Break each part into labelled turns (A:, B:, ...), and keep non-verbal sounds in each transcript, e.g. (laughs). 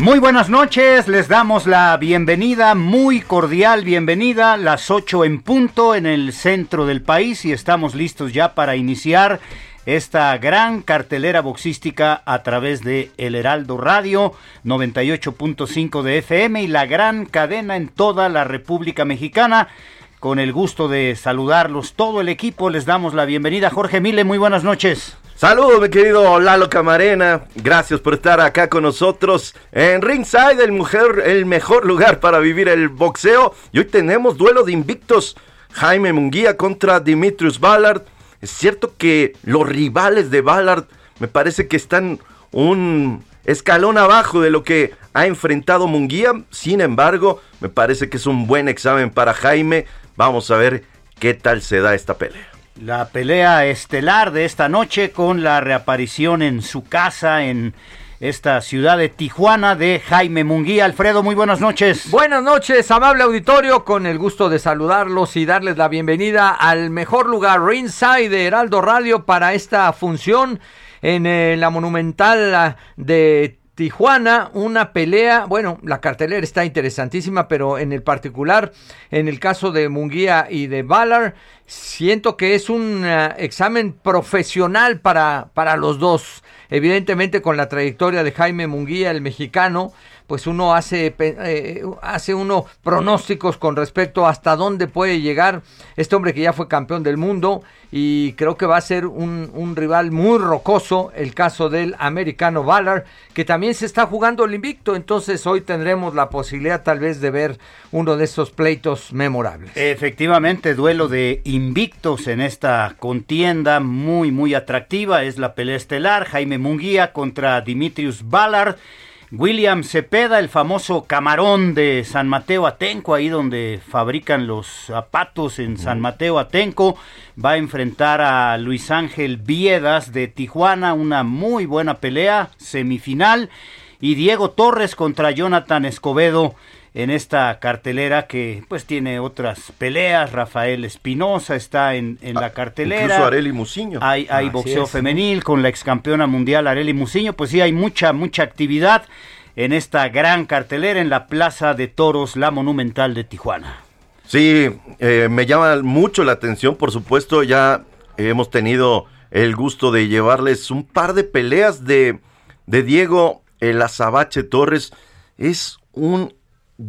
A: Muy buenas noches, les damos la bienvenida, muy cordial bienvenida, las 8 en punto en el centro del país y estamos listos ya para iniciar esta gran cartelera boxística a través de El Heraldo Radio 98.5 de FM y la gran cadena en toda la República Mexicana. Con el gusto de saludarlos todo el equipo, les damos la bienvenida. Jorge Mile, muy buenas noches.
B: Saludos, mi querido Lalo Camarena. Gracias por estar acá con nosotros en Ringside, el, mujer, el mejor lugar para vivir el boxeo. Y hoy tenemos duelo de invictos. Jaime Munguía contra Dimitrius Ballard. Es cierto que los rivales de Ballard me parece que están un escalón abajo de lo que ha enfrentado Munguía. Sin embargo, me parece que es un buen examen para Jaime. Vamos a ver qué tal se da esta pelea.
A: La pelea estelar de esta noche con la reaparición en su casa en esta ciudad de Tijuana de Jaime Munguía. Alfredo, muy buenas noches.
C: Buenas noches, amable auditorio, con el gusto de saludarlos y darles la bienvenida al mejor lugar, Ringside de Heraldo Radio, para esta función en eh, la Monumental de Tijuana, una pelea, bueno, la cartelera está interesantísima, pero en el particular, en el caso de Munguía y de Ballard, siento que es un uh, examen profesional para, para los dos. Evidentemente con la trayectoria de Jaime Munguía, el mexicano, pues uno hace, eh, hace uno pronósticos con respecto a hasta dónde puede llegar este hombre que ya fue campeón del mundo y creo que va a ser un, un rival muy rocoso el caso del americano Ballard que también se está jugando el invicto. Entonces hoy tendremos la posibilidad tal vez de ver uno de esos pleitos memorables.
A: Efectivamente duelo de invictos en esta contienda muy muy atractiva. Es la pelea estelar. Jaime Munguía contra Dimitrius Ballard William Cepeda, el famoso camarón de San Mateo Atenco, ahí donde fabrican los zapatos en San Mateo Atenco, va a enfrentar a Luis Ángel Viedas de Tijuana, una muy buena pelea, semifinal, y Diego Torres contra Jonathan Escobedo en esta cartelera que pues tiene otras peleas. Rafael Espinosa está en, en la cartelera.
B: Incluso Areli Musiño.
A: Hay, hay boxeo es, femenil ¿no? con la ex campeona mundial Areli Musiño. Pues sí, hay mucha, mucha actividad en esta gran cartelera en la Plaza de Toros, la Monumental de Tijuana.
B: Sí, eh, me llama mucho la atención, por supuesto, ya hemos tenido el gusto de llevarles un par de peleas de, de Diego El Azabache Torres. Es un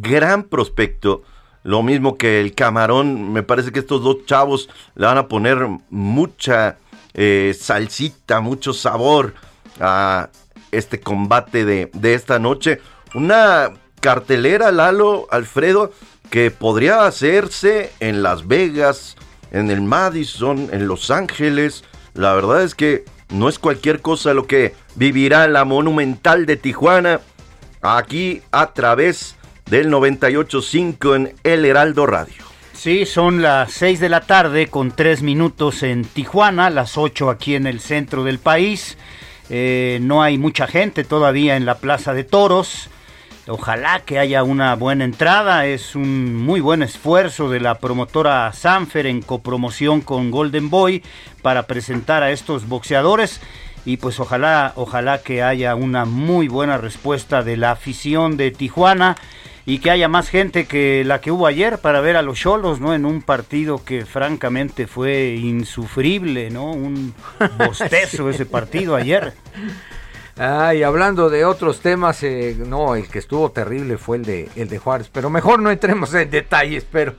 B: gran prospecto. Lo mismo que el camarón. Me parece que estos dos chavos le van a poner mucha eh, salsita, mucho sabor a este combate de, de, esta noche. Una cartelera, Lalo, Alfredo, que podría hacerse en Las Vegas, en el Madison, en Los Ángeles. La verdad es que no es cualquier cosa lo que vivirá la Monumental de Tijuana aquí a través del 98.5 en El Heraldo Radio.
A: Sí, son las 6 de la tarde con 3 minutos en Tijuana, las 8 aquí en el centro del país. Eh, no hay mucha gente todavía en la Plaza de Toros. Ojalá que haya una buena entrada. Es un muy buen esfuerzo de la promotora Sanfer en copromoción con Golden Boy para presentar a estos boxeadores. Y pues ojalá, ojalá que haya una muy buena respuesta de la afición de Tijuana y que haya más gente que la que hubo ayer para ver a los Cholos, ¿no? En un partido que francamente fue insufrible, ¿no? Un (laughs) bostezo ese partido ayer.
C: Ay, hablando de otros temas, eh, no, el que estuvo terrible fue el de, el de Juárez, pero mejor no entremos en detalles, pero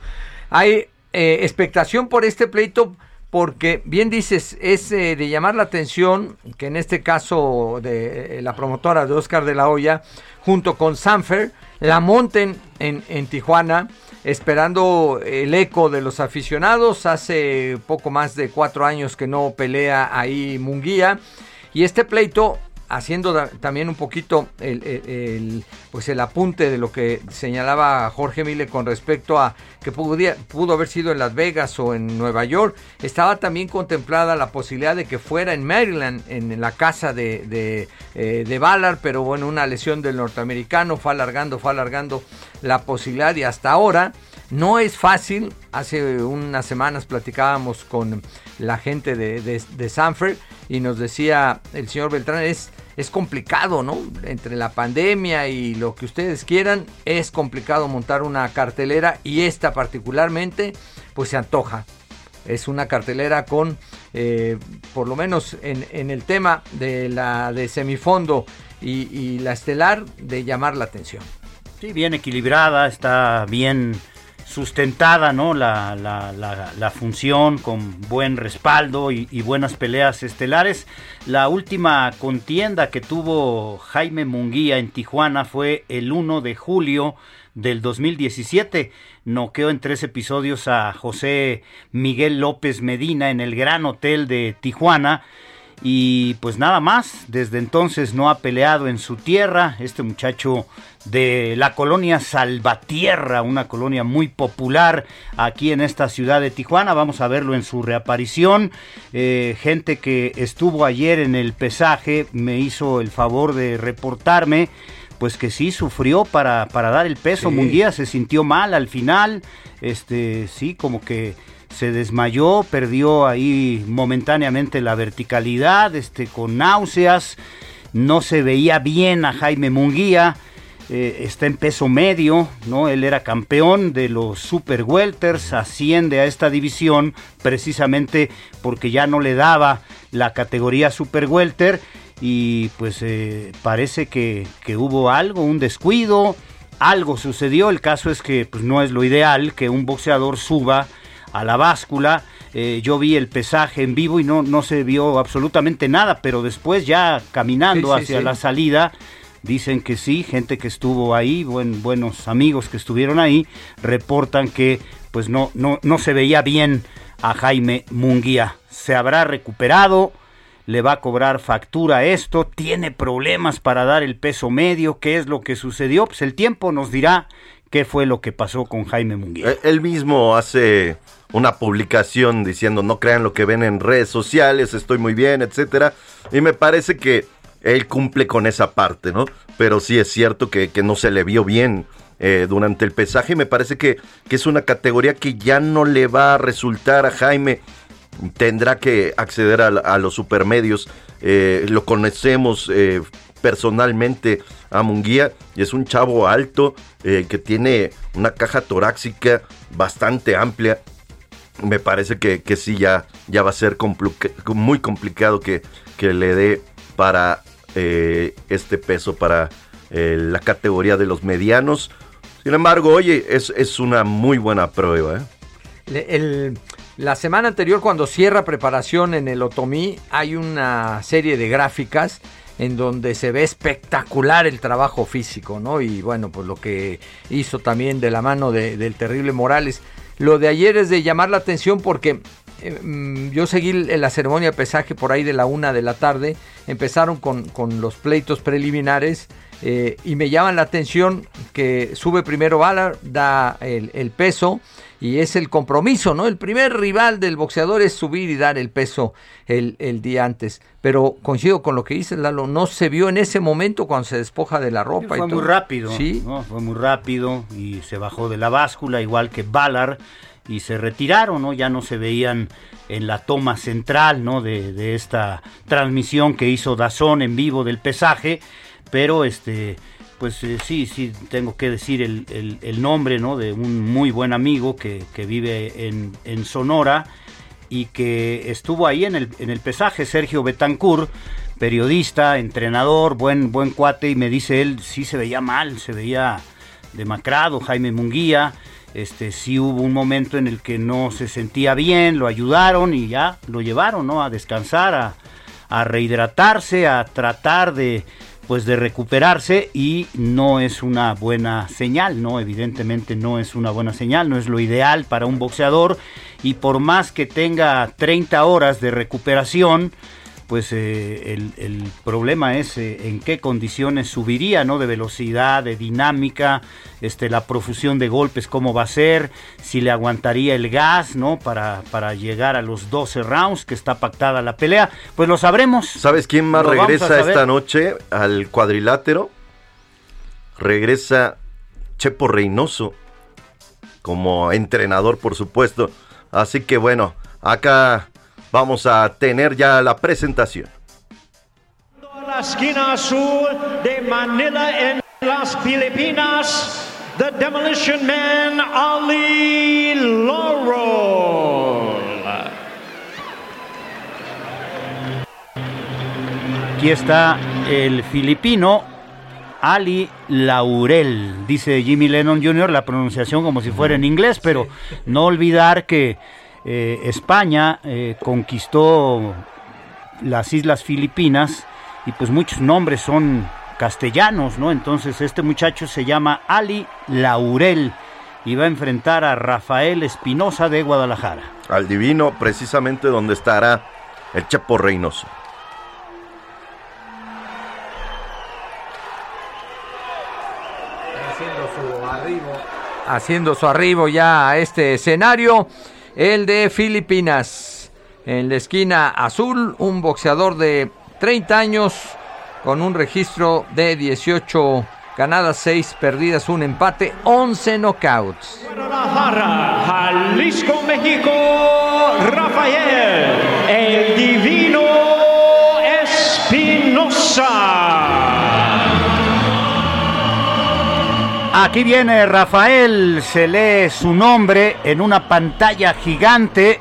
C: hay eh, expectación por este pleito porque bien dices, es eh, de llamar la atención que en este caso de la promotora de Oscar de la Hoya, junto con Sanfer, la monten en, en Tijuana, esperando el eco de los aficionados. Hace poco más de cuatro años que no pelea ahí Munguía. Y este pleito haciendo también un poquito el, pues el apunte de lo que señalaba Jorge Mille con respecto a que pudo haber sido en Las Vegas o en Nueva York, estaba también contemplada la posibilidad de que fuera en Maryland, en la casa de, de, eh, de Ballard, pero bueno, una lesión del norteamericano fue alargando, fue alargando la posibilidad y hasta ahora no es fácil, hace unas semanas platicábamos con la gente de, de, Sanford y nos decía el señor Beltrán, es, es complicado, ¿no? Entre la pandemia y lo que ustedes quieran, es complicado montar una cartelera y esta particularmente, pues se antoja. Es una cartelera con, eh, por lo menos en, en, el tema de la de semifondo y, y la estelar, de llamar la atención.
A: Sí, bien equilibrada, está bien sustentada, ¿no? La, la, función con buen respaldo y, buenas peleas estelares. La última contienda que tuvo Jaime Munguía en Tijuana fue el 1 de julio del 2017. Noqueó en tres episodios a José Miguel López Medina en el Gran Hotel de Tijuana. Y pues nada más, desde entonces no ha peleado en su tierra. Este muchacho de la colonia Salvatierra, una colonia muy popular aquí en esta ciudad de Tijuana. Vamos a verlo en su reaparición. Eh, gente que estuvo ayer en el pesaje me hizo el favor de reportarme. Pues que sí sufrió para, para dar el peso. Munguía se sintió mal al final. Este, sí, como que se desmayó, perdió ahí momentáneamente la verticalidad, este, con náuseas. No se veía bien a Jaime Munguía. Eh, está en peso medio, ¿no? Él era campeón de los Super Welters, asciende a esta división precisamente porque ya no le daba la categoría Super Welter y pues eh, parece que, hubo algo, un descuido, algo sucedió, el caso es que pues, no es lo ideal que un boxeador suba a la báscula, eh, yo vi el pesaje en vivo y no, no se vio absolutamente nada, pero después ya caminando hacia la salida, Dicen que sí, gente que estuvo ahí, buen, buenos amigos que estuvieron ahí, reportan que pues no, no, no se veía bien a Jaime Munguía. Se habrá recuperado, le va a cobrar factura esto, tiene problemas para dar el peso medio, ¿qué es lo que sucedió? Pues el tiempo nos dirá qué fue lo que pasó con Jaime Munguía.
B: Eh, él mismo hace una publicación diciendo no crean lo que ven en redes sociales, estoy muy bien, etcétera. Y me parece que él cumple con esa parte, ¿no? Pero sí es cierto que, no se le vio bien eh, durante el pesaje. Me parece que, que, es una categoría que ya no le va a resultar a Jaime. Tendrá que acceder a, los supermedios. Eh, lo conocemos eh, personalmente a Munguía y es un chavo alto que tiene una caja torácica bastante amplia. Me parece que, que sí, ya, ya va a ser muy complicado que, que le dé para eh, este peso para eh, la categoría de los medianos. Sin embargo, oye, es, es una muy buena prueba.
C: ¿eh? la semana anterior, cuando cierra preparación en el Otomí, hay una serie de gráficas en donde se ve espectacular el trabajo físico, ¿no? Y bueno, pues lo que hizo también de la mano del terrible Morales. Lo de ayer es de llamar la atención porque eh, mm, yo seguí la ceremonia de pesaje por ahí de la una de la tarde. Empezaron con, los pleitos preliminares eh, y me llaman la atención que sube primero Ballard, da el, peso y es el compromiso, ¿no? El primer rival del boxeador es subir y dar el peso el, día antes. Pero coincido con lo que dice Lalo, no se vio en ese momento cuando se despoja de la ropa.
A: fue muy rápido, ¿Sí? fue muy rápido y se bajó de la báscula, igual que Ballard y se retiraron, ¿no? Ya no se veían en la toma central, ¿no? De, esta transmisión que hizo Dazón en vivo del pesaje, pero este pues eh, sí, sí, tengo que decir el, el, nombre ¿no? de un muy buen amigo que, que vive en, en, Sonora y que estuvo ahí en el, en el pesaje, Sergio Betancourt, periodista, entrenador, buen, buen cuate, y me dice él, sí se veía mal, se veía demacrado, Jaime Munguía, este, sí hubo un momento en el que no se sentía bien, lo ayudaron y ya lo llevaron ¿no? a descansar, a, a rehidratarse, a tratar de pues de recuperarse y no es una buena señal, ¿no? Evidentemente no es una buena señal, no es lo ideal para un boxeador y por más que tenga 30 horas de recuperación, pues eh, el, problema es eh, en qué condiciones subiría, ¿no? De velocidad, de dinámica, este, la profusión de golpes, cómo va a ser, si le aguantaría el gas, ¿no? Para, para llegar a los 12 rounds que está pactada la pelea, pues lo sabremos.
B: ¿Sabes quién más regresa esta noche al cuadrilátero? Regresa Chepo Reynoso como entrenador, por supuesto. Así que bueno, acá vamos a tener ya la presentación.
D: La esquina azul de Manila en las Filipinas, The Demolition Man Ali Laurel.
A: Aquí está el filipino Ali Laurel, dice Jimmy Lennon Jr., la pronunciación como si fuera en inglés, pero no olvidar que eh, España eh, conquistó las islas Filipinas y pues muchos nombres son castellanos, ¿no? Entonces este muchacho se llama Ali Laurel y va a enfrentar a Rafael Espinosa de Guadalajara.
B: Al divino, precisamente donde estará el Chapo Reynoso.
C: Haciendo su arribo, haciendo su arribo ya a este escenario el de Filipinas. En la esquina azul, un boxeador de 30 años con un registro de 18 ganadas, 6 perdidas, un empate, 11 knockouts.
D: Guadalajara, Jalisco, México, Rafael, el divino Espinosa.
A: Aquí viene Rafael, se lee su nombre en una pantalla gigante,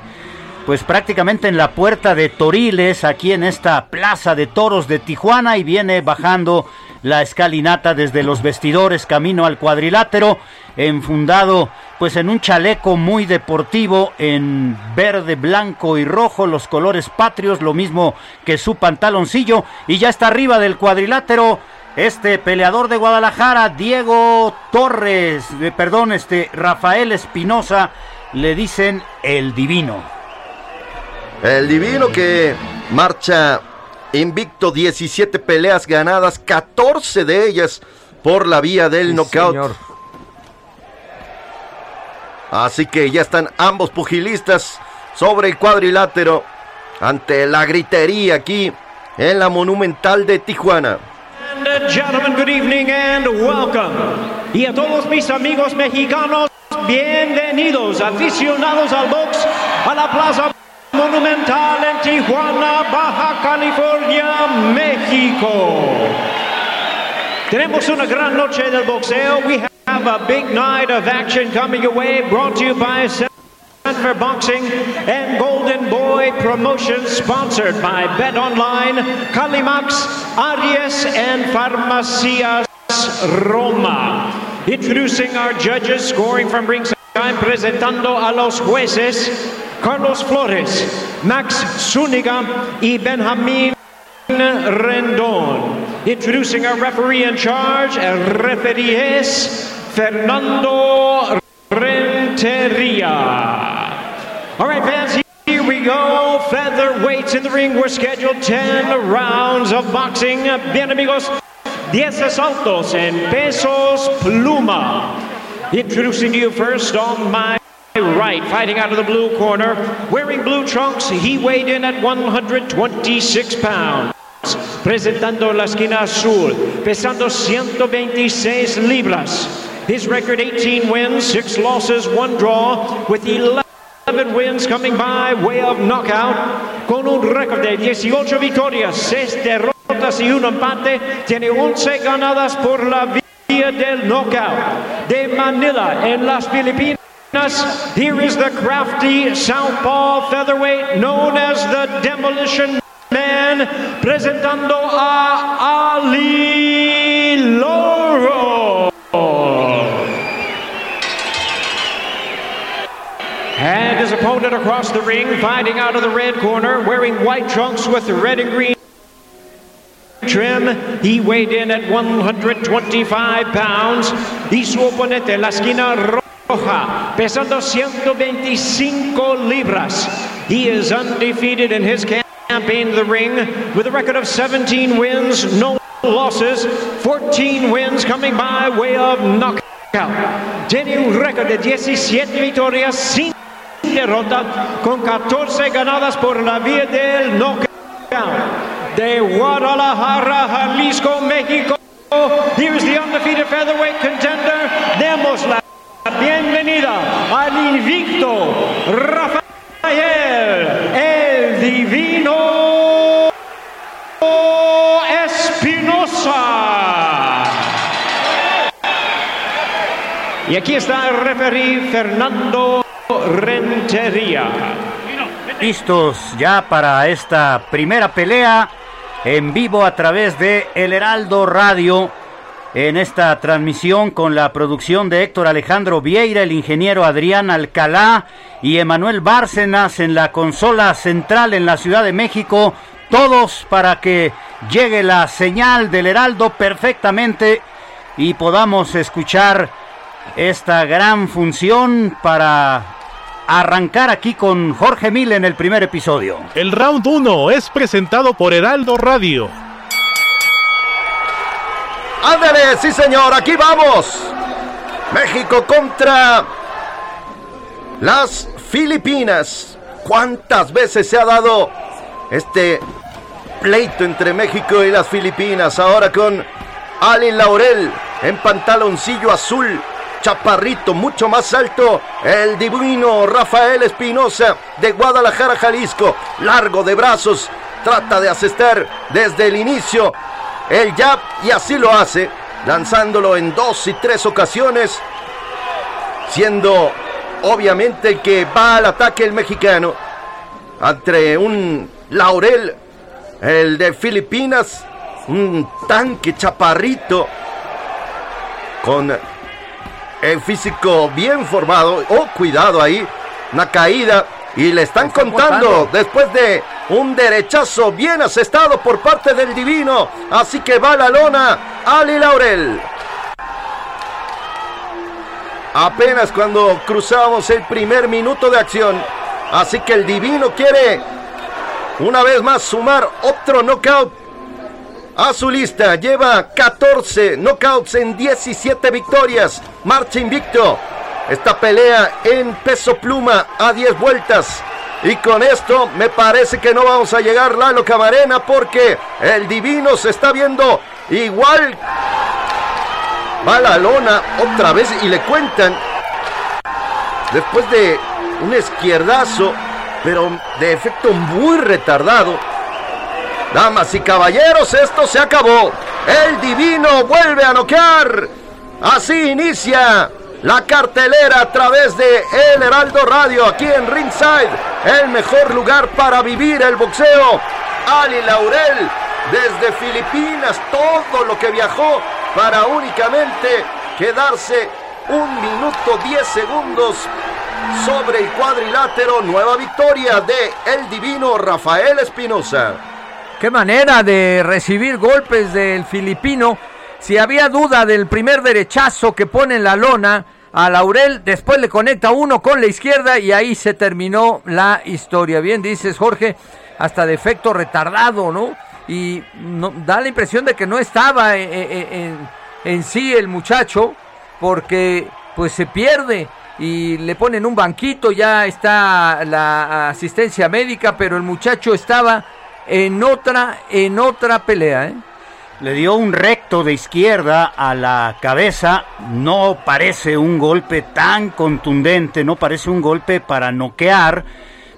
A: pues prácticamente en la puerta de Toriles, aquí en esta plaza de toros de Tijuana, y viene bajando la escalinata desde los vestidores camino al cuadrilátero, enfundado pues en un chaleco muy deportivo en verde, blanco y rojo, los colores patrios, lo mismo que su pantaloncillo, y ya está arriba del cuadrilátero este peleador de Guadalajara, Diego Torres, eh, perdón, este Rafael Espinosa, le dicen el divino.
B: El divino que marcha invicto, 17 peleas ganadas, 14 de ellas por la vía del knockout. Así que ya están ambos pugilistas sobre el cuadrilátero ante la gritería aquí en la Monumental de Tijuana.
D: Uh, gentlemen, good evening and welcome. Y a todos mis amigos mexicanos, bienvenidos, aficionados al box, a la Plaza Monumental en Tijuana, Baja California, México. Tenemos una gran noche del boxeo. We have a big night of action coming away, brought to you by for Boxing and Golden Boy Promotions, sponsored by Bet Online, Calimax, Arias, and Farmacias Roma. Introducing our judges, scoring from ringside, presentando a los jueces Carlos Flores, Max Zuniga, y Benjamin Rendon. Introducing our referee in charge, referee Fernando Renteria. All right, fans, here we go. Featherweights in the ring. We're scheduled 10 rounds of boxing. Bien, amigos. 10 asaltos en pesos pluma. Introducing you first on my right, fighting out of the blue corner, wearing blue trunks, he weighed in at 126 pounds. Presentando la esquina azul, pesando 126 libras. His record 18 wins, 6 losses, 1 draw, with 11 wins coming by way of knockout. Con un récord de 18 victorias, 6 derrotas y un empate, tiene 11 ganadas por la vía del knockout de Manila en las Filipinas. Here is the crafty southpaw featherweight known as the Demolition Man, presentando a Ali And his opponent across the ring, fighting out of the red corner, wearing white trunks with red and green trim. He weighed in at 125 pounds. Y su oponente, la esquina roja, pesando 125 libras. He is undefeated in his campaign in the ring with a record of 17 wins, no losses, 14 wins coming by way of knockout. Tiene un récord de 17 victorias derrota, con 14 ganadas por la vía del knockout de Guadalajara, Jalisco, México. Here's the undefeated featherweight contender. Demos la bienvenida al invicto Rafael el Divino Espinosa. Y aquí está el referee Fernando Rentería.
A: Listos ya para esta primera pelea en vivo a través de El Heraldo Radio. En esta transmisión con la producción de Héctor Alejandro Vieira, el ingeniero Adrián Alcalá y Emanuel Bárcenas en la consola central en la Ciudad de México. Todos para que llegue la señal del Heraldo perfectamente y podamos escuchar esta gran función para arrancar aquí con Jorge Mil en el primer episodio.
E: El round 1 es presentado por Heraldo Radio.
B: Ándale, sí señor, aquí vamos. México contra las Filipinas. ¿Cuántas veces se ha dado este pleito entre México y las Filipinas? Ahora con Ali Laurel en pantaloncillo azul chaparrito, mucho más alto, el divino Rafael Espinosa de Guadalajara, Jalisco, largo de brazos, trata de asestar desde el inicio el jab y así lo hace, lanzándolo en dos y tres ocasiones, siendo obviamente el que va al ataque el mexicano entre un Laurel, el de Filipinas, un tanque chaparrito con el físico bien formado. Oh, cuidado ahí. Una caída. Y le están contando después de un derechazo bien asestado por parte del divino. Así que va la lona Ali Laurel. Apenas cuando cruzamos el primer minuto de acción. Así que el divino quiere una vez más sumar otro knockout a su lista. Lleva 14 knockouts en 17 victorias. Marcha invicto. Esta pelea en peso pluma a 10 vueltas. Y con esto me parece que no vamos a llegar Lalo Camarena porque el divino se está viendo igual. Va la lona otra vez y le cuentan. Después de un izquierdazo, pero de efecto muy retardado Damas y caballeros, esto se acabó. El divino vuelve a noquear. Así inicia la cartelera a través de El Heraldo Radio aquí en Ringside. El mejor lugar para vivir el boxeo. Ali Laurel desde Filipinas, todo lo que viajó para únicamente quedarse un minuto 10 segundos sobre el cuadrilátero. Nueva victoria de El Divino Rafael Espinosa.
C: Qué manera de recibir golpes del filipino. Si había duda del primer derechazo que pone en la lona a Laurel, después le conecta uno con la izquierda y ahí se terminó la historia. Bien dices, Jorge, hasta de efecto retardado, ¿no? Y da la impresión de que no estaba en, en, en sí el muchacho, porque pues se pierde y le ponen un banquito, ya está la asistencia médica, pero el muchacho estaba en otra, en otra pelea. ¿eh?
A: Le dio un recto de izquierda a la cabeza. No parece un golpe tan contundente, no parece un golpe para noquear,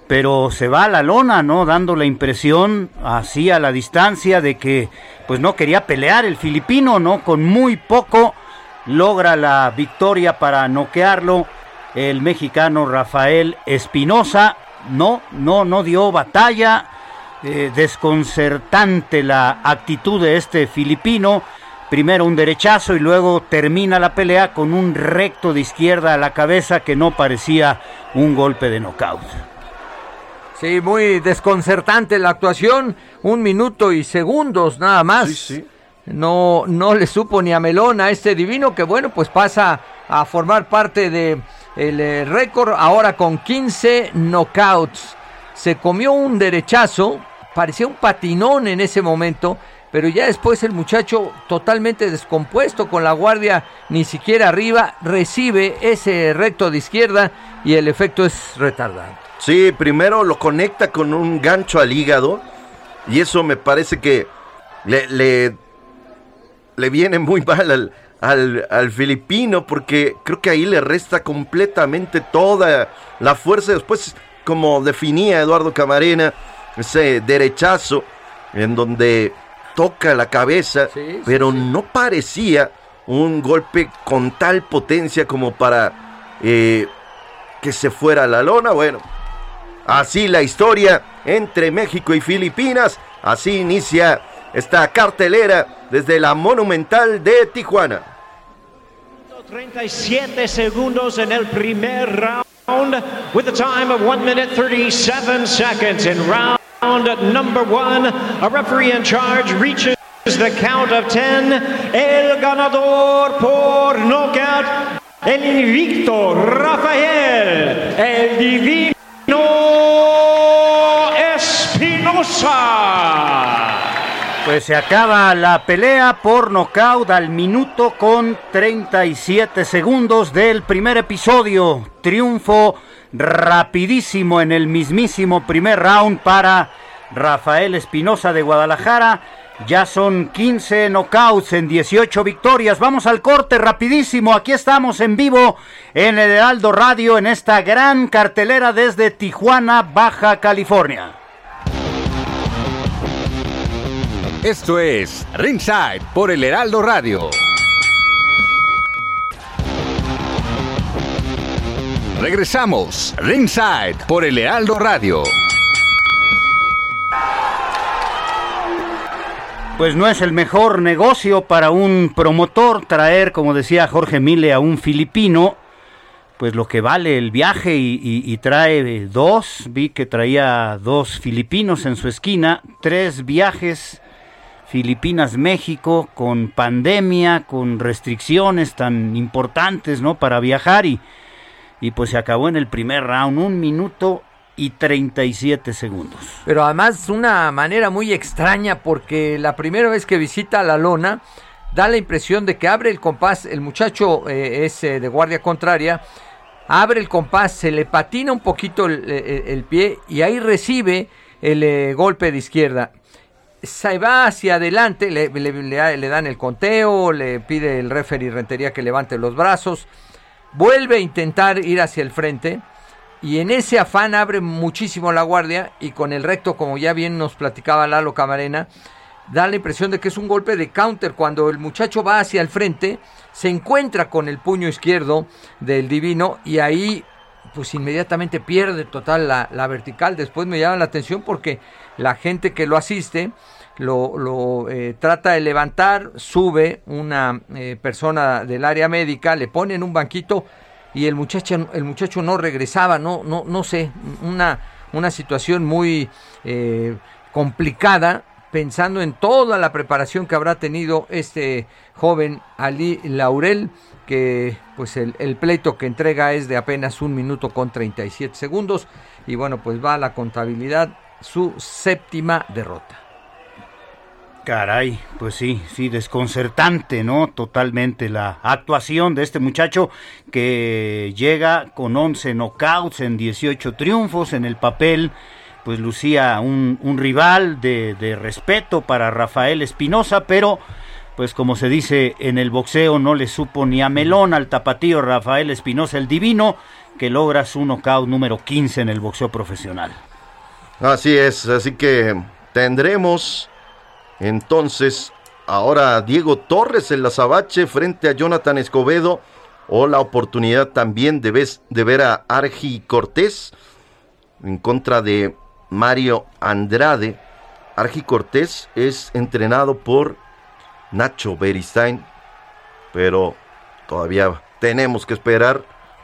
A: pero se va a la lona, ¿no? Dando la impresión, así a la distancia, de que pues no quería pelear el filipino, ¿no? Con muy poco logra la victoria para noquearlo el mexicano Rafael Espinosa. No, no, no dio batalla. Eh, desconcertante la actitud de este filipino. Primero un derechazo y luego termina la pelea con un recto de izquierda a la cabeza que no parecía un golpe de nocaut.
C: Sí, muy desconcertante la actuación. Un minuto y segundos nada más.
B: Sí, sí.
C: No, no le supo ni a Melón a este divino que bueno, pues pasa a formar parte de el eh, récord ahora con 15 knockouts. Se comió un derechazo, parecía un patinón en ese momento, pero ya después el muchacho totalmente descompuesto con la guardia ni siquiera arriba recibe ese recto de izquierda y el efecto es retardado.
B: Sí, primero lo conecta con un gancho al hígado y eso me parece que le, le, le viene muy mal al, al, al, filipino porque creo que ahí le resta completamente toda la fuerza. Después, como definía Eduardo Camarena, ese derechazo en donde toca la cabeza,
C: Sí, sí,
B: pero
C: sí.
B: no parecía un golpe con tal potencia como para eh, que se fuera a la lona. Bueno, así la historia entre México y Filipinas. Así inicia esta cartelera desde la Monumental de Tijuana.
D: 37 segundos en el primer round with a time of 1 minute 37 seconds. In round number 1 a referee in charge reaches the count of 10 el ganador por knockout el invicto Rafael el divino Espinosa
A: Pues se acaba la pelea por nocaut al minuto con 37 segundos del primer episodio. Triunfo rapidísimo en el mismísimo primer round para Rafael Espinosa de Guadalajara. Ya son 15 knockouts en 18 victorias. Vamos al corte rapidísimo. Aquí estamos en vivo en el Heraldo Radio en esta gran cartelera desde Tijuana, Baja California.
F: Esto es Ringside por el Heraldo Radio. Regresamos, Ringside por el Heraldo Radio.
A: Pues no es el mejor negocio para un promotor traer, como decía Jorge Mille, a un filipino, pues lo que vale el viaje y, y- y trae dos, vi que traía dos filipinos en su esquina, tres viajes Filipinas-México con pandemia, con restricciones tan importantes, ¿no? Para viajar y, y pues se acabó en el primer round, un minuto y 37 segundos.
C: Pero además una manera muy extraña porque la primera vez que visita la lona da la impresión de que abre el compás, el muchacho eh, es eh, de guardia contraria, abre el compás, se le patina un poquito el, el pie y ahí recibe el eh, golpe de izquierda. Se va hacia adelante, le, le- dan el conteo, le pide el referee Rentería que levante los brazos, vuelve a intentar ir hacia el frente y en ese afán abre muchísimo la guardia y con el recto, como ya bien nos platicaba Lalo Camarena, da la impresión de que es un golpe de counter. Cuando el muchacho va hacia el frente, se encuentra con el puño izquierdo del divino y ahí pues inmediatamente pierde total la vertical. Después me llama la atención porque la gente que lo asiste lo, eh, trata de levantar, sube una eh, persona del área médica, le pone en un banquito y el muchacho, el muchacho no regresaba, no, no, no sé, una, una situación muy eh, complicada, pensando en toda la preparación que habrá tenido este joven Ali Laurel, que pues el, el pleito que entrega es de apenas un minuto con 37 segundos, y bueno, pues va a la contabilidad su séptima derrota.
A: Caray, pues sí, sí, desconcertante, ¿no? Totalmente la actuación de este muchacho que llega con 11 knockouts en 18 triunfos en el papel, pues lucía un, rival de, de respeto para Rafael Espinosa, pero pues como se dice en el boxeo no le supo ni a melón al tapatío Rafael Espinosa el divino, que logra su knockout número 15 en el boxeo profesional.
B: Así es, así que tendremos entonces ahora Diego Torres el Azabache frente a Jonathan Escobedo o la oportunidad también de, de ver a Argi Cortés en contra de Mario Andrade. Argi Cortés es entrenado por Nacho Beristain, pero todavía tenemos que esperar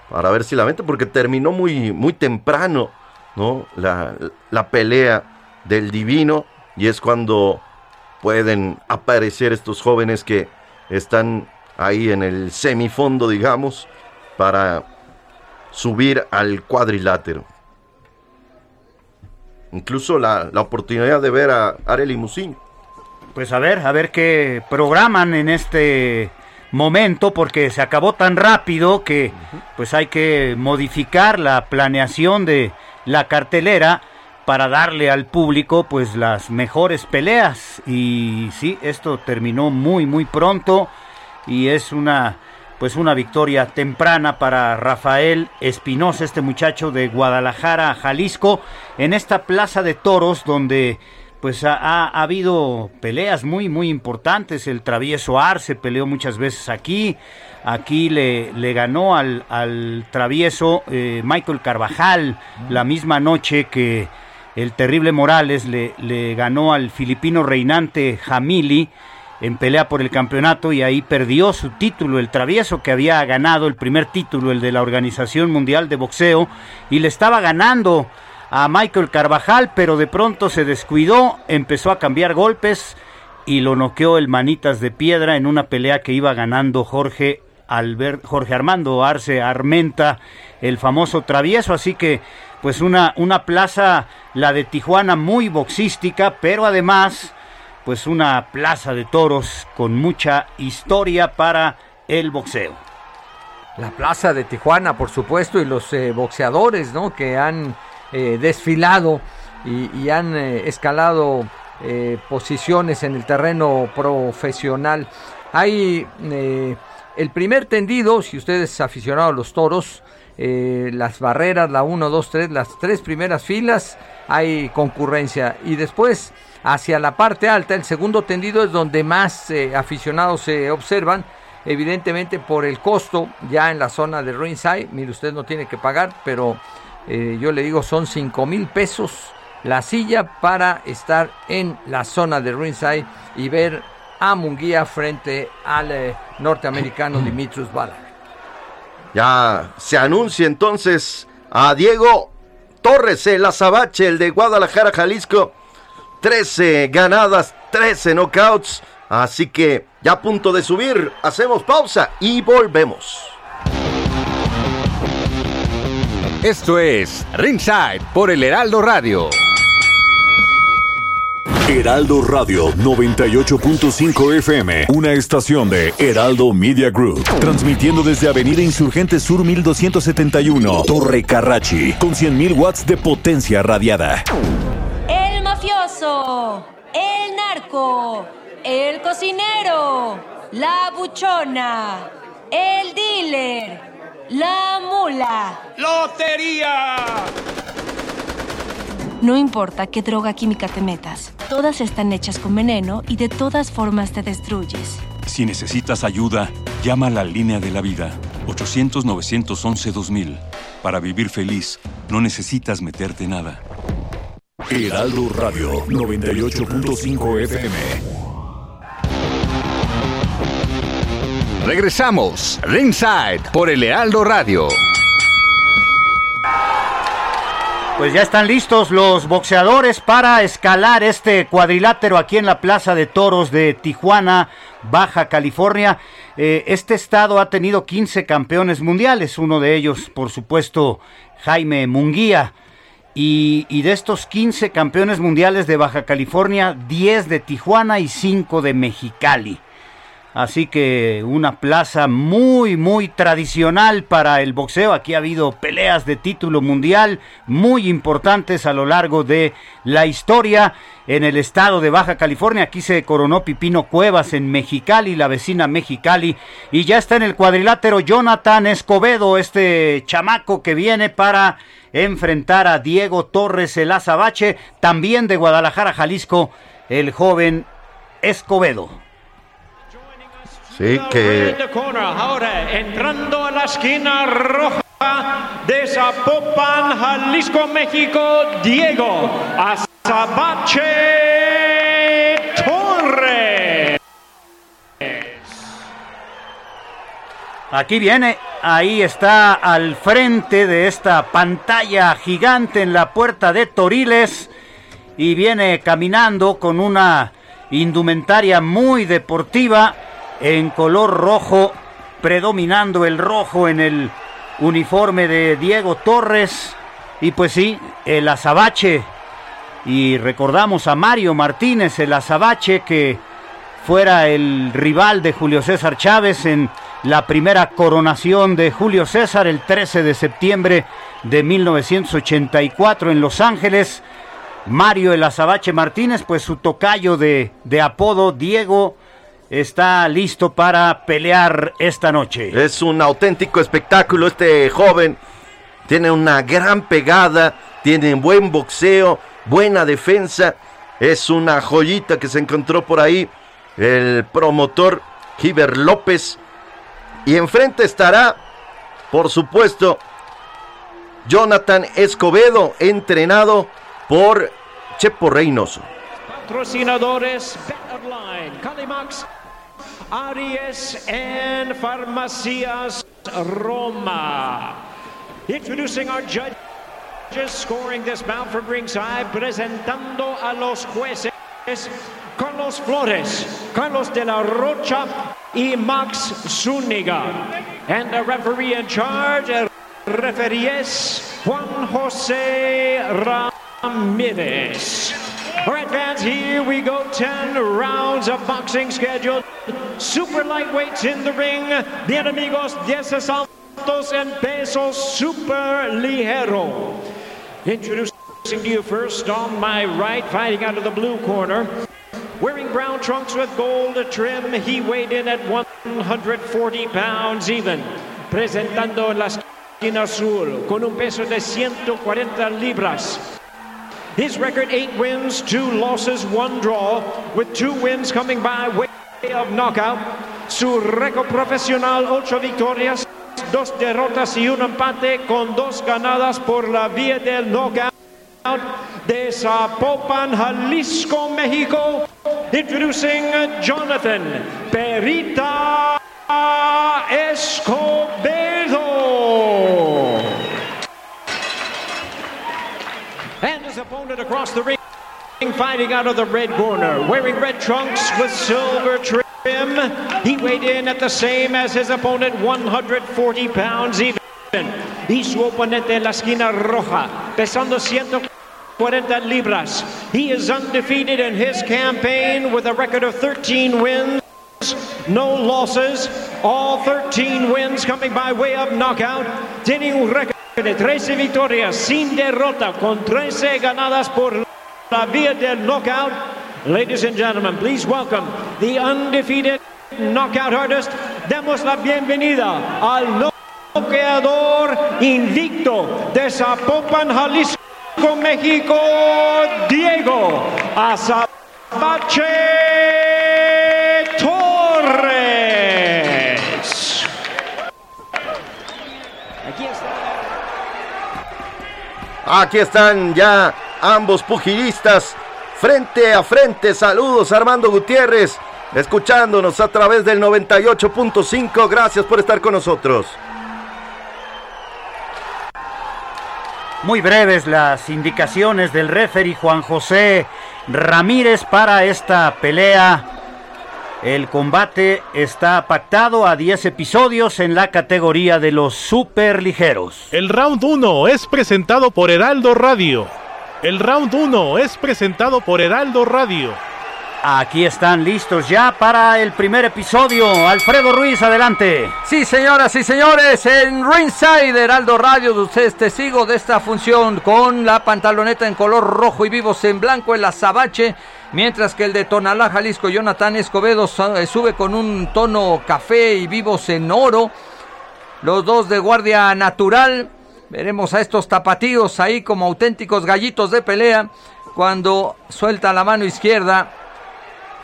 B: para ver si la venta, porque terminó muy, muy temprano ¿no? la, la pelea del divino y es cuando pueden aparecer estos jóvenes que están ahí en el semifondo, digamos, para subir al cuadrilátero. Incluso la, la oportunidad de ver a Arely Musin.
A: Pues a ver, a ver qué programan en este momento porque se acabó tan rápido que pues hay que modificar la planeación de la cartelera para darle al público pues las mejores peleas y sí, esto terminó muy muy pronto y es una pues una victoria temprana para Rafael Espinosa, este muchacho de Guadalajara, Jalisco, en esta plaza de toros donde pues ha, habido peleas muy muy importantes. El travieso Arce peleó muchas veces aquí. Aquí le, ganó al, al travieso eh, Michael Carvajal la misma noche que el terrible Morales le, ganó al filipino reinante Jamili en pelea por el campeonato y ahí perdió su título, el travieso que había ganado el primer título, el de la Organización Mundial de Boxeo, y le estaba ganando a Michael Carvajal, pero de pronto se descuidó, empezó a cambiar golpes y lo noqueó el manitas de piedra en una pelea que iba ganando Jorge Albert, Jorge Armando Arce Armenta, el famoso travieso, así que pues una, una plaza, la de Tijuana, muy boxística, pero además pues una plaza de toros con mucha historia para el boxeo.
C: La plaza de Tijuana, por supuesto, y los eh, boxeadores, ¿no? Que han eh, desfilado y, han eh, escalado posiciones en el terreno profesional. Hay el primer tendido, si usted es aficionado a los toros, las barreras, la 1, 2, 3, las tres primeras filas, hay concurrencia. Y después hacia la parte alta. El segundo tendido es donde más eh, aficionados se observan. Evidentemente por el costo ya en la zona de ringside. Mire, usted no tiene que pagar, pero eh, yo le digo son 5 mil pesos la silla para estar en la zona de ringside y ver a Munguía frente al eh, norteamericano (clears throat) Dimitrius Bala.
B: Ya se anuncia entonces a Diego Torres, el azabache, el de Guadalajara, Jalisco 13 ganadas, 13 knockouts. Así que ya a punto de subir, hacemos pausa y volvemos.
F: Esto es Ringside por el Heraldo Radio.
G: Heraldo Radio 98.5 FM, una estación de Heraldo Media Group, transmitiendo desde Avenida Insurgente Sur 1271, Torre Carrachi, con 100.000 watts de potencia radiada
H: el narco, el cocinero, la buchona, el dealer, la mula.
I: ¡Lotería!
H: No importa qué droga química te metas, todas están hechas con veneno y de todas formas te destruyes.
G: Si necesitas ayuda, llama a la línea de la vida, 800-911-2000. Para vivir feliz, no necesitas meterte nada. Heraldo Radio 98.5 FM.
F: Regresamos, Ringside, por el Heraldo Radio.
A: Pues ya están listos los boxeadores para escalar este cuadrilátero aquí en la Plaza de Toros de Tijuana, Baja California. Eh, este estado ha tenido 15 campeones mundiales, uno de ellos, por supuesto, Jaime Munguía. Y, de estos 15 campeones mundiales de Baja California, 10 de Tijuana y 5 de Mexicali. Así que una plaza muy, muy tradicional para el boxeo. Aquí ha habido peleas de título mundial muy importantes a lo largo de la historia en el estado de Baja California. Aquí se coronó Pipino Cuevas en Mexicali, la vecina Mexicali. Y ya está en el cuadrilátero Jonathan Escobedo, este chamaco que viene para enfrentar a Diego Torres el Azabache, también de Guadalajara, Jalisco, el joven Escobedo.
B: Sí, que
D: Ahora entrando a la esquina roja de Zapopan, Jalisco, México, Diego Azabache Torres.
A: Aquí viene, ahí está al frente de esta pantalla gigante en la puerta de Toriles y viene caminando con una indumentaria muy deportiva en color rojo, predominando el rojo en el uniforme de Diego Torres y pues sí, el azabache y recordamos a Mario Martínez, el azabache que fuera el rival de Julio César Chávez en la primera coronación de Julio César el 13 de septiembre de 1984 en Los Ángeles. Mario el Azabache Martínez, pues su tocayo de, de apodo Diego está listo para pelear esta noche.
B: Es un auténtico espectáculo este joven. Tiene una gran pegada, tiene buen boxeo, buena defensa. Es una joyita que se encontró por ahí el promotor Giver López. Y enfrente estará, por supuesto, Jonathan Escobedo, entrenado por Chepo Reynoso.
D: Patrocinadores Calimax, Aries and Farmacias Roma. Introducing our judges scoring this bout from ringside, presentando a los jueces Carlos Flores, Carlos de la Rocha y Max Zúñiga. And the referee in charge, el referee es Juan José Ramirez. All right, fans, here we go. 10 rounds of boxing scheduled. Super lightweights in the ring. Bien amigos, 10 asaltos en peso super ligero. Introducing to you first on my right, fighting out of the blue corner. Wearing brown trunks with gold trim, he weighed in at 140 pounds even. Presentando en la esquina azul con un peso de 140 libras. His record eight wins, two losses, one draw, with two wins coming by way of knockout. Su récord profesional, ocho victorias, dos derrotas y un empate con dos ganadas por la vía del knockout de Zapopan, Jalisco, México. Introducing Jonathan Perita Escobedo. And his opponent across the ring, fighting out of the red corner, wearing red trunks with silver trim. He weighed in at the same as his opponent, 140 pounds even. Y su oponente en la esquina roja, pesando 140 libras. He is undefeated in his campaign with a record of 13 wins, no losses. All 13 wins coming by way of knockout. Tiene récord de 13 victorias sin derrota, con 13 ganadas por la vía del knockout. Ladies and gentlemen, please welcome the undefeated knockout artist. Demos la bienvenida al noqueador invicto de Zapopan, Jalisco, México, Diego Azabache Aquí
B: están ya ambos pugilistas frente a frente. Saludos Armando Gutiérrez, escuchándonos a través del 98.5. Gracias por estar con nosotros.
A: Muy breves las indicaciones del referee Juan José Ramírez para esta pelea. El combate está pactado a 10 episodios en la categoría de los superligeros.
E: El round 1 es presentado por Heraldo Radio. El round 1 es presentado por Heraldo Radio.
A: Aquí están listos ya para el primer episodio. Alfredo Ruiz, adelante.
C: Sí, señoras y señores, en Ringside Heraldo Radio, usted es testigo de esta función con la pantaloneta en color rojo y vivos en blanco, el azabache, mientras que el de Tonalá, Jalisco, Jonathan Escobedo su- sube con un tono café y vivos en oro. Los dos de guardia natural. Veremos a estos tapatíos ahí como auténticos gallitos de pelea cuando suelta la mano izquierda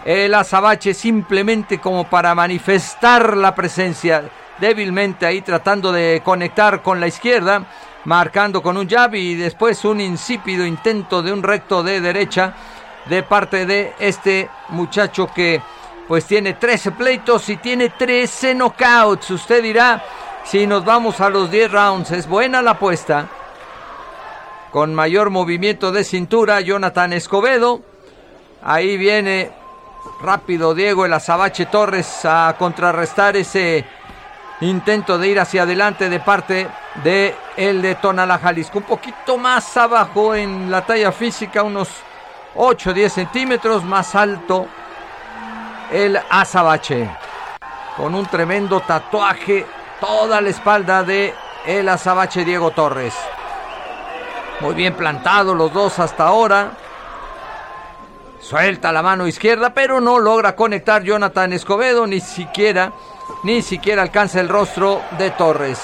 C: el azabache simplemente como para manifestar la presencia débilmente ahí tratando de conectar con la izquierda, marcando con un jab y después un insípido intento de un recto de derecha de parte de este muchacho que pues tiene 13 pleitos y tiene 13 knockouts. Usted dirá, si nos vamos a los 10 rounds, es buena la apuesta. Con mayor movimiento de cintura, Jonathan Escobedo. Ahí viene rápido Diego el Azabache Torres a contrarrestar ese intento de ir hacia adelante de parte de el de Tonala Jalisco. Un poquito más abajo en la talla física, unos 8 10 centímetros más alto el Azabache. Con un tremendo tatuaje toda la espalda de el Azabache Diego Torres. Muy bien plantado los dos hasta ahora. Suelta la mano izquierda, pero no logra conectar Jonathan Escobedo, ni siquiera, ni siquiera alcanza el rostro de Torres.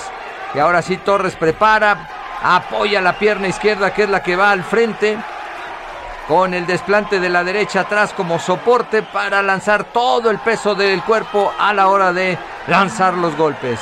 C: Y ahora sí Torres prepara, apoya la pierna izquierda que es la que va al frente con el desplante de la derecha atrás como soporte para lanzar todo el peso del cuerpo a la hora de lanzar los golpes.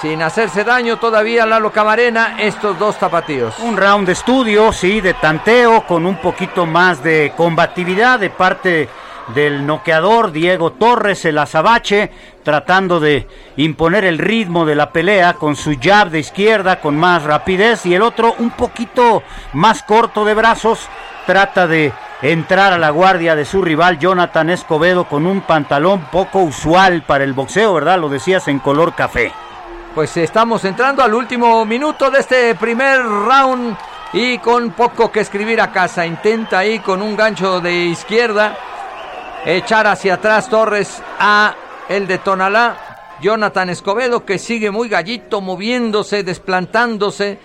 C: Sin hacerse daño todavía Lalo Camarena estos dos tapatíos.
A: Un round de estudio, sí, de tanteo, con un poquito más de combatividad de parte del noqueador Diego Torres, el azabache, tratando de imponer el ritmo de la pelea con su jab de izquierda con más rapidez y el otro un poquito más corto de brazos, trata de entrar a la guardia de su rival Jonathan Escobedo con un pantalón poco usual para el boxeo, ¿verdad? Lo decías en color café.
C: Pues estamos entrando al último minuto de este primer round y con poco que escribir a casa. Intenta ahí con un gancho de izquierda echar hacia atrás Torres a el de Tonalá. Jonathan Escobedo que sigue muy gallito, moviéndose, desplantándose,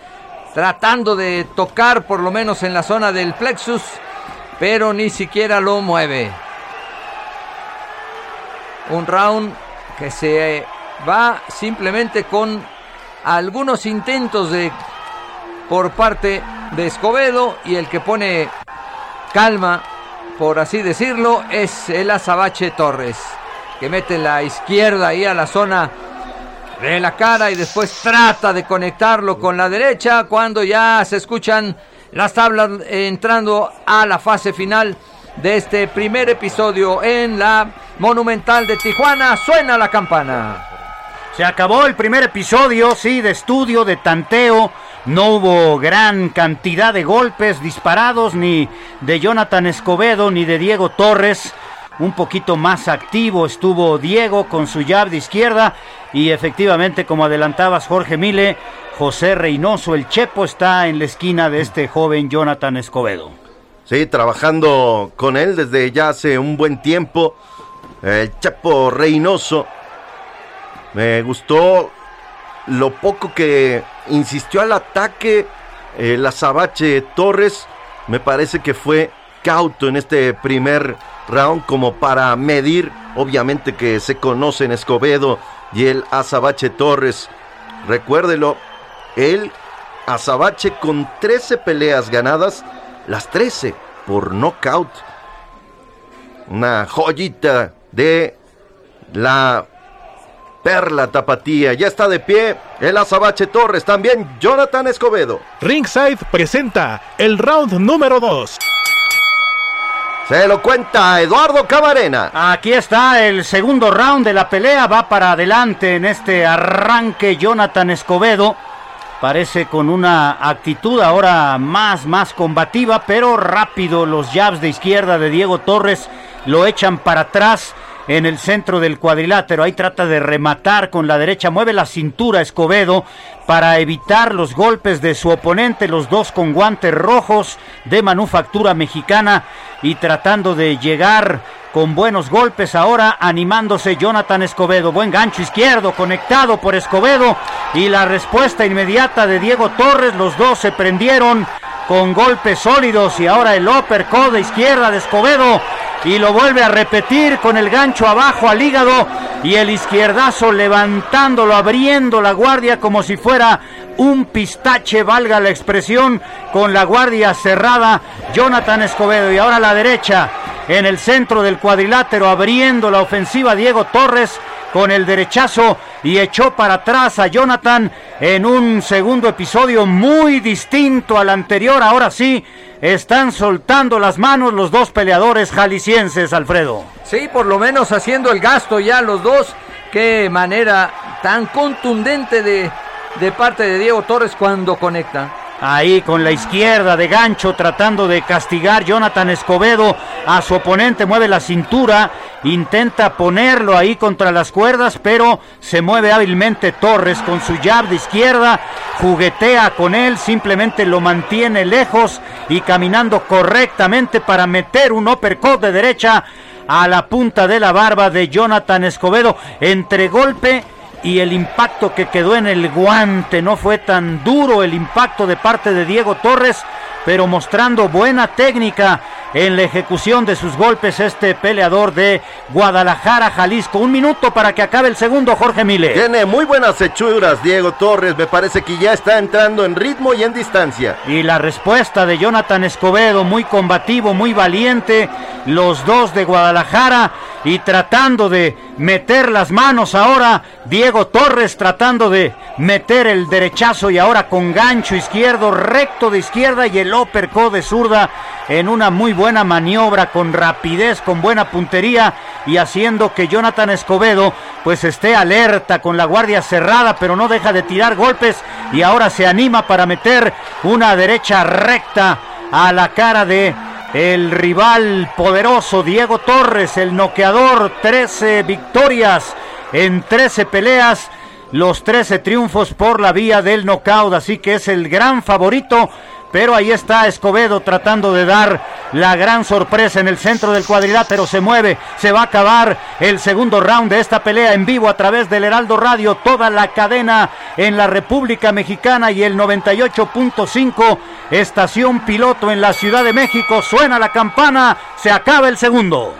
C: tratando de tocar por lo menos en la zona del plexus, pero ni siquiera lo mueve. Un round que se va simplemente con algunos intentos de por parte de Escobedo y el que pone calma por así decirlo, es el Azabache Torres, que mete la izquierda ahí a la zona de la cara y después trata de conectarlo con la derecha cuando ya se escuchan las tablas entrando a la fase final de este primer episodio en la Monumental de Tijuana. Suena la campana.
A: Se acabó el primer episodio, sí, de estudio, de tanteo no hubo gran cantidad de golpes disparados ni de Jonathan Escobedo ni de Diego Torres. Un poquito más activo estuvo Diego con su jab de izquierda y efectivamente como adelantabas Jorge Mile, José Reynoso, el Chepo, está en la esquina de este joven Jonathan Escobedo.
B: Sí, trabajando con él desde ya hace un buen tiempo. El Chepo Reynoso. Me gustó lo poco que insistió al ataque el Azabache Torres, me parece que fue cauto en este primer round como para medir, obviamente que se conocen Escobedo y el Azabache Torres. Recuérdelo, el Azabache con 13 peleas ganadas, las 13 por knockout. Una joyita de la Perla Tapatía. Ya está de pie el Azabache Torres. También Jonathan Escobedo.
E: Ringside presenta el round número 2.
B: Se lo cuenta Eduardo Camarena.
A: Aquí está el segundo round de la pelea. Va para adelante en este arranque Jonathan Escobedo. Parece con una actitud ahora más, más combativa, pero rápido. Los jabs de izquierda de Diego Torres lo echan para atrás en el centro del cuadrilátero. Ahí trata de rematar con la derecha. Mueve la cintura Escobedo para evitar los golpes de su oponente. Los dos con guantes rojos de manufactura mexicana y tratando de llegar con buenos golpes ahora animándose Jonathan Escobedo. Buen gancho izquierdo conectado por Escobedo y la respuesta inmediata de Diego Torres. Los dos se prendieron con golpes sólidos y ahora el uppercut de izquierda de Escobedo y lo vuelve a repetir con el gancho abajo al hígado y el izquierdazo levantándolo, abriendo la guardia como si fuera un pistache, valga la expresión, con la guardia cerrada, Jonathan Escobedo y ahora la derecha en el centro del cuadrilátero, abriendo la ofensiva Diego Torres con el derechazo y echó para atrás a Jonathan en un segundo episodio muy distinto al anterior. Ahora sí, están soltando las manos los dos peleadores jaliscienses, Alfredo.
C: Sí, por lo menos haciendo el gasto ya los dos. Qué manera tan contundente de, de parte de Diego Torres cuando conecta.
A: Ahí con la izquierda de gancho tratando de castigar Jonathan Escobedo. A su oponente, mueve la cintura, intenta ponerlo ahí contra las cuerdas, pero se mueve hábilmente Torres con su jab de izquierda, juguetea con él, simplemente lo mantiene lejos y caminando correctamente para meter un uppercut de derecha a la punta de la barba de Jonathan Escobedo. Entre golpe y el impacto que quedó en el guante. No fue tan duro el impacto de parte de Diego Torres, pero mostrando buena técnica en la ejecución de sus golpes este peleador de Guadalajara, Jalisco. Un minuto para que acabe el segundo, Jorge Mile.
B: Tiene muy buenas hechuras Diego Torres, me parece que ya está entrando en ritmo y en distancia.
A: Y la respuesta de Jonathan Escobedo, muy combativo, muy valiente, los dos de Guadalajara y tratando de meter las manos ahora, Diego Torres tratando de meter el derechazo y ahora con gancho izquierdo, recto de izquierda y el uppercut de zurda en una muy buena maniobra, con rapidez, con buena puntería y haciendo que Jonathan Escobedo pues esté alerta con la guardia cerrada, pero no deja de tirar golpes y ahora se anima para meter una derecha recta a la cara de el rival poderoso Diego Torres, el noqueador, 13 victorias en 13 peleas, los 13 triunfos por la vía del knockout, así que es el gran favorito pero ahí está Escobedo tratando de dar la gran sorpresa en el centro del cuadrilátero. Se mueve, se va a acabar el segundo round de esta pelea en vivo a través del Heraldo Radio. Toda la cadena en la República Mexicana y el 98.5 estación piloto en la Ciudad de México. Suena la campana, se acaba el segundo.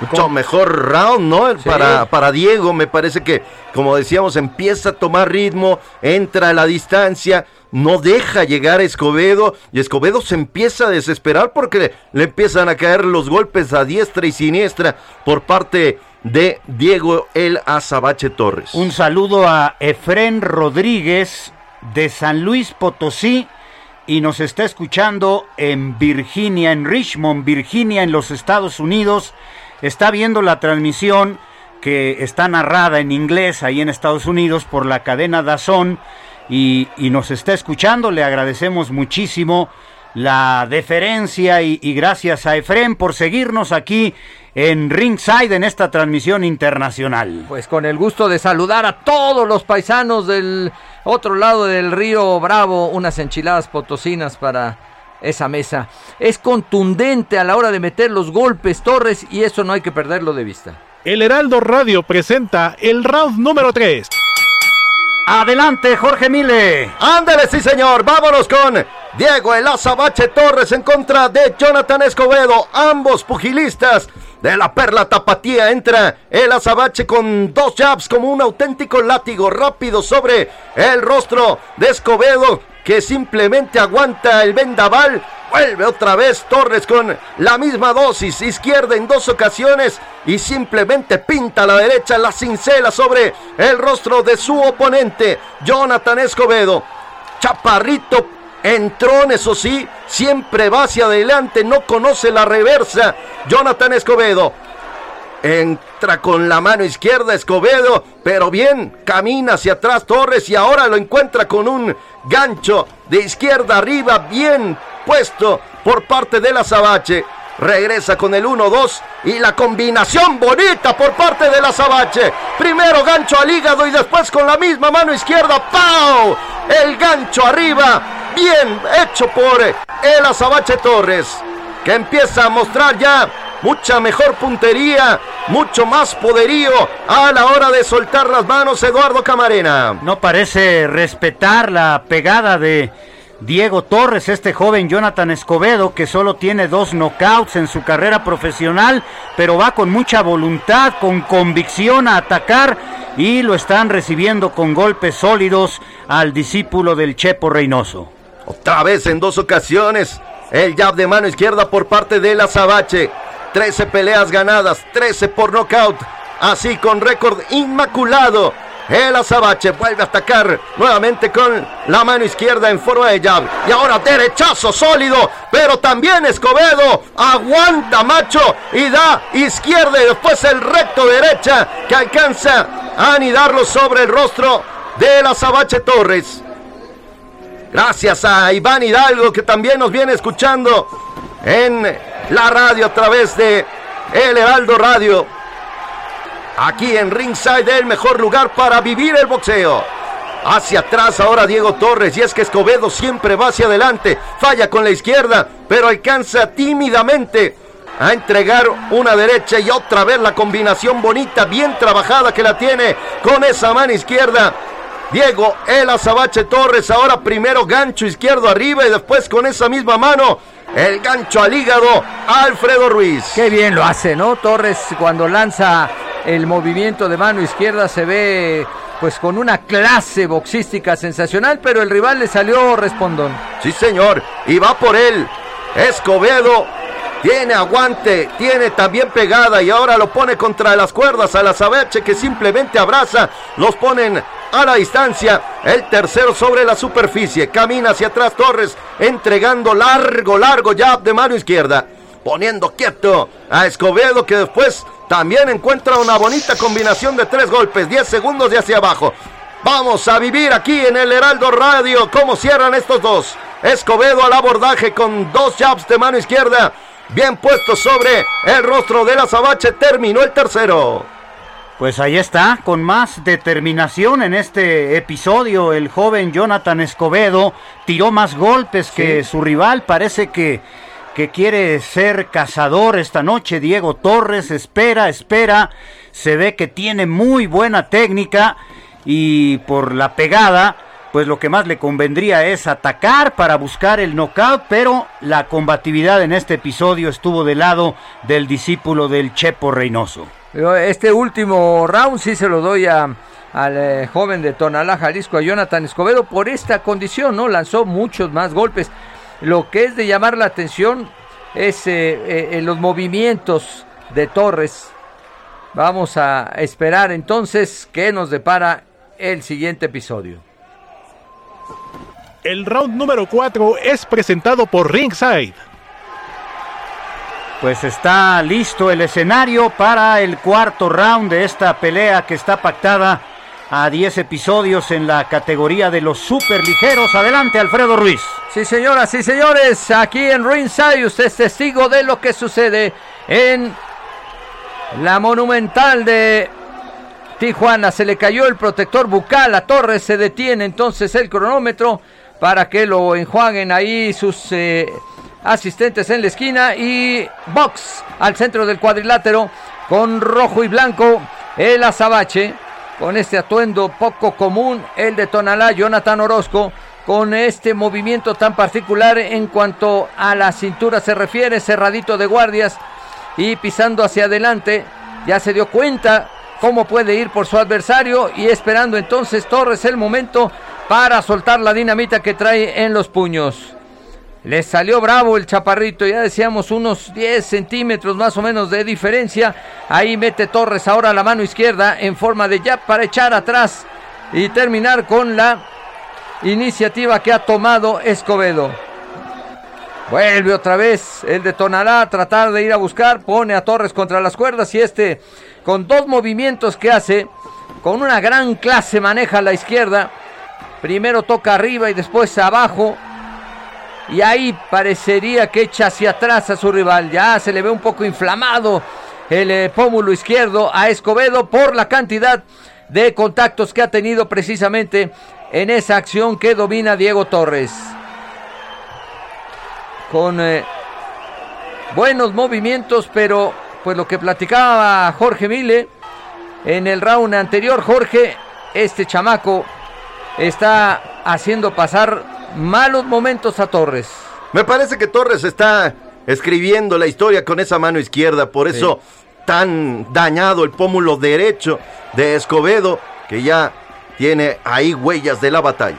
B: Mucho mejor round, ¿no? Para, para Diego, me parece que, como decíamos, empieza a tomar ritmo, entra a la distancia no deja llegar a Escobedo y Escobedo se empieza a desesperar porque le empiezan a caer los golpes a diestra y siniestra por parte de Diego El Azabache Torres.
A: Un saludo a Efren Rodríguez de San Luis Potosí y nos está escuchando en Virginia, en Richmond, Virginia, en los Estados Unidos. Está viendo la transmisión que está narrada en inglés ahí en Estados Unidos por la cadena Dazón y, nos está escuchando. Le agradecemos muchísimo la deferencia y, gracias a Efren por seguirnos aquí en Ringside en esta transmisión internacional.
C: Pues con el gusto de saludar a todos los paisanos del otro lado del río Bravo, unas enchiladas potosinas para esa mesa. Es contundente a la hora de meter los golpes Torres y eso no hay que perderlo de vista.
E: El Heraldo Radio presenta el round número 3.
A: Adelante, Jorge Mile.
B: Ándale, sí, señor. Vámonos con Diego El Azabache Torres en contra de Jonathan Escobedo. Ambos pugilistas de la perla tapatía. Entra el azabache con dos jabs como un auténtico látigo rápido sobre el rostro de Escobedo que simplemente aguanta el vendaval. Vuelve otra vez Torres con la misma dosis, izquierda en dos ocasiones y simplemente pinta a la derecha la cincela sobre el rostro de su oponente, Jonathan Escobedo. Chaparrito entró, eso sí, siempre va hacia adelante, no conoce la reversa. Jonathan Escobedo Entra con la mano izquierda Escobedo, pero bien, camina hacia atrás Torres y ahora lo encuentra con un gancho de izquierda arriba, bien puesto por parte de la Sabache. Regresa con el 1-2 y la combinación bonita por parte de la Sabache. Primero gancho al hígado y después con la misma mano izquierda. ¡Pau! El gancho arriba. Bien hecho por el Azabache Torres. Que empieza a mostrar ya mucha mejor puntería, mucho más poderío a la hora de soltar las manos Eduardo Camarena.
A: No parece respetar la pegada de Diego Torres, este joven Jonathan Escobedo, que solo tiene dos knockouts en su carrera profesional, pero va con mucha voluntad, con convicción a atacar y lo están recibiendo con golpes sólidos al discípulo del Chepo Reynoso.
B: Otra vez en dos ocasiones, el jab de mano izquierda por parte del Azabache 13 peleas ganadas, 13 por nocaut. Así con récord inmaculado. El Azabache vuelve a atacar nuevamente con la mano izquierda en forma de jab. Y ahora derechazo sólido, pero también Escobedo aguanta macho y da izquierda y después el recto derecha que alcanza a anidarlo sobre el rostro del Azabache Torres. Gracias a Iván Hidalgo que también nos viene escuchando en la radio a través de El Heraldo Radio. Aquí en Ringside, el mejor lugar para vivir el boxeo. Hacia atrás ahora Diego Torres. Y es que Escobedo siempre va hacia adelante. Falla con la izquierda, pero alcanza tímidamente a entregar una derecha y otra vez la combinación bonita, bien trabajada que la tiene con esa mano izquierda. Diego El Azabache Torres, ahora primero gancho izquierdo arriba y después con esa misma mano el gancho al hígado Alfredo Ruiz.
C: Qué bien lo hace, ¿no? Torres cuando lanza el movimiento de mano izquierda se ve pues con una clase boxística sensacional, pero el rival le salió respondón.
B: Sí, señor, y va por él. Escobedo tiene aguante, tiene también pegada y ahora lo pone contra las cuerdas a la Sabeche que simplemente abraza, los ponen a la distancia. El tercero sobre la superficie, camina hacia atrás Torres, entregando largo, largo jab de mano izquierda, poniendo quieto a Escobedo que después también encuentra una bonita combinación de tres golpes, 10 segundos de hacia abajo. Vamos a vivir aquí en el Heraldo Radio cómo cierran estos dos. Escobedo al abordaje con dos jabs de mano izquierda. Bien puesto sobre el rostro de la Sabache. Terminó el tercero.
A: Pues ahí está, con más determinación en este episodio, el joven Jonathan Escobedo tiró más golpes que su rival. Parece que que quiere ser cazador esta noche. Diego Torres espera, espera. Se ve que tiene muy buena técnica y por la pegada, pues lo que más le convendría es atacar para buscar el knockout, pero la combatividad en este episodio estuvo del lado del discípulo del Chepo Reynoso.
C: Este último round sí se lo doy a, al eh, joven de Tonalá, Jalisco, a Jonathan Escobedo, por esta condición, ¿no? Lanzó muchos más golpes. Lo que es de llamar la atención es eh, eh, los movimientos de Torres. Vamos a esperar entonces qué nos depara el siguiente episodio.
E: El round número 4 es presentado por Ringside.
A: Pues está listo el escenario para el cuarto round de esta pelea que está pactada a 10 episodios en la categoría de los superligeros. Adelante, Alfredo Ruiz.
C: Sí, señoras y señores, aquí en Ringside usted es testigo de lo que sucede en la monumental de Tijuana. Se le cayó el protector bucal a Torres, se detiene entonces el cronómetro para que lo enjuaguen ahí sus eh, asistentes en la esquina y box al centro del cuadrilátero con rojo y blanco el azabache con este atuendo poco común, el de Tonalá, Jonathan Orozco, con este movimiento tan particular en cuanto a la cintura se refiere, cerradito de guardias y pisando hacia adelante, ya se dio cuenta cómo puede ir por su adversario y esperando entonces Torres el momento para soltar la dinamita que trae en los puños. Le salió bravo el chaparrito, ya decíamos unos 10 centímetros más o menos de diferencia. Ahí mete Torres ahora la mano izquierda en forma de jab para echar atrás y terminar con la iniciativa que ha tomado Escobedo. Vuelve otra vez el de Tonalá a tratar de ir a buscar, pone a Torres contra las cuerdas y este con dos movimientos que hace, con una gran clase maneja la izquierda. Primero toca arriba y después abajo y ahí parecería que echa hacia atrás a su rival. Ya se le ve un poco inflamado el eh, pómulo izquierdo a Escobedo por la cantidad de contactos que ha tenido precisamente en esa acción que domina Diego Torres. Con eh, buenos movimientos, pero pues lo que platicaba Jorge Mile en el round anterior, Jorge, este chamaco está haciendo pasar malos momentos a Torres.
B: Me parece que Torres está escribiendo la historia con esa mano izquierda, por eso tan dañado el pómulo derecho de Escobedo, que ya tiene ahí huellas de la batalla.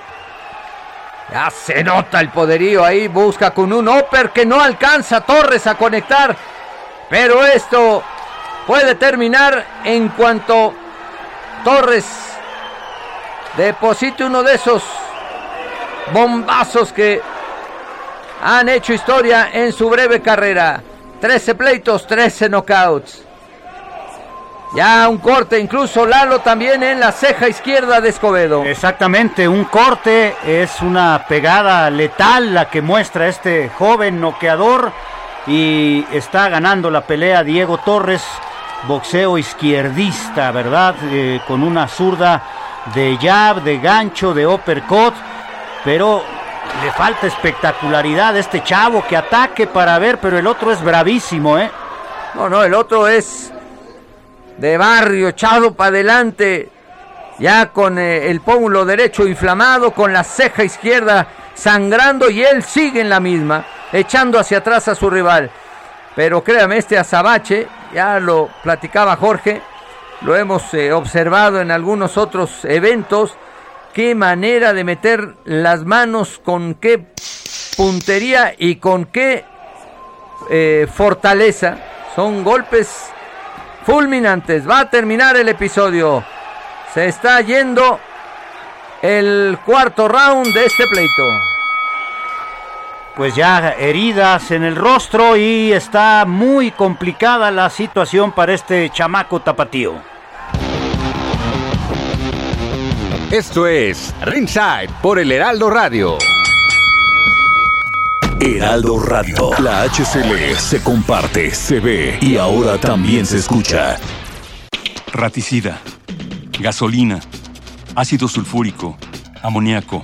C: Ya se nota el poderío ahí, busca con un upper que no alcanza Torres a conectar. Pero esto puede terminar en cuanto Torres deposite uno de esos bombazos que han hecho historia en su breve carrera. 13 pleitos, 13 knockouts. Ya un corte, incluso Lalo también en la ceja izquierda de Escobedo.
A: Exactamente, un corte es una pegada letal la que muestra este joven noqueador y está ganando la pelea Diego Torres, boxeo izquierdista, ¿verdad? Eh, con una zurda de jab, de gancho, de uppercut, pero le falta espectacularidad a este chavo que ataque para ver, pero el otro es bravísimo, ¿eh?
C: No, no, el otro es de barrio, echado para adelante, ya con eh, el pómulo derecho inflamado, con la ceja izquierda sangrando y él sigue en la misma, echando hacia atrás a su rival. Pero créame, este azabache, ya lo platicaba Jorge, lo hemos eh, observado en algunos otros eventos, qué manera de meter las manos, con qué puntería y con qué eh, fortaleza. Son golpes fulminantes. Va a terminar el episodio. Se está yendo el cuarto round de este pleito.
A: Pues ya heridas en el rostro y está muy complicada la situación para este chamaco tapatío.
F: Esto es Ringside por el Heraldo Radio.
G: Heraldo Radio. La HCL se comparte, se ve y ahora también se escucha.
I: Raticida, gasolina, ácido sulfúrico, amoníaco,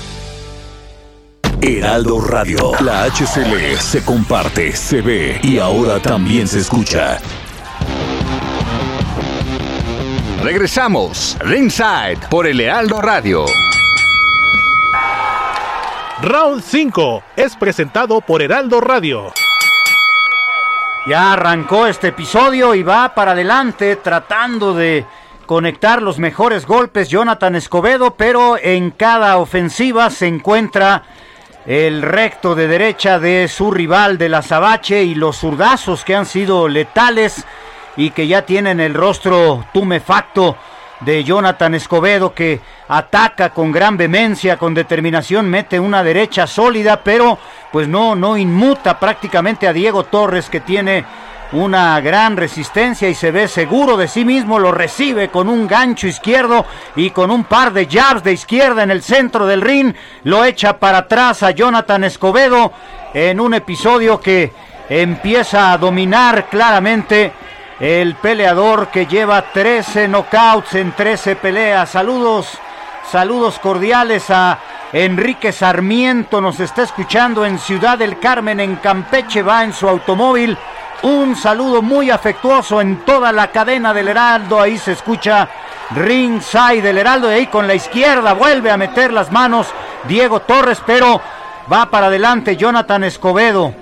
G: Heraldo Radio. La HCL se comparte, se ve y ahora también se escucha.
F: Regresamos, Ringside por el Heraldo Radio.
E: Round 5 es presentado por Heraldo Radio.
A: Ya arrancó este episodio y va para adelante tratando de conectar los mejores golpes Jonathan Escobedo, pero en cada ofensiva se encuentra el recto de derecha de su rival de la Sabache y los zurdazos que han sido letales y que ya tienen el rostro tumefacto de Jonathan Escobedo que ataca con gran vehemencia, con determinación, mete una derecha sólida, pero pues no, no inmuta prácticamente a Diego Torres que tiene una gran resistencia y se ve seguro de sí mismo, lo recibe con un gancho izquierdo y con un par de jabs de izquierda en el centro del ring, lo echa para atrás a Jonathan Escobedo en un episodio que empieza a dominar claramente el peleador que lleva 13 knockouts en 13 peleas. Saludos, saludos cordiales a Enrique Sarmiento, nos está escuchando en Ciudad del Carmen, en Campeche, va en su automóvil. Un saludo muy afectuoso en toda la cadena del Heraldo, ahí se escucha ringside del Heraldo y ahí con la izquierda vuelve a meter las manos Diego Torres, pero va para adelante Jonathan Escobedo.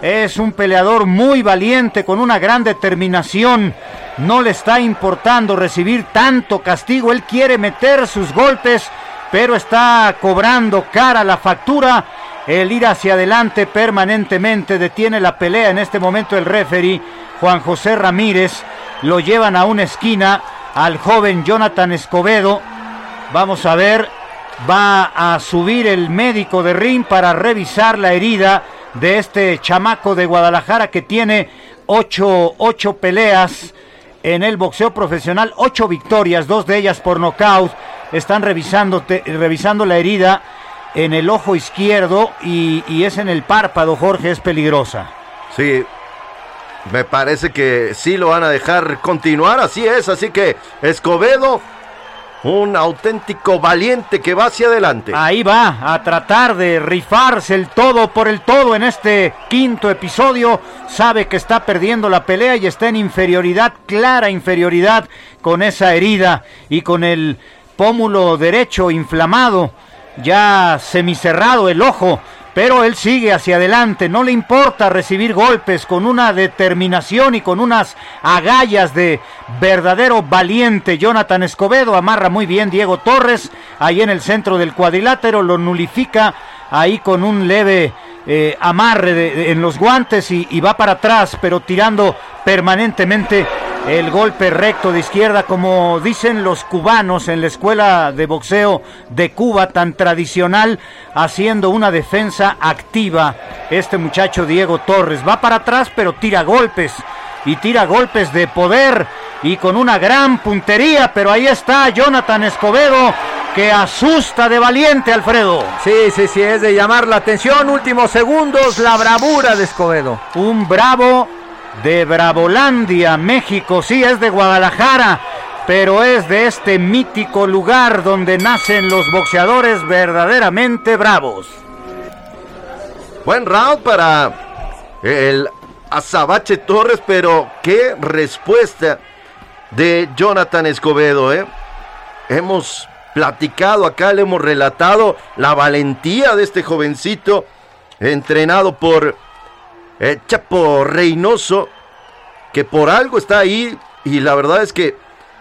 A: Es un peleador muy valiente, con una gran determinación. No le está importando recibir tanto castigo. Él quiere meter sus golpes, pero está cobrando cara la factura. El ir hacia adelante permanentemente detiene la pelea. En este momento el referee, Juan José Ramírez, lo llevan a una esquina al joven Jonathan Escobedo. Vamos a ver, va a subir el médico de ring para revisar la herida de este chamaco de Guadalajara que tiene ocho, ocho peleas en el boxeo profesional, ocho victorias, dos de ellas por nocaut. están revisando, revisando la herida en el ojo izquierdo y, y es en el párpado, Jorge, es peligrosa.
B: Sí, me parece que sí lo van a dejar continuar, así es, así que Escobedo, un auténtico valiente que va hacia adelante.
A: Ahí va a tratar de rifarse el todo por el todo en este quinto episodio. Sabe que está perdiendo la pelea y está en inferioridad, clara inferioridad con esa herida y con el pómulo derecho inflamado, ya semicerrado el ojo pero él sigue hacia adelante, no le importa recibir golpes con una determinación y con unas agallas de verdadero valiente. Jonathan Escobedo amarra muy bien Diego Torres ahí en el centro del cuadrilátero, lo nulifica ahí con un leve eh, amarre en los guantes y va para atrás, pero tirando permanentemente el golpe recto de izquierda, como dicen los cubanos en la escuela de boxeo de Cuba tan tradicional, haciendo una defensa activa. Este muchacho Diego Torres va para atrás, pero tira golpes y tira golpes de poder y con una gran puntería, pero ahí está Jonathan Escobedo que asusta de valiente Alfredo.
C: Sí, sí, sí, es de llamar la atención. Últimos segundos, la bravura de Escobedo.
A: Un bravo de Bravolandia, México. Sí, es de Guadalajara, pero es de este mítico lugar donde nacen los boxeadores verdaderamente bravos.
B: Buen round para el Azabache Torres, pero qué respuesta de Jonathan Escobedo, ¿eh? Hemos platicado acá, le hemos relatado la valentía de este jovencito entrenado por eh, Chapo Reynoso, que por algo está ahí y la verdad es que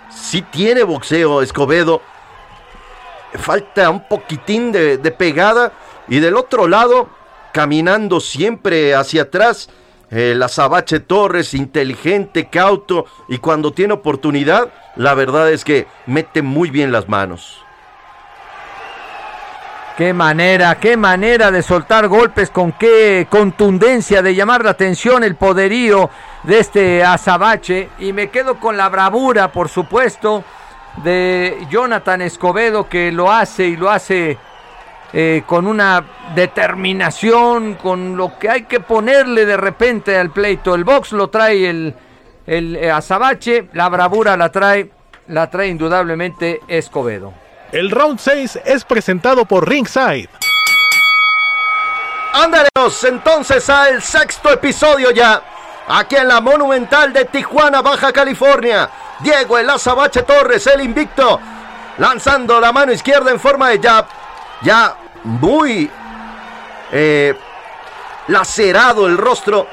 B: sí tiene boxeo Escobedo. Falta un poquitín de, de pegada y del otro lado, caminando siempre hacia atrás, el Azabache Torres, inteligente, cauto y cuando tiene oportunidad, la verdad es que mete muy bien las manos.
C: Qué manera, qué manera de soltar golpes, con qué contundencia de llamar la atención, el poderío de este azabache. Y me quedo con la bravura, por supuesto, de Jonathan Escobedo, que lo hace y lo hace eh, con una determinación, con lo que hay que ponerle de repente al pleito. El box lo trae el, el eh, azabache, la bravura la trae, la trae indudablemente Escobedo.
E: El round 6 es presentado por Ringside.
B: Ándalos entonces al sexto episodio ya. Aquí en la Monumental de Tijuana, Baja California. Diego El Azabache Torres, el invicto. Lanzando la mano izquierda en forma de jab. Ya muy eh, lacerado el rostro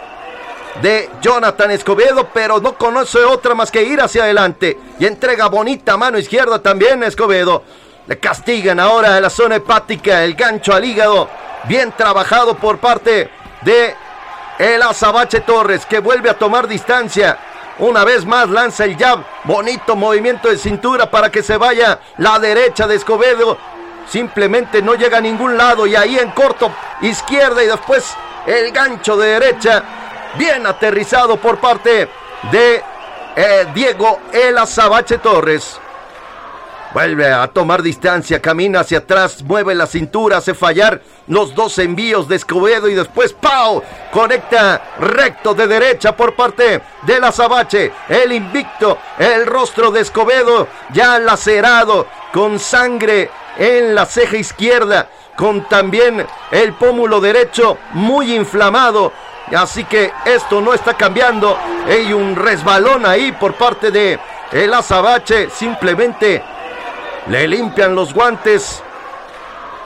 B: de Jonathan Escobedo, pero no conoce otra más que ir hacia adelante. Y entrega bonita mano izquierda también Escobedo. Le castigan ahora en la zona hepática, el gancho al hígado. Bien trabajado por parte de el Azabache Torres, que vuelve a tomar distancia. Una vez más lanza el jab. Bonito movimiento de cintura para que se vaya la derecha de Escobedo. Simplemente no llega a ningún lado y ahí en corto izquierda y después el gancho de derecha. Bien aterrizado por parte de eh, Diego El Azabache Torres. Vuelve a tomar distancia, camina hacia atrás, mueve la cintura, hace fallar los dos envíos de Escobedo y después ¡Pau! Conecta recto de derecha por parte del Azabache. El invicto, el rostro de Escobedo ya lacerado, con sangre en la ceja izquierda, con también el pómulo derecho muy inflamado. Así que esto no está cambiando. Hay un resbalón ahí por parte de el Azabache. Simplemente le limpian los guantes.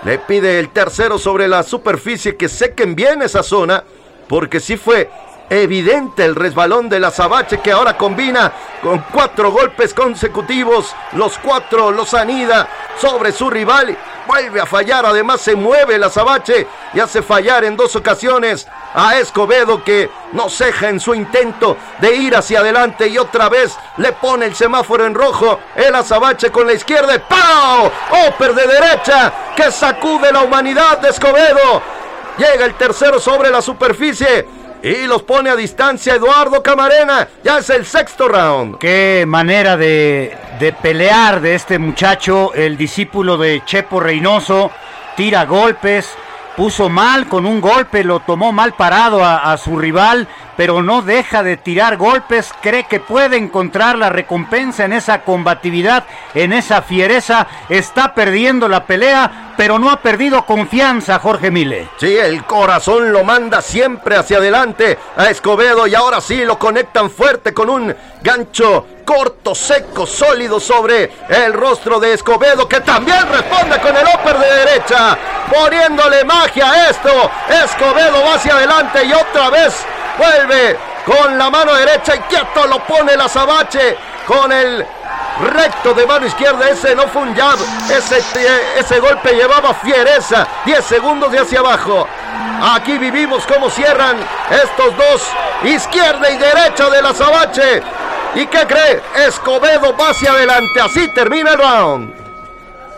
B: Le pide el tercero sobre la superficie que sequen bien esa zona. Porque sí fue evidente el resbalón del azabache que ahora combina con cuatro golpes consecutivos. Los cuatro los anida sobre su rival. Vuelve a fallar, además se mueve el azabache y hace fallar en dos ocasiones a Escobedo que no ceja en su intento de ir hacia adelante y otra vez le pone el semáforo en rojo. El azabache con la izquierda. ¡Pau! Oper de derecha que sacude la humanidad de Escobedo. Llega el tercero sobre la superficie y los pone a distancia Eduardo Camarena. Ya es el sexto round.
A: Qué manera de, de pelear de este muchacho, el discípulo de Chepo Reynoso. Tira golpes, puso mal con un golpe, lo tomó mal parado a, a, su rival, pero no deja de tirar golpes, cree que puede encontrar la recompensa en esa combatividad, en esa fiereza, está perdiendo la pelea, pero no ha perdido confianza Jorge Mile.
B: Sí, el corazón lo manda siempre hacia adelante a Escobedo y ahora sí lo conectan fuerte con un gancho corto, seco, sólido sobre el rostro de Escobedo, que también responde con el upper de derecha, poniéndole magia a esto. Escobedo va hacia adelante y otra vez vuelve con la mano derecha y quieto lo pone la Sabache con el recto de mano izquierda. Ese no fue un jab, ese, ese golpe llevaba fiereza. 10 segundos de hacia abajo. Aquí vivimos cómo cierran estos dos, izquierda y derecha de la Sabache. ¿Y qué cree? Escobedo va hacia adelante. Así termina el round.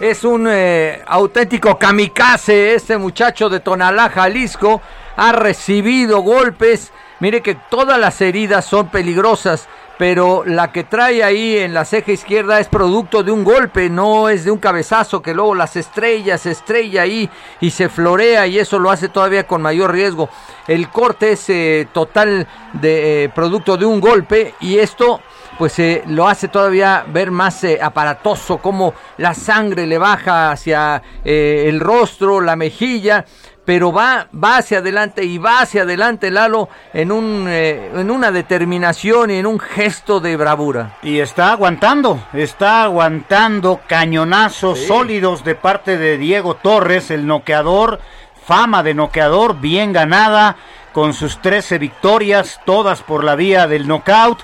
C: Es un eh, auténtico kamikaze este muchacho de Tonalá, Jalisco. Ha recibido golpes. Mire que todas las heridas son peligrosas, pero la que trae ahí en la ceja izquierda es producto de un golpe, no es de un cabezazo que luego las estrellas se estrella ahí y se florea y eso lo hace todavía con mayor riesgo. El corte es eh, total de eh, producto de un golpe y esto pues eh, lo hace todavía ver más eh, aparatoso, como la sangre le baja hacia eh, el rostro, la mejilla, pero va, va hacia adelante y va hacia adelante Lalo en, un, eh, en una determinación y en un gesto de bravura.
A: Y está aguantando, está aguantando cañonazos sí. sólidos de parte de Diego Torres, el noqueador, fama de noqueador, bien ganada, con sus 13 victorias, todas por la vía del knockout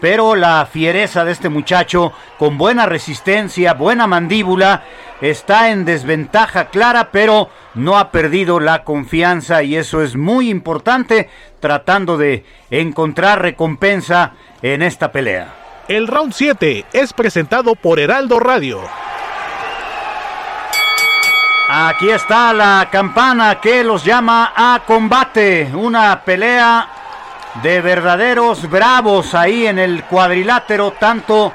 A: pero la fiereza de este muchacho, con buena resistencia, buena mandíbula, está en desventaja clara, pero no ha perdido la confianza y eso es muy importante, tratando de encontrar recompensa en esta pelea.
E: El round 7 es presentado por Heraldo Radio.
A: Aquí está la campana que los llama a combate, una pelea de verdaderos bravos ahí en el cuadrilátero, tanto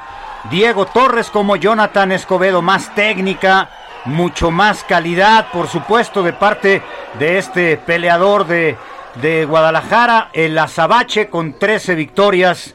A: Diego Torres como Jonathan Escobedo, más técnica, mucho más calidad, por supuesto, de parte de este peleador de, de Guadalajara, el Azabache con 13 victorias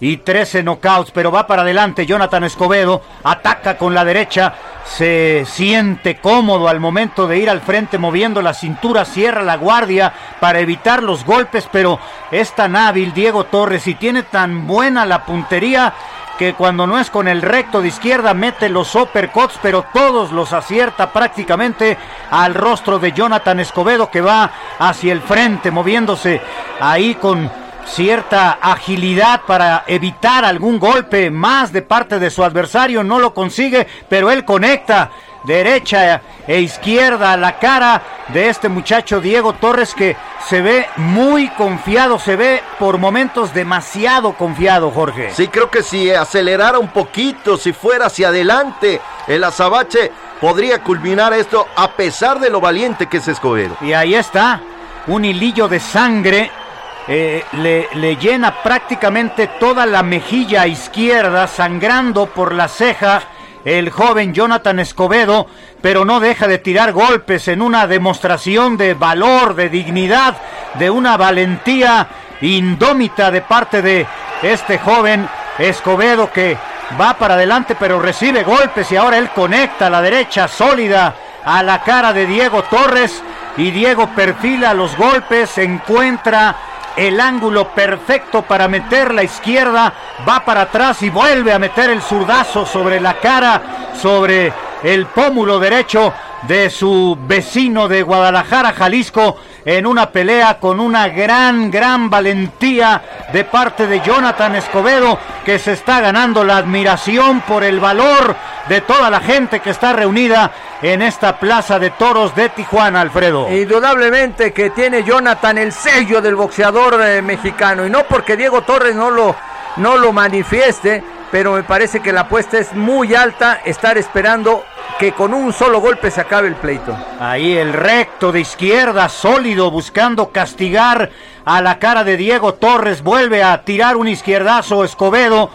A: y 13 knockouts, pero va para adelante Jonathan Escobedo, ataca con la derecha, se siente cómodo al momento de ir al frente moviendo la cintura, cierra la guardia para evitar los golpes, pero es tan hábil Diego Torres y tiene tan buena la puntería que cuando no es con el recto de izquierda mete los uppercuts, pero todos los acierta prácticamente al rostro de Jonathan Escobedo que va hacia el frente moviéndose ahí con cierta agilidad para evitar algún golpe más de parte de su adversario, no lo consigue, pero él conecta derecha e izquierda a la cara de este muchacho Diego Torres que se ve muy confiado, se ve por momentos demasiado confiado, Jorge.
B: Sí, creo que si acelerara un poquito, si fuera hacia adelante, el azabache podría culminar esto a pesar de lo valiente que es Escobedo.
A: Y ahí está, un hilillo de sangre eh, le, le, llena prácticamente toda la mejilla izquierda, sangrando por la ceja el joven Jonathan Escobedo, pero no deja de tirar golpes en una demostración de valor, de dignidad, de una valentía indómita de parte de este joven Escobedo que va para adelante pero recibe golpes y ahora él conecta la derecha sólida a la cara de Diego Torres y Diego perfila los golpes, encuentra el ángulo perfecto para meter la izquierda, va para atrás y vuelve a meter el zurdazo sobre la cara, sobre el pómulo derecho de su vecino de Guadalajara, Jalisco, en una pelea con una gran, gran valentía de parte de Jonathan Escobedo, que se está ganando la admiración por el valor de toda la gente que está reunida en esta plaza de toros de Tijuana, Alfredo.
C: Indudablemente que tiene Jonathan el sello del boxeador eh, mexicano, y no porque Diego Torres no lo, no lo manifieste, pero me parece que la apuesta es muy alta, estar esperando que con un solo golpe se acabe el pleito.
A: Ahí el recto de izquierda, sólido, buscando castigar a la cara de Diego Torres. Vuelve a tirar un izquierdazo Escobedo.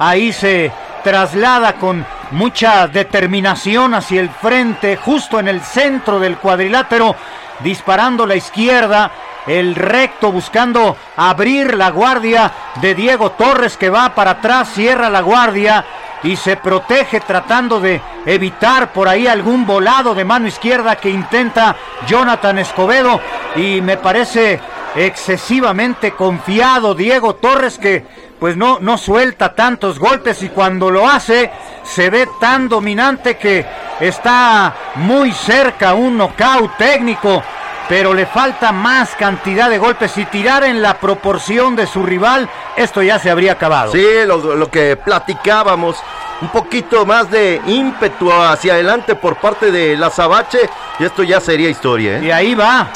A: Ahí se traslada con mucha determinación hacia el frente, justo en el centro del cuadrilátero, disparando la izquierda. El recto buscando abrir la guardia de Diego Torres que va para atrás, cierra la guardia y se protege tratando de evitar por ahí algún volado de mano izquierda que intenta Jonathan Escobedo. Y me parece excesivamente confiado Diego Torres que pues no, no suelta tantos golpes y cuando lo hace se ve tan dominante que está muy cerca un knockout técnico pero le falta más cantidad de golpes. Si tirara en la proporción de su rival, esto ya se habría acabado.
B: Sí, lo, lo, que platicábamos, un poquito más de ímpetu hacia adelante por parte de la Sabache, y esto ya sería historia. ¿eh?
A: Y ahí va,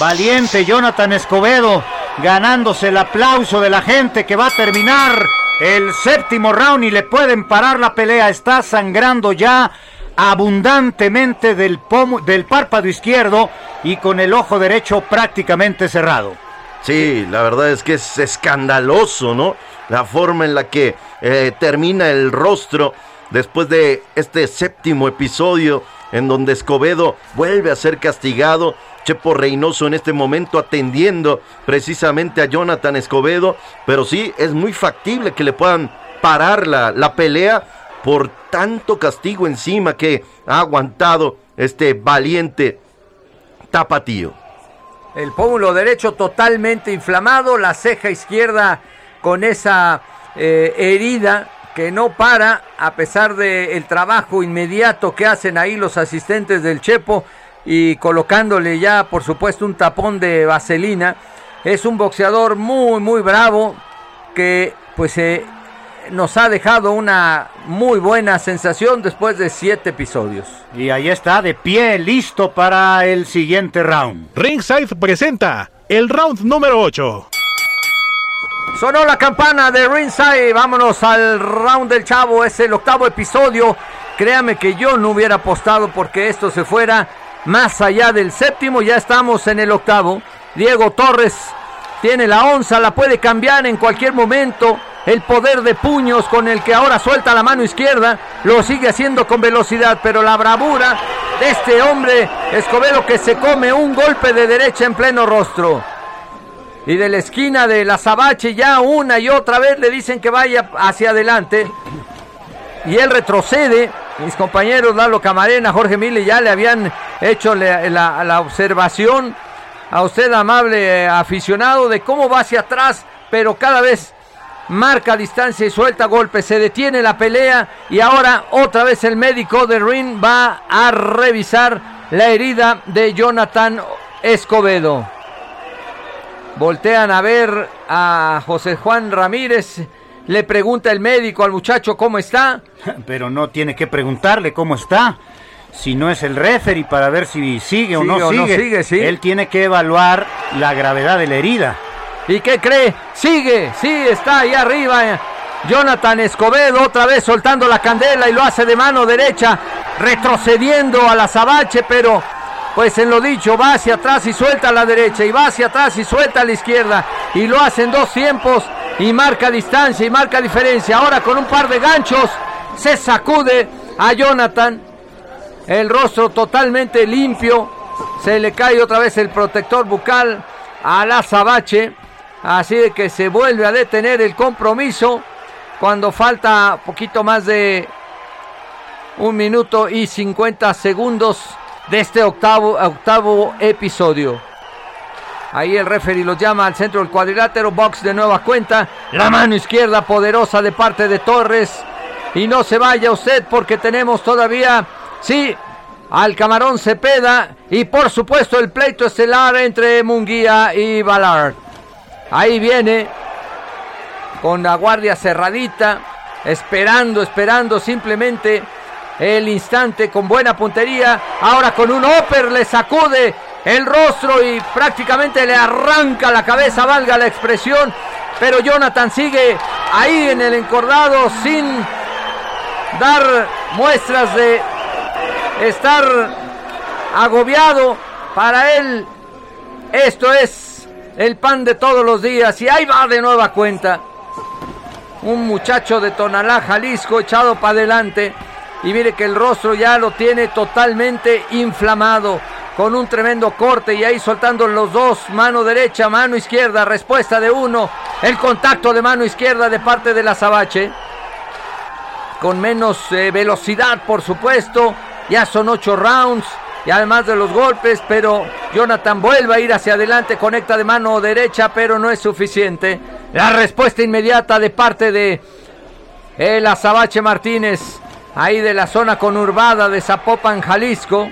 A: valiente Jonathan Escobedo, ganándose el aplauso de la gente que va a terminar el séptimo round y le pueden parar la pelea. Está sangrando ya abundantemente del, pomo, del párpado izquierdo y con el ojo derecho prácticamente cerrado.
B: Sí, la verdad es que es escandaloso, ¿no? La forma en la que eh, termina el rostro después de este séptimo episodio en donde Escobedo vuelve a ser castigado. Chepo Reynoso en este momento atendiendo precisamente a Jonathan Escobedo, pero sí es muy factible que le puedan parar la, la pelea por tanto castigo encima que ha aguantado este valiente tapatío.
C: El pómulo derecho totalmente inflamado, la ceja izquierda con esa eh, herida que no para a pesar del el trabajo inmediato que hacen ahí los asistentes del Chepo y colocándole ya por supuesto un tapón de vaselina. Es un boxeador muy muy bravo que pues eh, nos ha dejado una muy buena sensación después de siete episodios.
A: Y ahí está, de pie, listo para el siguiente round.
E: Ringside presenta el round número 8.
C: Sonó la campana de Ringside, vámonos al round del chavo, es el octavo episodio. Créame que yo no hubiera apostado porque esto se fuera más allá del séptimo, ya estamos en el octavo. Diego Torres tiene la onza, la puede cambiar en cualquier momento el poder de puños con el que ahora suelta la mano izquierda, lo sigue haciendo con velocidad, pero la bravura de este hombre Escobedo que se come un golpe de derecha en pleno rostro. Y de la esquina de la Sabache ya una y otra vez le dicen que vaya hacia adelante. Y él retrocede. Mis compañeros Lalo Camarena, Jorge Mille ya le habían hecho la observación a usted, amable eh, aficionado, de cómo va hacia atrás, pero cada vez marca distancia y suelta golpes, se detiene la pelea y ahora otra vez el médico de Ring va a revisar la herida de Jonathan Escobedo. Voltean a ver a José Juan Ramírez. Le pregunta el médico al muchacho cómo está. (laughs)
A: Pero no tiene que preguntarle cómo está. Si no es el referee para ver si sigue o, no,
C: o no sigue. sí.
A: Él tiene que evaluar la gravedad de la herida.
C: ¿Y qué cree? Sigue, sí, está ahí arriba. eh. Jonathan Escobedo otra vez soltando la candela y lo hace de mano derecha, retrocediendo a la Sabache, pero pues en lo dicho, va hacia atrás y suelta a la derecha, y va hacia atrás y suelta a la izquierda, y lo hace en dos tiempos, y marca distancia y marca diferencia. Ahora con un par de ganchos, se sacude a Jonathan, el rostro totalmente limpio, se le cae otra vez el protector bucal a la Sabache. Así de que se vuelve a detener el compromiso cuando falta poquito más de un minuto y 50 segundos de este octavo, octavo episodio. Ahí el referee los llama al centro del cuadrilátero, box de nueva cuenta, la mano izquierda poderosa de parte de Torres. Y no se vaya usted porque tenemos todavía, sí, al camarón Cepeda y por supuesto el pleito estelar entre Munguía y Ballard. Ahí viene con la guardia cerradita, esperando, esperando simplemente el instante con buena puntería. Ahora con un upper le sacude el rostro y prácticamente le arranca la cabeza, valga la expresión. Pero Jonathan sigue ahí en el encordado sin dar muestras de estar agobiado. Para él esto es el pan de todos los días y ahí va de nueva cuenta. Un muchacho de Tonalá, Jalisco, echado para adelante. Y mire que el rostro ya lo tiene totalmente inflamado. Con un tremendo corte y ahí soltando los dos, mano derecha, mano izquierda, respuesta de uno. El contacto de mano izquierda de parte de la Sabache. Con menos eh, velocidad, por supuesto. Ya son ocho rounds y además de los golpes, pero Jonathan vuelve a ir hacia adelante, conecta de mano derecha, pero no es suficiente. La respuesta inmediata de parte de el Azabache Martínez, ahí de la zona conurbada de Zapopan, Jalisco.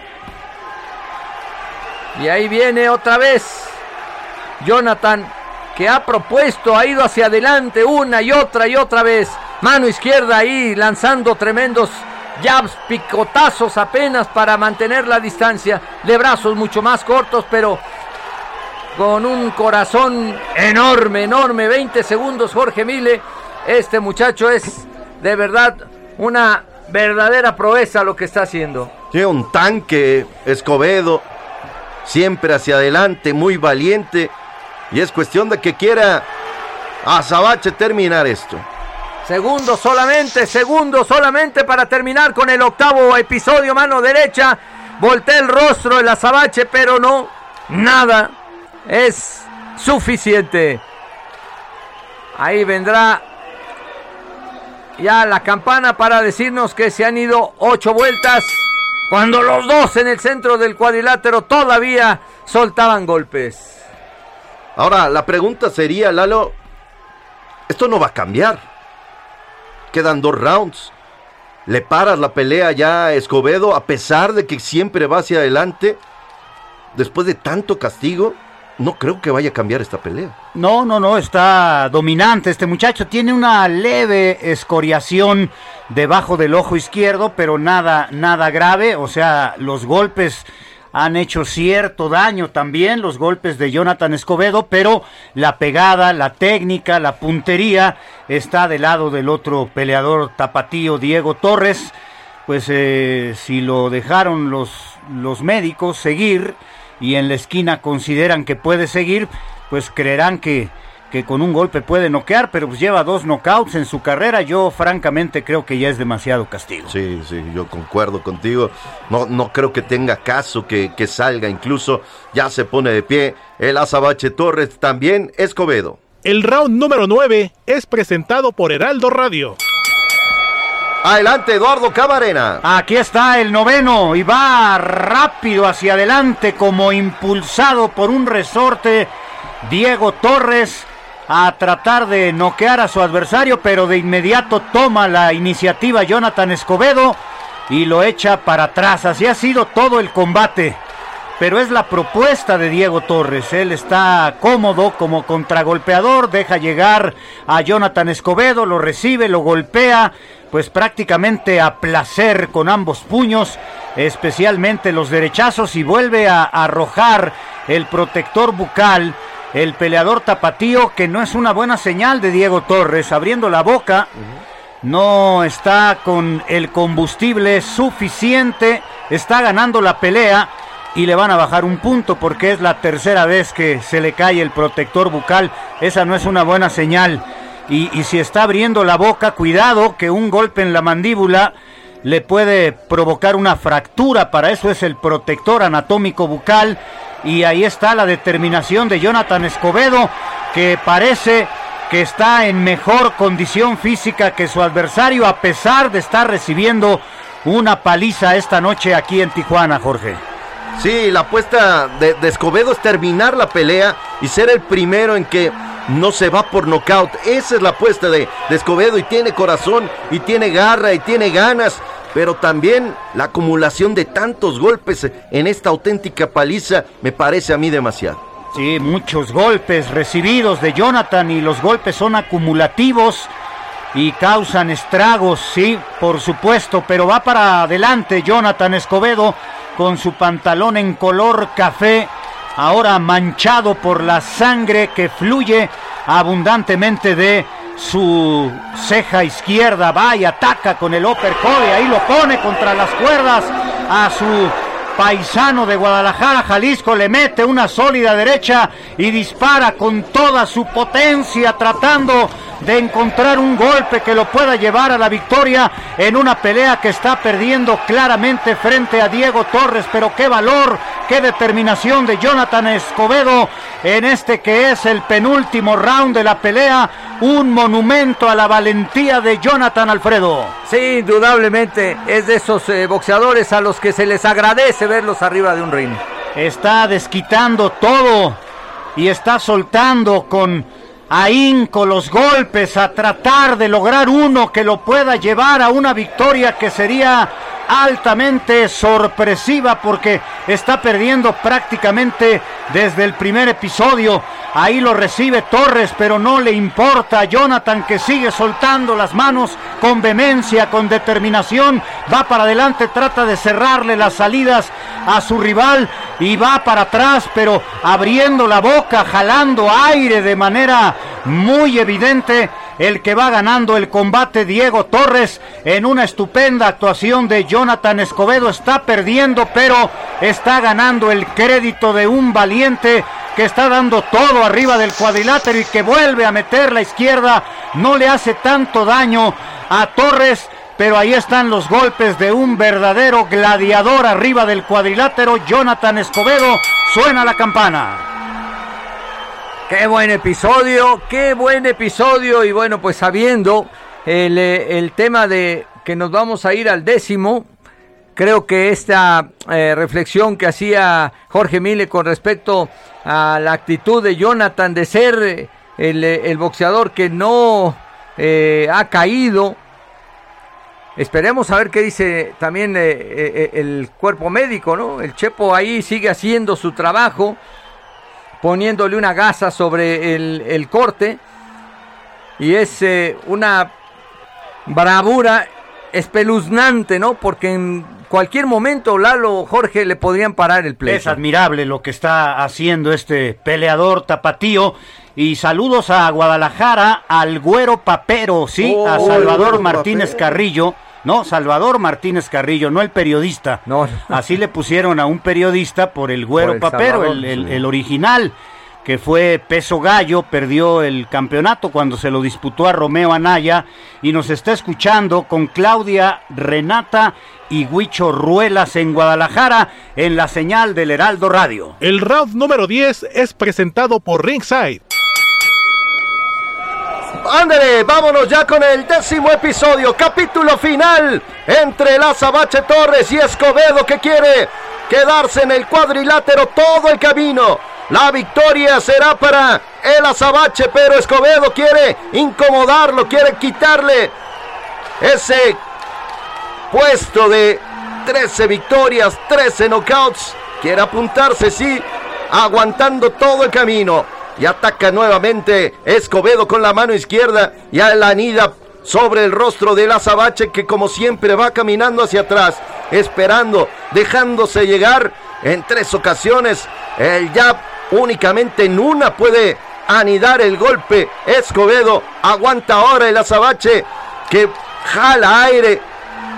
C: Y ahí viene otra vez Jonathan, que ha propuesto, ha ido hacia adelante una y otra y otra vez. Mano izquierda ahí, lanzando tremendos jabs, picotazos apenas para mantener la distancia, de brazos mucho más cortos, pero con un corazón enorme, enorme. 20 segundos, Jorge Mile. Este muchacho es de verdad una verdadera proeza lo que está haciendo.
B: Tiene un tanque, Escobedo, siempre hacia adelante, muy valiente. Y es cuestión de que quiera a Sabache terminar esto.
C: Segundo solamente, segundo solamente para terminar con el octavo episodio, mano derecha. Voltea el rostro el azabache, pero no, nada es suficiente. Ahí vendrá ya la campana para decirnos que se han ido ocho vueltas. Cuando los dos en el centro del cuadrilátero todavía soltaban golpes.
B: Ahora, la pregunta sería, Lalo, esto no va a cambiar quedan dos rounds. Le paras la pelea ya a Escobedo, a pesar de que siempre va hacia adelante. Después de tanto castigo, no creo que vaya a cambiar esta pelea.
A: No, no, no, está dominante este muchacho. Tiene una leve escoriación debajo del ojo izquierdo, pero nada, nada grave. O sea, los golpes han hecho cierto daño también los golpes de Jonathan Escobedo, pero la pegada, la técnica, la puntería está del lado del otro peleador tapatío Diego Torres. Pues eh, si lo dejaron los, los médicos seguir y en la esquina consideran que puede seguir, pues creerán que, que con un golpe puede noquear, pero pues lleva dos knockouts en su carrera. Yo francamente creo que ya es demasiado castigo.
B: Sí, sí, yo concuerdo contigo. No, no creo que tenga caso que, que salga. Incluso ya se pone de pie el Azabache Torres, también Escobedo.
E: El round número 9 es presentado por Heraldo Radio.
B: Adelante, Eduardo Camarena.
A: Aquí está el noveno y va rápido hacia adelante como impulsado por un resorte. Diego Torres a tratar de noquear a su adversario, pero de inmediato toma la iniciativa Jonathan Escobedo y lo echa para atrás. Así ha sido todo el combate. Pero es la propuesta de Diego Torres. Él está cómodo como contragolpeador, deja llegar a Jonathan Escobedo, lo recibe, lo golpea, pues prácticamente a placer con ambos puños, especialmente los derechazos, y vuelve a arrojar el protector bucal el peleador tapatío, que no es una buena señal de Diego Torres, abriendo la boca. No está con el combustible suficiente, está ganando la pelea y le van a bajar un punto porque es la tercera vez que se le cae el protector bucal. Esa no es una buena señal. Y, y si está abriendo la boca, cuidado que un golpe en la mandíbula le puede provocar una fractura. Para eso es el protector anatómico bucal y ahí está la determinación de Jonathan Escobedo, que parece que está en mejor condición física que su adversario, a pesar de estar recibiendo una paliza esta noche aquí en Tijuana, Jorge.
B: Sí, la apuesta de, Escobedo es terminar la pelea y ser el primero en que no se va por nocaut. Esa es la apuesta de, de Escobedo y tiene corazón y tiene garra y tiene ganas pero también la acumulación de tantos golpes en esta auténtica paliza me parece a mí demasiado.
A: Sí, muchos golpes recibidos de Jonathan y los golpes son acumulativos y causan estragos, sí, por supuesto, pero va para adelante Jonathan Escobedo con su pantalón en color café, ahora manchado por la sangre que fluye abundantemente de su ceja izquierda, va y ataca con el uppercut y ahí lo pone contra las cuerdas. a su paisano de Guadalajara, Jalisco, le mete una sólida derecha y dispara con toda su potencia tratando de encontrar un golpe que lo pueda llevar a la victoria en una pelea que está perdiendo claramente frente a Diego Torres. Pero qué valor, qué determinación de Jonathan Escobedo en este que es el penúltimo round de la pelea. Un monumento a la valentía de Jonathan Alfredo.
C: Sí, indudablemente es de esos eh, boxeadores a los que se les agradece verlos arriba de un ring.
A: Está desquitando todo y está soltando con ahínco los golpes a tratar de lograr uno que lo pueda llevar a una victoria que sería altamente sorpresiva porque está perdiendo prácticamente desde el primer episodio. Ahí lo recibe Torres, pero no le importa a Jonathan que sigue soltando las manos con vehemencia, con determinación. Va para adelante, trata de cerrarle las salidas a su rival y va para atrás, pero abriendo la boca, jalando aire de manera muy evidente el que va ganando el combate Diego Torres en una estupenda actuación de Jonathan Escobedo. Está perdiendo, pero está ganando el crédito de un valiente que está dando todo arriba del cuadrilátero y que vuelve a meter la izquierda. No le hace tanto daño a Torres. Pero ahí están los golpes de un verdadero gladiador arriba del cuadrilátero, Jonathan Escobedo. Suena la campana.
C: Qué buen episodio, qué buen episodio. Y bueno, pues sabiendo el, eh, el tema de que nos vamos a ir al décimo, creo que esta eh, reflexión que hacía Jorge Mille con respecto a la actitud de Jonathan de ser eh, el, el boxeador que no ha caído. Esperemos a ver qué dice también el cuerpo médico, ¿no? El Chepo ahí sigue haciendo su trabajo poniéndole una gasa sobre el, corte. Y es eh, una bravura espeluznante, ¿no? Porque en cualquier momento Lalo Jorge le podrían parar el pleito.
A: Es admirable lo que está haciendo este peleador tapatío. Y saludos a Guadalajara, al Güero Papero, sí, a
C: Oh,
A: Salvador
C: el Güero
A: Martínez
C: Papero.
A: Carrillo. No, Salvador Martínez Carrillo, no el periodista.
C: No. (laughs)
A: Así le pusieron a un periodista por el Güero
C: Por el
A: Papero,
C: Salvador,
A: el, el-
C: sí.
A: el original, que fue peso gallo, perdió el campeonato cuando se lo disputó a Romeo Anaya y nos está escuchando con Claudia Renata y Huicho Ruelas en Guadalajara en la señal del Heraldo Radio.
E: El round número 10 es presentado por Ringside.
B: Ándale, vámonos ya con el décimo episodio, capítulo final entre la Sabache Torres y Escobedo que quiere quedarse en el cuadrilátero todo el camino. La victoria será para el Azabache, pero Escobedo quiere incomodarlo, quiere quitarle ese puesto de 13 victorias, 13 knockouts. Quiere apuntarse, sí, aguantando todo el camino. Y ataca nuevamente Escobedo con la mano izquierda y a la anida sobre el rostro del Azabache que como siempre va caminando hacia atrás, esperando, dejándose llegar en tres ocasiones. El jab únicamente en una puede anidar el golpe. Escobedo aguanta ahora el Azabache que jala aire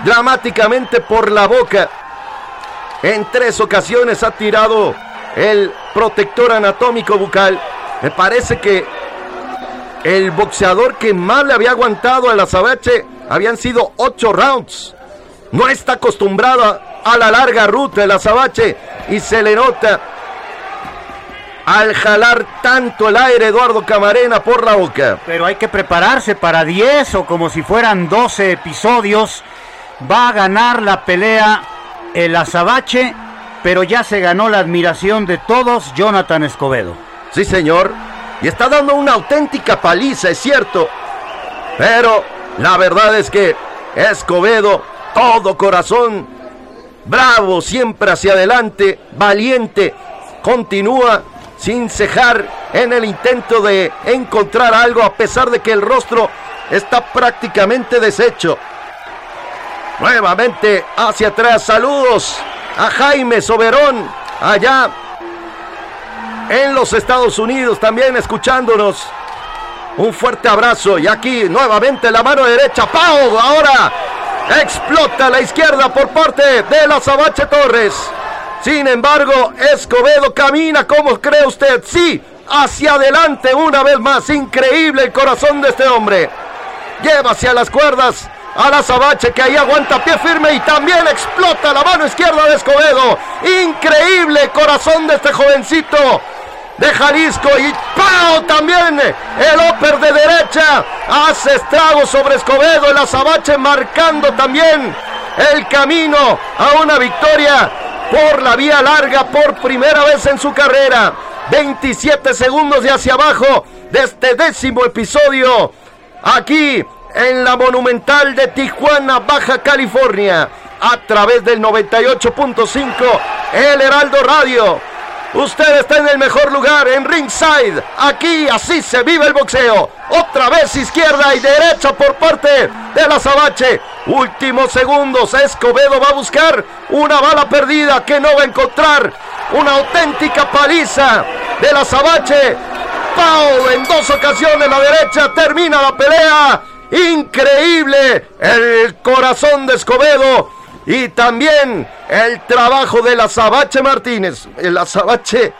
B: dramáticamente por la boca. En tres ocasiones ha tirado el protector anatómico bucal. Me parece que el boxeador que más le había aguantado al azabache habían sido ocho rounds. No está acostumbrado a, a la larga ruta el azabache y se le nota al jalar tanto el aire Eduardo Camarena por la boca.
A: Pero hay que prepararse para 10 o como si fueran 12 episodios. Va a ganar la pelea el Azabache, pero ya se ganó la admiración de todos Jonathan Escobedo.
B: Sí, señor. Y está dando una auténtica paliza, es cierto. Pero la verdad es que Escobedo, todo corazón, bravo, siempre hacia adelante, valiente, continúa sin cejar en el intento de encontrar algo a pesar de que el rostro está prácticamente deshecho. Nuevamente hacia atrás, saludos a Jaime Soberón, allá en los Estados Unidos también escuchándonos. Un fuerte abrazo y aquí nuevamente la mano derecha. Pau ahora Explota la izquierda por parte de la Sabache Torres. Sin embargo, Escobedo camina, como cree usted? Sí, hacia adelante una vez más. Increíble el corazón de este hombre. Lleva hacia las cuerdas a la Sabache que ahí aguanta pie firme y también explota la mano izquierda de Escobedo. Increíble corazón de este jovencito de Jalisco y ¡pau! También el Oper de derecha hace estrago sobre Escobedo. El Azabache marcando también el camino a una victoria por la vía larga por primera vez en su carrera. 27 segundos de hacia abajo de este décimo episodio aquí en la Monumental de Tijuana, Baja California, a través del 98.5 El Heraldo Radio. Usted está en el mejor lugar, en ringside. Aquí así se vive el boxeo. Otra vez izquierda y derecha por parte de la Sabache. Últimos segundos. Escobedo va a buscar una bala perdida que no va a encontrar. Una auténtica paliza de la Sabache. Pau en dos ocasiones la derecha. Termina la pelea. Increíble el corazón de Escobedo y también el trabajo de la Sabache Martínez, la Sabache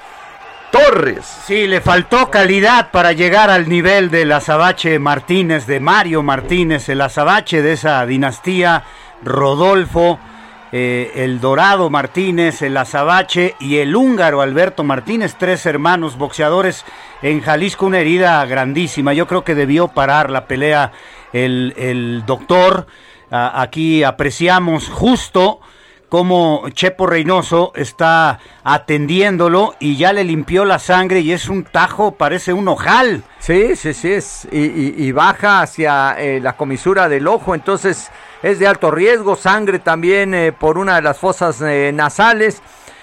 B: Torres.
A: Sí, le faltó calidad para llegar al nivel de la Sabache Martínez, de Mario Martínez, el Azabache de esa dinastía, Rodolfo, eh, el Dorado Martínez, el Azabache y el húngaro Alberto Martínez, tres hermanos boxeadores en Jalisco, una herida grandísima. Yo creo que debió parar la pelea el, el doctor aquí apreciamos justo cómo Chepo Reynoso está atendiéndolo y ya le limpió la sangre y es un tajo, parece un ojal.
C: Sí, sí, sí, es, y, baja hacia eh, la comisura del ojo, entonces es de alto riesgo, sangre también eh, por una de las fosas eh, nasales.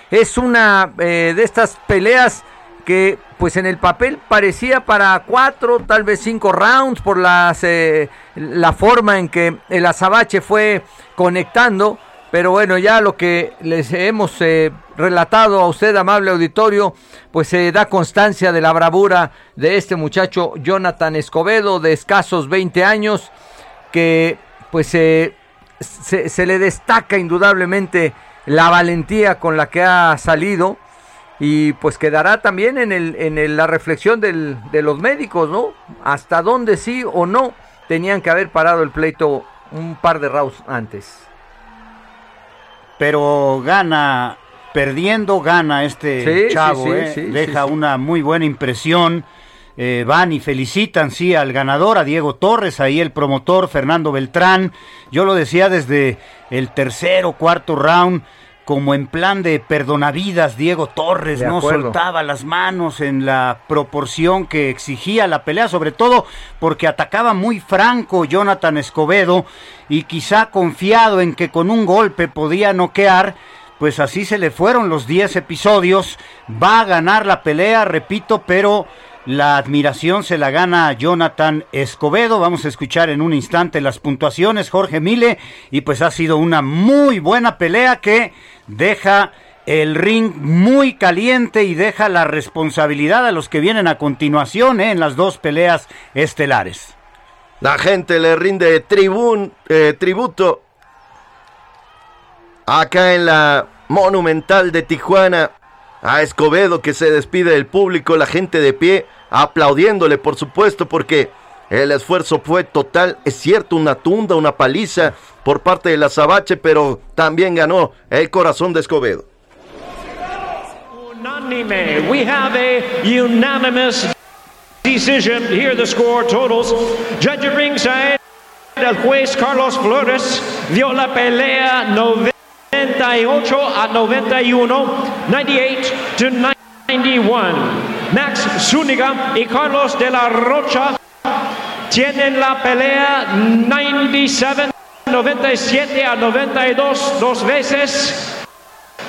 C: Es una de estas peleas que pues en el papel parecía para cuatro, tal vez cinco rounds por las, eh, la forma en que el azabache fue conectando. Pero bueno, ya lo que les hemos eh, relatado a usted, amable auditorio, pues se da constancia de la bravura de este muchacho Jonathan Escobedo, de escasos 20 años, que pues se, se le destaca indudablemente la valentía con la que ha salido y pues quedará también en, el, en la reflexión del, de los médicos, ¿no? Hasta dónde sí o no tenían que haber parado el pleito un par de rounds antes.
A: Pero gana, perdiendo gana este chavo, ¿eh? deja una muy buena impresión. Eh, van y felicitan, sí, al ganador, a Diego Torres, ahí el promotor Fernando Beltrán. Yo lo decía desde el tercer o cuarto round como en plan de perdonavidas, Diego Torres no soltaba las manos en la proporción que exigía la pelea, sobre todo porque atacaba muy franco Jonathan Escobedo y quizá confiado en que con un golpe podía noquear, pues así se le fueron los 10 episodios, va a ganar la pelea, repito, pero la admiración se la gana Jonathan Escobedo. Vamos a escuchar en un instante las puntuaciones, Jorge Mile. Y pues ha sido una muy buena pelea que deja el ring muy caliente y deja la responsabilidad a los que vienen a continuación ¿eh? en las dos peleas estelares.
B: La gente le rinde tribun, eh, tributo acá en la Monumental de Tijuana a Escobedo que se despide del público, la gente de pie aplaudiéndole, por supuesto, porque el esfuerzo fue total. Es cierto, una tunda, una paliza por parte de la Sabache, pero también ganó el corazón de Escobedo.
D: Unánime. We have a unanimous decision. Here the score totals. Judge ringside. El juez Carlos Flores dio la pelea 98 a 91, 98 to 91. Max Zúñiga y Carlos de la Rocha tienen la pelea 97, 97 a 92 dos veces.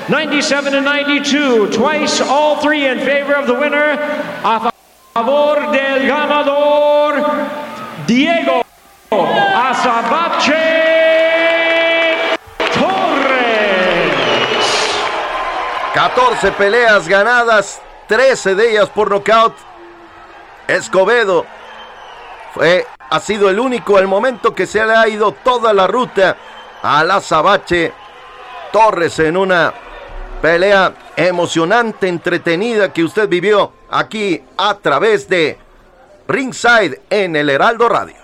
D: 97 and 92, twice all three in favor of the winner. A favor del ganador, Diego Azabache
B: 14 peleas ganadas, 13 de ellas por nocaut. Escobedo fue, ha sido el único al momento que se le ha ido toda la ruta a la Sabache Torres en una pelea emocionante, entretenida que usted vivió aquí a través de Ringside en el Heraldo Radio.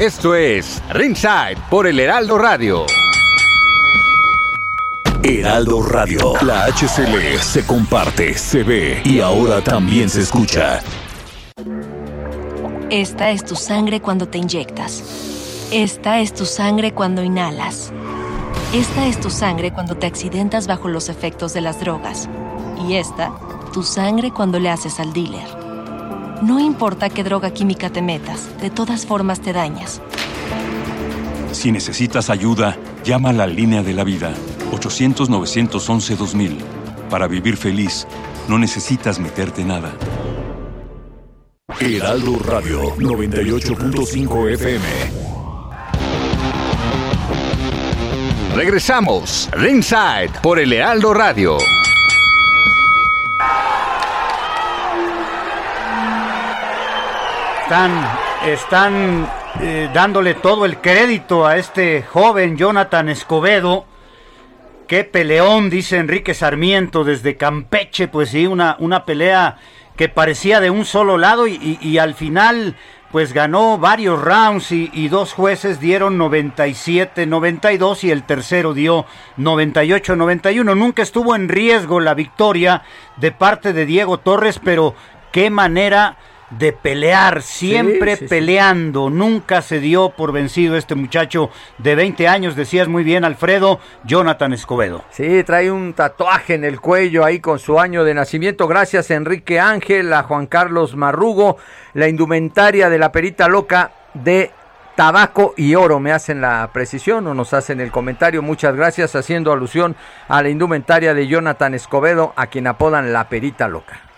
F: Esto es Ringside por el Heraldo Radio.
G: Heraldo Radio. La HCL se comparte, se ve y ahora también se escucha.
H: Esta es tu sangre cuando te inyectas. Esta es tu sangre cuando inhalas. Esta es tu sangre cuando te accidentas bajo los efectos de las drogas. Y esta, tu sangre cuando le haces al dealer. No importa qué droga química te metas, de todas formas te dañas.
I: Si necesitas ayuda, llama a la línea de la vida 800-911-2000. Para vivir feliz, no necesitas meterte nada.
G: Heraldo Radio 98.5 FM.
F: Regresamos, Ringside por el Heraldo Radio.
A: Están, están eh, dándole todo el crédito a este joven Jonathan Escobedo. Qué peleón, dice Enrique Sarmiento desde Campeche, pues sí, una, una pelea que parecía de un solo lado y, al final pues ganó varios rounds y, y dos jueces dieron 97-92 y el tercero dio 98-91. Nunca estuvo en riesgo la victoria de parte de Diego Torres, pero qué manera de pelear, siempre
C: sí, sí.
A: peleando, nunca se dio por vencido este muchacho de 20 años, decías muy bien Alfredo, Jonathan Escobedo.
C: Sí, trae un tatuaje en el cuello ahí con su año de nacimiento. Gracias a Enrique Ángel, a Juan Carlos Marrugo, la indumentaria de la perita loca de tabaco y oro. Me hacen la precisión o nos hacen el comentario. Muchas gracias, haciendo alusión a la indumentaria de Jonathan Escobedo, a quien apodan la perita loca.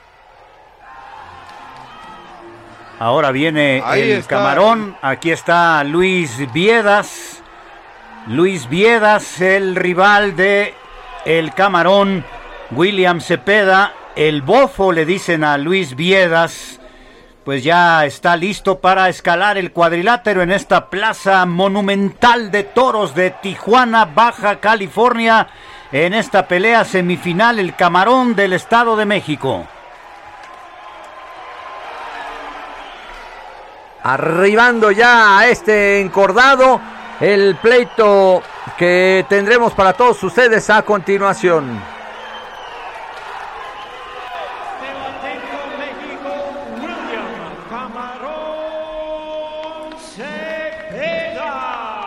A: Ahora viene
J: Ahí
A: el
J: está.
A: camarón. Aquí está Luis Viedas. Luis Viedas, el rival de el camarón. William Cepeda. El bofo le dicen a Luis Viedas. Pues ya está listo para escalar el cuadrilátero en esta plaza monumental de toros de Tijuana, Baja California. En esta pelea semifinal, el camarón del Estado de México.
C: Arribando ya a este encordado, el pleito que tendremos para todos ustedes a continuación.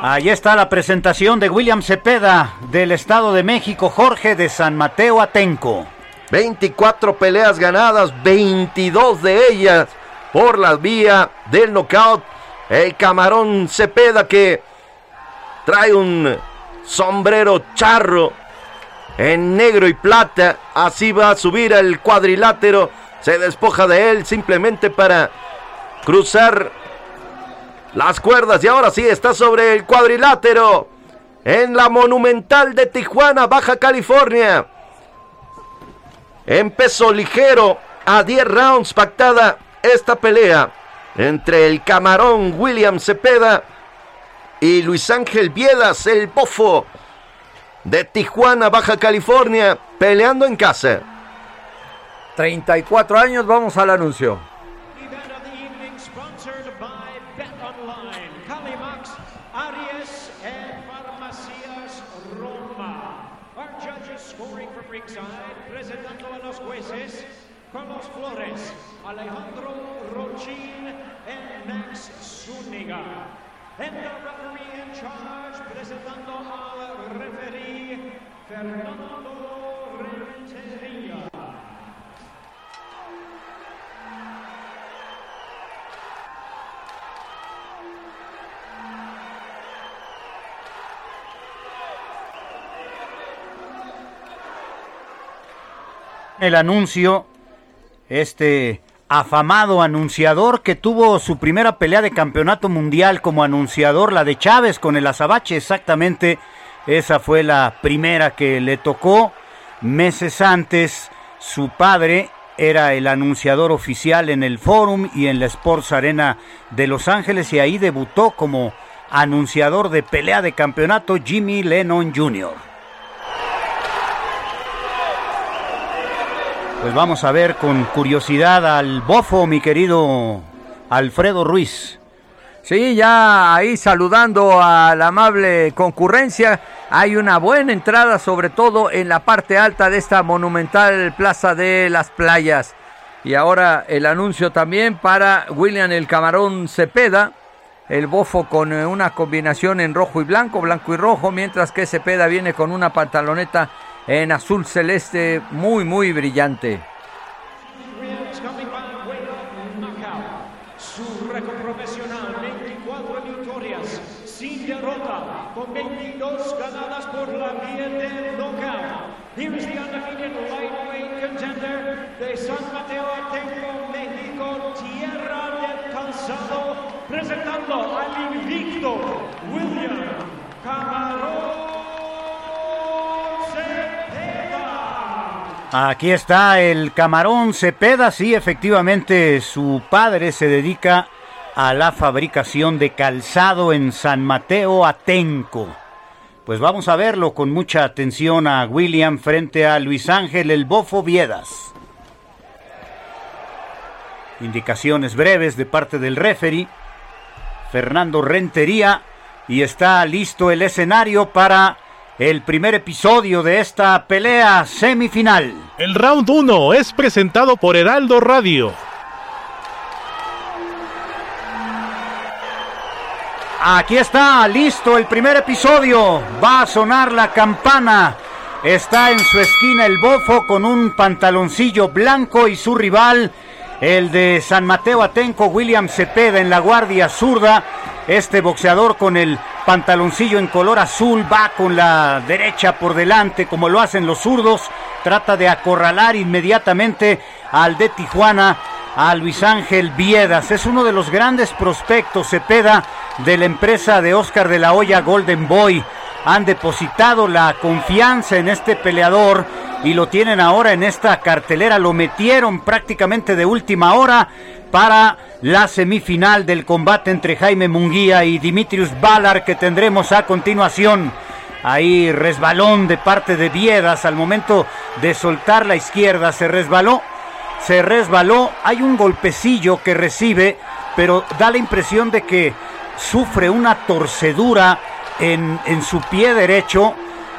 A: Ahí está la presentación de William Cepeda del Estado de México, Jorge de San Mateo Atenco.
B: 24 peleas ganadas, 22 de ellas por la vía del knockout. El camarón Cepeda que trae un sombrero charro en negro y plata. Así va a subir al cuadrilátero. Se despoja de él simplemente para cruzar las cuerdas. Y ahora sí está sobre el cuadrilátero. En la Monumental de Tijuana, Baja California. En peso ligero, a 10 rounds pactada esta pelea entre el camarón William Cepeda y Luis Ángel Viedas, el bofo de Tijuana, Baja California, peleando en casa.
C: 34 años, vamos al anuncio.
D: Sponsored by Bet Online, Calimax, Aries, and Farmacias Roma. Our judges scoring from ringside, presentando a los jueces Carlos Flores, Alejandro Rochin, and Max Zuniga. And the referee in charge, presentando al referee Fernando Renteria.
A: El anuncio, este afamado anunciador que tuvo su primera pelea de campeonato mundial como anunciador, la de Chávez con el Azabache, exactamente. Esa fue la primera que le tocó. Meses antes, su padre era el anunciador oficial en el Forum y en la Sports Arena de Los Ángeles y ahí debutó como anunciador de pelea de campeonato Jimmy Lennon Jr. Pues vamos a ver con curiosidad al bofo, mi querido Alfredo Ruiz.
C: Sí, ya ahí saludando a la amable concurrencia. Hay una buena entrada, sobre todo en la parte alta de esta monumental Plaza de las Playas. Y ahora el anuncio también para William el Camarón Cepeda. El bofo con eh, una combinación en rojo y blanco, blanco y rojo, mientras que Cepeda viene con una pantaloneta en azul celeste muy, muy brillante.
D: Su récord profesional, 24 victorias, sin derrota, con 22 ganadas por la vía del knockout. Here is the undefeated lightweight contender de San Mateo Atenco, México, Tierra del Calzado, presentando al invicto William Camarón Cepeda.
A: Aquí está el camarón Cepeda, sí, efectivamente su padre se dedica a la fabricación de calzado en San Mateo Atenco. Pues vamos a verlo con mucha atención a William frente a Luis Ángel el Bofo Viedas. Indicaciones breves de parte del referee, Fernando Rentería, y está listo el escenario para el primer episodio de esta pelea semifinal.
E: El round 1 es presentado por Heraldo Radio.
A: Aquí está, listo el primer episodio. Va a sonar la campana. Está en su esquina el bofo con un pantaloncillo blanco y su rival, el de San Mateo Atenco, William Cepeda en la guardia zurda. Este boxeador con el pantaloncillo en color azul va con la derecha por delante como lo hacen los zurdos. Trata de acorralar inmediatamente al de Tijuana, a Luis Ángel Viedas. Es uno de los grandes prospectos Cepeda de la empresa de Oscar de la Hoya Golden Boy. Han depositado la confianza en este peleador y lo tienen ahora en esta cartelera. Lo metieron prácticamente de última hora para la semifinal del combate entre Jaime Munguía y Dimitrius Balar que tendremos a continuación. Ahí resbalón de parte de Viedas al momento de soltar la izquierda. Se resbaló, se resbaló. Hay un golpecillo que recibe, pero da la impresión de que sufre una torcedura en, en su pie derecho.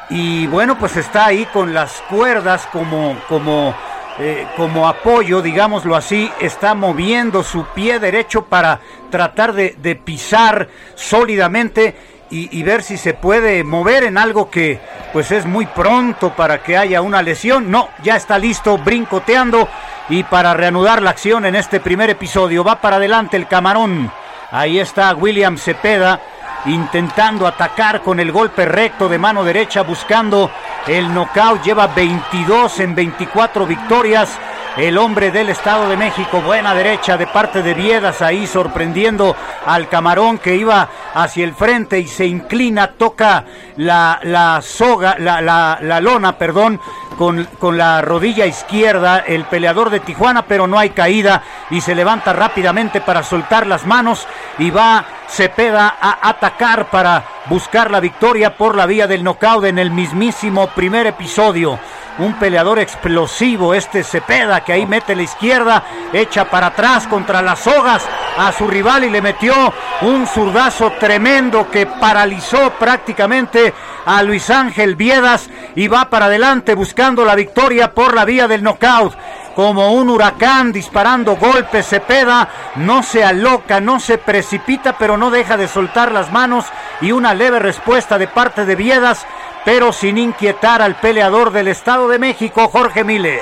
A: Y bueno, pues está ahí con las cuerdas como, como, eh, como apoyo, digámoslo así, está moviendo su pie derecho para tratar de, pisar sólidamente y, y, ver si se puede mover en algo que pues es muy pronto para que haya una lesión. No, ya está listo, brincoteando y para reanudar la acción en este primer episodio va para adelante el camarón. Ahí está William Cepeda intentando atacar con el golpe recto de mano derecha buscando el knockout. Lleva 22 en 24 victorias. El hombre del Estado de México, buena derecha de parte de Viedas ahí sorprendiendo al camarón que iba hacia el frente y se inclina, toca la, la soga, la, la, la lona, perdón, con, con, la rodilla izquierda el peleador de Tijuana, pero no hay caída y se levanta rápidamente para soltar las manos y va Cepeda a atacar para buscar la victoria por la vía del knockout en el mismísimo primer episodio. Un peleador explosivo este Cepeda que ahí mete la izquierda, echa para atrás contra las sogas a su rival y le metió un zurdazo tremendo que paralizó prácticamente a Luis Ángel Viedas y va para adelante buscando la victoria por la vía del knockout como un huracán disparando golpes. Cepeda no se aloca, no se precipita, pero no deja de soltar las manos y una leve respuesta de parte de Viedas, pero sin inquietar al peleador del Estado de México, Jorge Mile.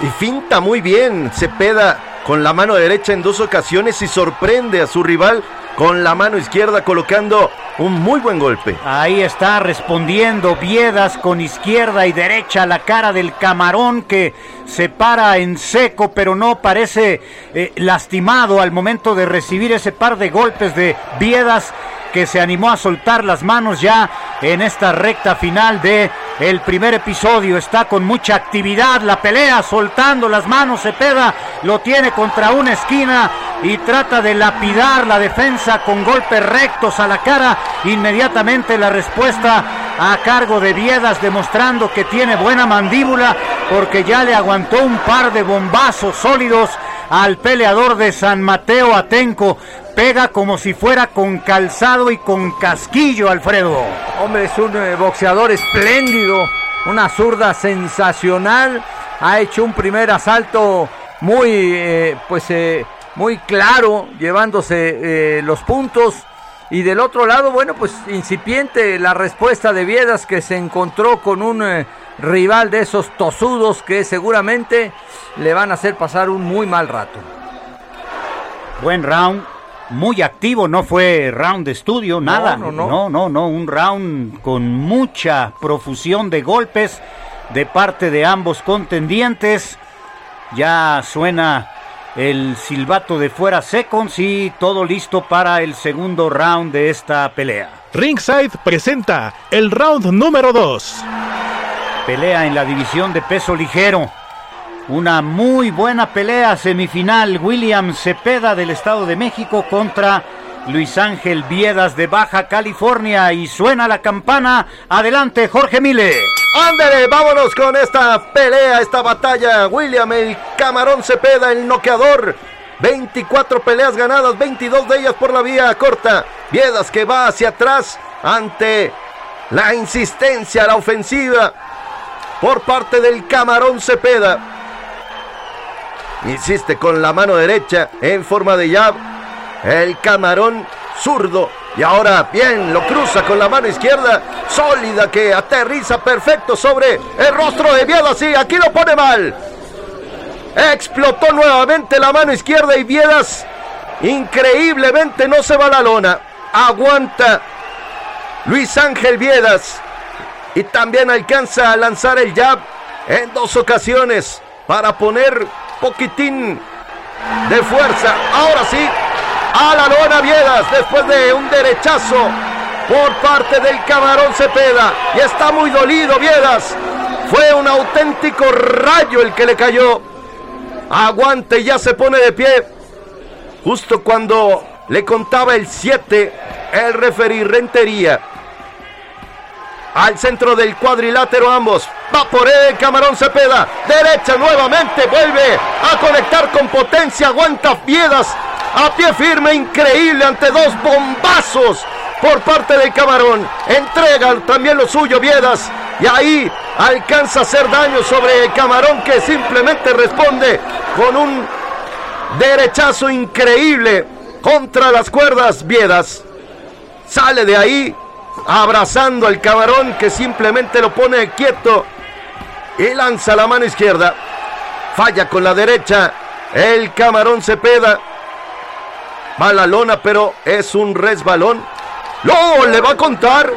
B: Y finta muy bien Cepeda con la mano derecha en dos ocasiones y sorprende a su rival con la mano izquierda colocando un muy buen golpe.
A: Ahí está respondiendo Viedas con izquierda y derecha la cara del camarón que se para en seco pero no parece eh, lastimado al momento de recibir ese par de golpes de Viedas que se animó a soltar las manos ya en esta recta final de el primer episodio. Está con mucha actividad la pelea, soltando las manos. Cepeda lo tiene contra una esquina, y trata de lapidar la defensa con golpes rectos a la cara. Inmediatamente la respuesta a cargo de Viedas demostrando que tiene buena mandíbula porque ya le aguantó un par de bombazos sólidos al peleador de San Mateo Atenco. Pega como si fuera con calzado y con casquillo, Alfredo.
C: Hombre, es un eh, boxeador espléndido, una zurda sensacional. Ha hecho un primer asalto muy, eh, pues, eh, muy claro, llevándose los puntos. Y del otro lado, bueno, pues incipiente la respuesta de Viedas que se encontró con un rival de esos tosudos que seguramente le van a hacer pasar un muy mal rato.
A: Buen round, muy activo, no fue round de estudio, nada.
C: no, no.
A: no, no, no, un round con mucha profusión de golpes de parte de ambos contendientes. Ya suena el silbato de fuera seconds y todo listo para el segundo round de esta pelea.
E: Ringside presenta el round número 2.
A: Pelea en la división de peso ligero. Una muy buena pelea semifinal. William Cepeda del Estado de México contra Luis Ángel Viedas de Baja California. Y suena la campana. Adelante, Jorge Mile.
B: Ándale, vámonos con esta pelea, esta batalla. William, el camarón Cepeda, el noqueador. 24 peleas ganadas, 22 de ellas por la vía corta. Viedas que va hacia atrás ante la insistencia, la ofensiva por parte del camarón Cepeda. Insiste con la mano derecha en forma de jab. El camarón zurdo. Y ahora bien, lo cruza con la mano izquierda. Sólida que aterriza perfecto sobre el rostro de Viedas. Y aquí lo pone mal. Explotó nuevamente la mano izquierda y Viedas increíblemente no se va la lona. Aguanta Luis Ángel Viedas. Y también alcanza a lanzar el jab en dos ocasiones para poner poquitín de fuerza. Ahora sí, a la lona Viedas después de un derechazo por parte del camarón Cepeda. Y está muy dolido Viedas. Fue un auténtico rayo el que le cayó. Aguante y ya se pone de pie. Justo cuando le contaba el 7, el referí Rentería. Al centro del cuadrilátero ambos. Va por el camarón Cepeda. Derecha nuevamente. Vuelve a conectar con potencia. Aguanta Viedas. A pie firme. Increíble ante dos bombazos por parte del camarón. Entrega también lo suyo Viedas. Y ahí alcanza a hacer daño sobre el camarón que simplemente responde con un derechazo increíble contra las cuerdas Viedas. Sale de ahí abrazando al camarón que simplemente lo pone quieto y lanza la mano izquierda. Falla con la derecha. El camarón Cepeda. Va a la lona, pero es un resbalón. ¡No! Le va a contar.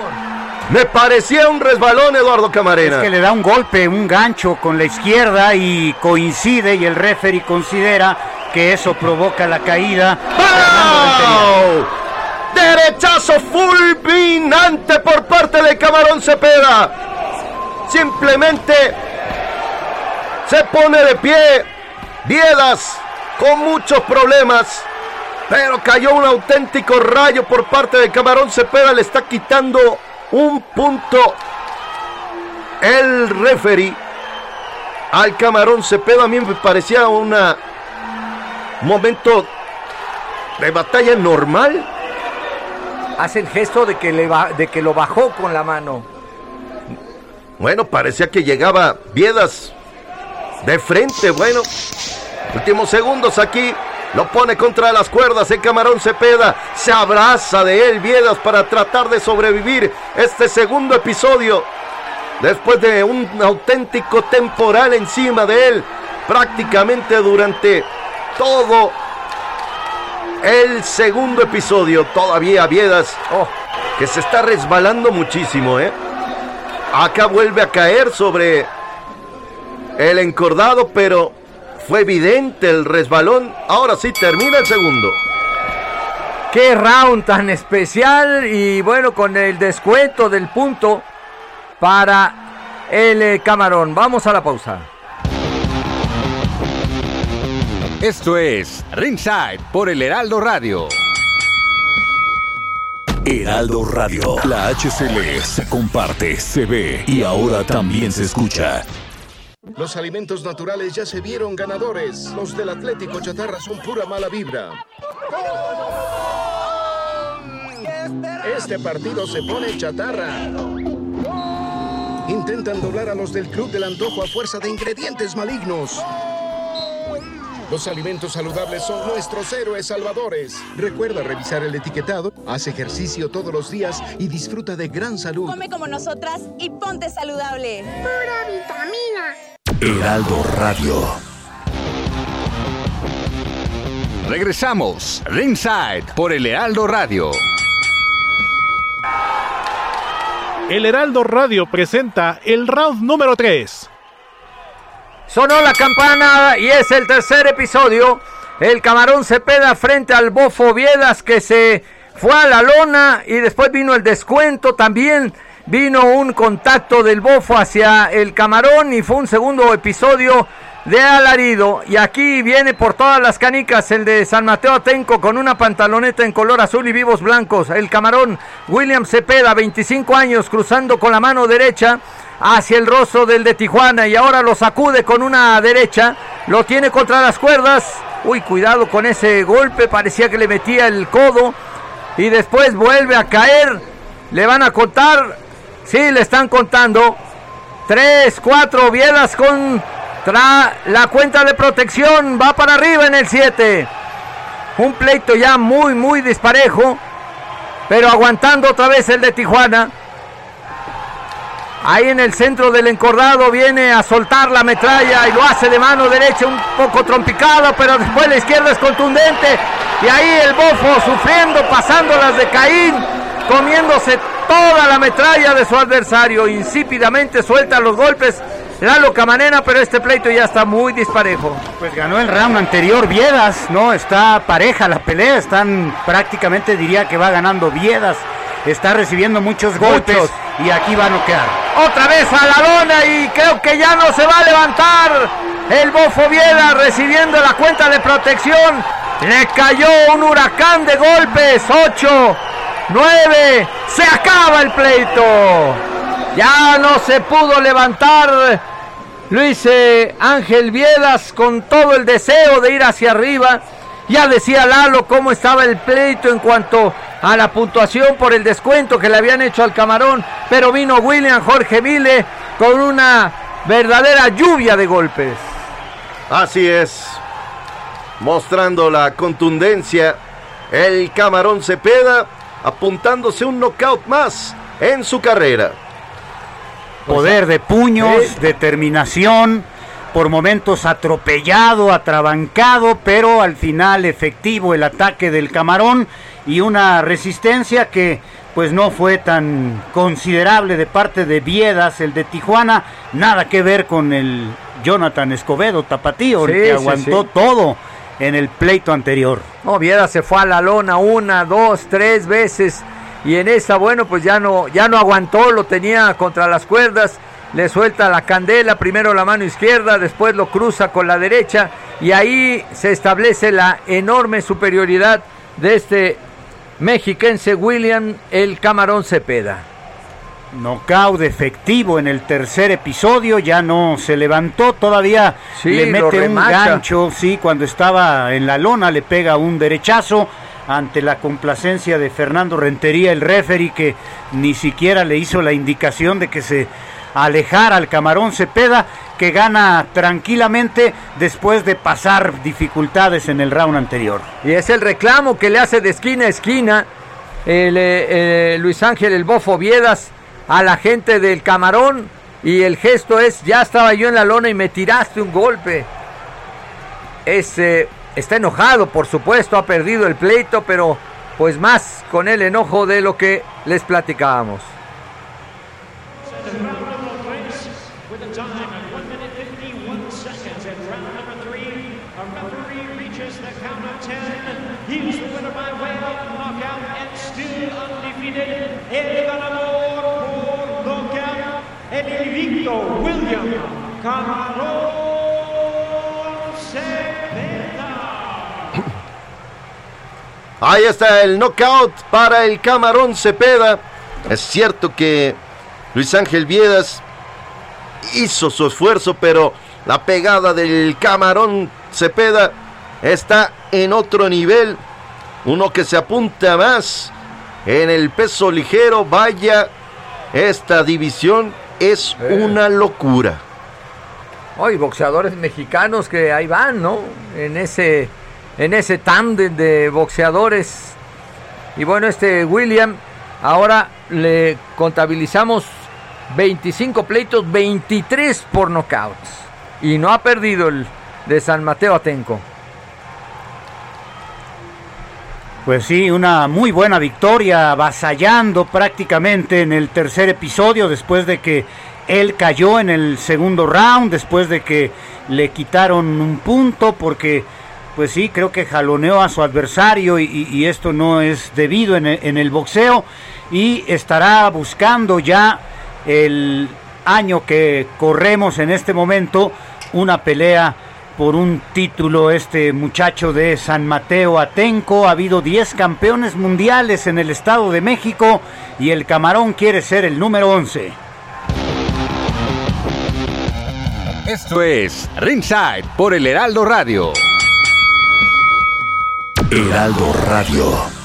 B: Me parecía un resbalón, Eduardo Camarena.
A: Es que le da un golpe, un gancho con la izquierda y coincide y el referee considera que eso provoca la caída.
B: ¡Wow! Derechazo fulminante por parte de Camarón Cepeda. Simplemente se pone de pie. Viedas con muchos problemas. Pero cayó un auténtico rayo por parte de Camarón Cepeda. Le está quitando un punto el referee al Camarón Cepeda. A mí me parecía un momento de batalla normal.
C: Hace el gesto de que, le de que lo bajó con la mano.
B: Bueno, parecía que llegaba Viedas de frente. Bueno, últimos segundos aquí. Lo pone contra las cuerdas. El camarón Cepeda se abraza de él, Viedas, para tratar de sobrevivir este segundo episodio. Después de un auténtico temporal encima de él, prácticamente durante todo el segundo episodio. Todavía Viedas, que se está resbalando muchísimo, ¿eh? Acá vuelve a caer sobre el encordado, pero fue evidente el resbalón. Ahora sí termina el segundo.
C: Qué round tan especial y bueno, con el descuento del punto para el eh, camarón. Vamos a la pausa.
F: Esto es Ringside por el Heraldo Radio.
G: Heraldo Radio. La HCL se comparte, se ve y ahora también se escucha.
K: Los alimentos naturales ya se vieron ganadores. Los del Atlético Chatarra son pura mala vibra. Este partido se pone chatarra. Intentan doblar a los del Club del Antojo a fuerza de ingredientes malignos. Los alimentos saludables son nuestros héroes salvadores. Recuerda revisar el etiquetado, haz ejercicio todos los días y disfruta de gran salud.
L: Come como nosotras y ponte saludable.
M: Pura vitamina.
G: Heraldo Radio.
F: Regresamos, Ringside por el Heraldo Radio.
E: El Heraldo Radio presenta el round número 3.
C: Sonó la campana y es el tercer episodio. El camarón Cepeda frente al Bofo Viedas que se fue a la lona y después vino el descuento. También vino un contacto del Bofo hacia el camarón y fue un segundo episodio de alarido. Y aquí viene por todas las canicas el de San Mateo Atenco con una pantaloneta en color azul y vivos blancos. El camarón William Cepeda, 25 años, cruzando con la mano derecha hacia el rostro del de Tijuana y ahora lo sacude con una derecha, lo tiene contra las cuerdas. Uy, cuidado con ese golpe, parecía que le metía el codo y después vuelve a caer. Le van a contar, sí, le están contando. Tres, cuatro, Viedas contra la cuenta de protección, va para arriba en el 7. Un pleito ya muy, muy disparejo, pero aguantando otra vez el de Tijuana. Ahí en el centro del encordado viene a soltar la metralla y lo hace de mano derecha un poco trompicado, pero después la izquierda es contundente. Y ahí el bofo sufriendo, pasándolas de Caín, comiéndose toda la metralla de su adversario. Insípidamente suelta los golpes Lalo Camanena, pero este pleito ya está muy disparejo.
A: Pues ganó el round anterior Viedas, ¿no? Está pareja la pelea, están prácticamente diría que va ganando Viedas. Está recibiendo muchos golpes
C: Muchos.
A: y aquí va a noquear.
C: Otra vez a la lona y creo que ya no se va a levantar. El Bofo Vieda recibiendo la cuenta de protección. Le cayó un huracán de golpes. 8, 9. Se acaba el pleito. Ya no se pudo levantar Luis eh, Ángel Viedas con todo el deseo de ir hacia arriba. Ya decía Lalo cómo estaba el pleito en cuanto a la puntuación por el descuento que le habían hecho al camarón. Pero vino William Jorge Vile con una verdadera lluvia de golpes.
B: Así es. Mostrando la contundencia. El camarón Cepeda apuntándose un knockout más en su carrera.
A: Poder de puños, determinación, por momentos atropellado, atrabancado, pero al final efectivo el ataque del camarón y una resistencia que pues no fue tan considerable de parte de Viedas, el de Tijuana, nada que ver con el Jonathan Escobedo Tapatío, el que aguantó
C: sí.
A: todo en el pleito anterior.
C: No, Viera se fue a la lona una, dos, tres veces. Y en esa, bueno, pues ya no, ya no aguantó, lo tenía contra las cuerdas. Le suelta la candela, primero la mano izquierda, después lo cruza con la derecha. Y ahí se establece la enorme superioridad de este mexiquense William el Camarón Cepeda.
A: Knockout efectivo en el tercer episodio, ya no se levantó, todavía
C: Sí,
A: le mete un gancho, sí, cuando estaba en la lona le pega un derechazo ante la complacencia de Fernando Rentería, el referee que ni siquiera le hizo la indicación de que se alejara al camarón Cepeda, que gana tranquilamente después de pasar dificultades en el round anterior.
C: Y es el reclamo que le hace de esquina a esquina el, eh, Luis Ángel el Bofo Viedas a la gente del Camarón. Y el gesto es, ya estaba yo en la lona y me tiraste un golpe. Es, eh, está enojado, por supuesto, ha perdido el pleito, pero pues más con el enojo de lo que les platicábamos.
D: With a time of 1 minute 51 seconds in round number three, a referee reaches the count of 10. He's the winner by way of knockout and still undefeated. El ganador por knockout, el invicto Camarón Cepeda. (coughs)
B: Ahí está el knockout para el Camarón Cepeda. Es cierto que Luis Ángel Viedas hizo su esfuerzo, pero la pegada del Camarón Cepeda está en otro nivel. Uno que se apunta más en el peso ligero. Vaya, esta división es una locura.
C: Hoy boxeadores mexicanos que ahí van, ¿no? En ese, en ese tándem de boxeadores. Y bueno, este William, ahora le contabilizamos 25 pleitos, 23 por knockouts. Y no ha perdido el de San Mateo Atenco.
A: Pues sí, una muy buena victoria, avasallando prácticamente en el tercer episodio después de que él cayó en el segundo round, después de que le quitaron un punto porque pues sí, creo que jaloneó a su adversario y, esto no es debido en el, en el boxeo y estará buscando ya el año que corremos en este momento una pelea por un título este muchacho de San Mateo Atenco. Ha habido 10 campeones mundiales en el Estado de México y el Camarón quiere ser el número 11.
F: Esto es Ringside por el Heraldo Radio.
G: Heraldo Radio.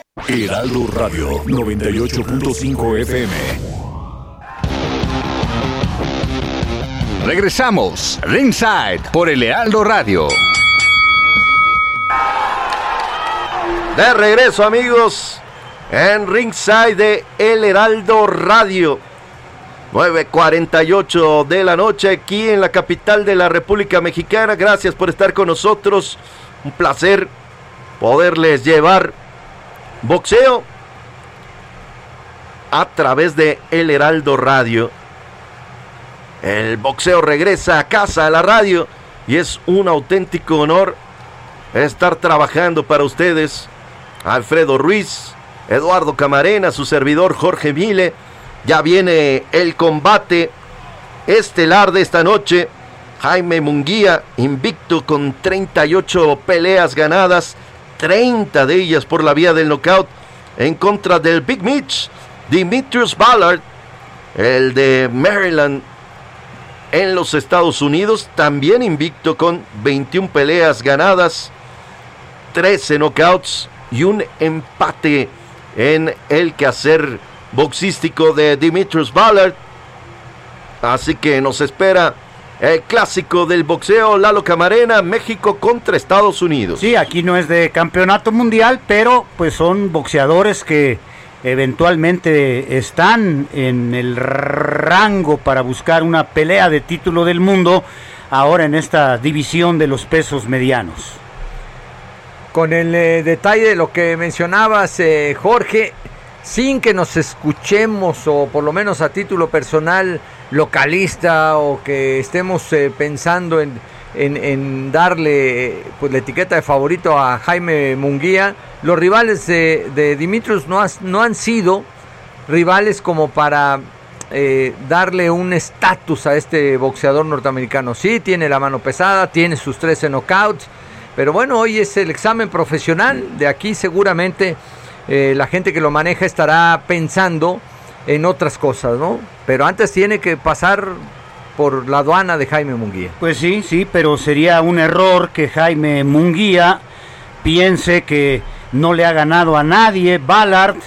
G: Heraldo Radio 98.5 FM.
F: Regresamos, Ringside, por el Heraldo Radio.
B: De regreso, amigos, en Ringside de El Heraldo Radio. 9.48 de la noche aquí en la capital de la República Mexicana. Gracias por estar con nosotros. Un placer poderles llevar Boxeo a través de El Heraldo Radio. El boxeo regresa a casa a la radio y es un auténtico honor estar trabajando para ustedes. Alfredo Ruiz, Eduardo Camarena, su servidor Jorge Mile. Ya viene el combate estelar de esta noche. Jaime Munguía, invicto con 38 peleas ganadas 30 de ellas por la vía del knockout en contra del Big Mitch, Dimitrius Ballard, el de Maryland en los Estados Unidos, también invicto con 21 peleas ganadas, 13 knockouts y un empate en el quehacer boxístico de Dimitrius Ballard. Así que nos espera el clásico del boxeo, Lalo Camarena, México contra Estados Unidos.
A: Sí, aquí no es de campeonato mundial, pero pues son boxeadores que eventualmente están en el rango para buscar una pelea de título del mundo ahora en esta división de los pesos medianos.
C: Con el eh, detalle de lo que mencionabas, eh, Jorge, sin que nos escuchemos o por lo menos a título personal, localista o que estemos eh, pensando en, en, darle pues, la etiqueta de favorito a Jaime Munguía, los rivales de, de Dimitrios no, han sido rivales como para eh, darle un estatus a este boxeador norteamericano. Sí, tiene la mano pesada, tiene sus 13 knockouts, pero bueno, hoy es el examen profesional. De aquí seguramente eh, la gente que lo maneja estará pensando en otras cosas, ¿no? Pero antes tiene que pasar por la aduana de Jaime Munguía.
A: Pues sí, sí, pero sería un error que Jaime Munguía piense que no le ha ganado a nadie, Ballard,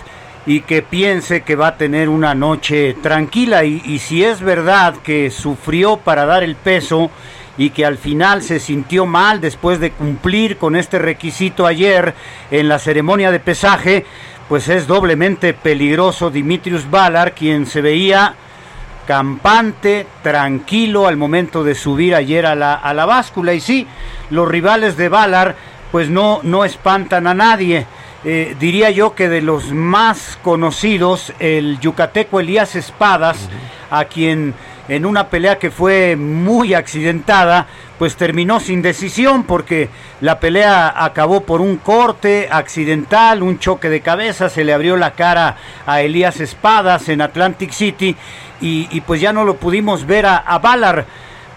A: y que piense que va a tener una noche tranquila. Y, y si es verdad que sufrió para dar el peso y que al final se sintió mal después de cumplir con este requisito ayer en la ceremonia de pesaje, pues es doblemente peligroso Dimitrius Ballard, quien se veía campante, tranquilo al momento de subir ayer a la, a la báscula. Y sí, los rivales de Ballard pues no, no espantan a nadie. Eh, diría yo que de los más conocidos, el yucateco Elías Espadas, a quien en una pelea que fue muy accidentada, pues terminó sin decisión porque la pelea acabó por un corte accidental, un choque de cabeza, se le abrió la cara a Elías Espadas en Atlantic City y, pues ya no lo pudimos ver a, a.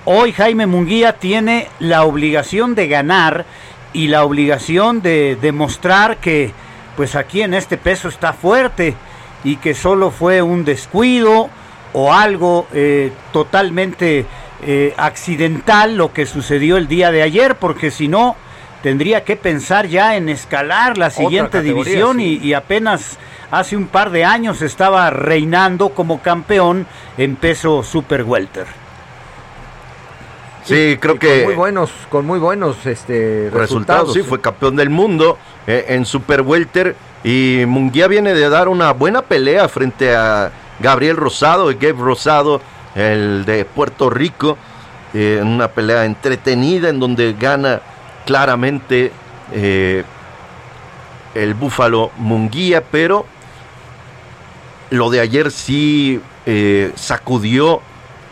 A: Hoy Jaime Munguía tiene la obligación de ganar y la obligación de demostrar que pues aquí en este peso está fuerte y que solo fue un descuido o algo eh, totalmente eh, accidental lo que sucedió el día de ayer, porque si no tendría que pensar ya en escalar la siguiente división y, y apenas hace un par de años estaba reinando como campeón en peso super welter.
B: Sí, creo
C: Y
B: que
C: con muy buenos, con muy buenos este,
B: resultados.
C: resultados.
B: Sí, fue campeón del mundo eh, en Super Welter. Y Munguía viene de dar una buena pelea frente a Gabriel Rosado, Gabe Rosado, el de Puerto Rico. eh, en una pelea entretenida en donde gana claramente eh, el Búfalo Munguía, pero lo de ayer sí eh, sacudió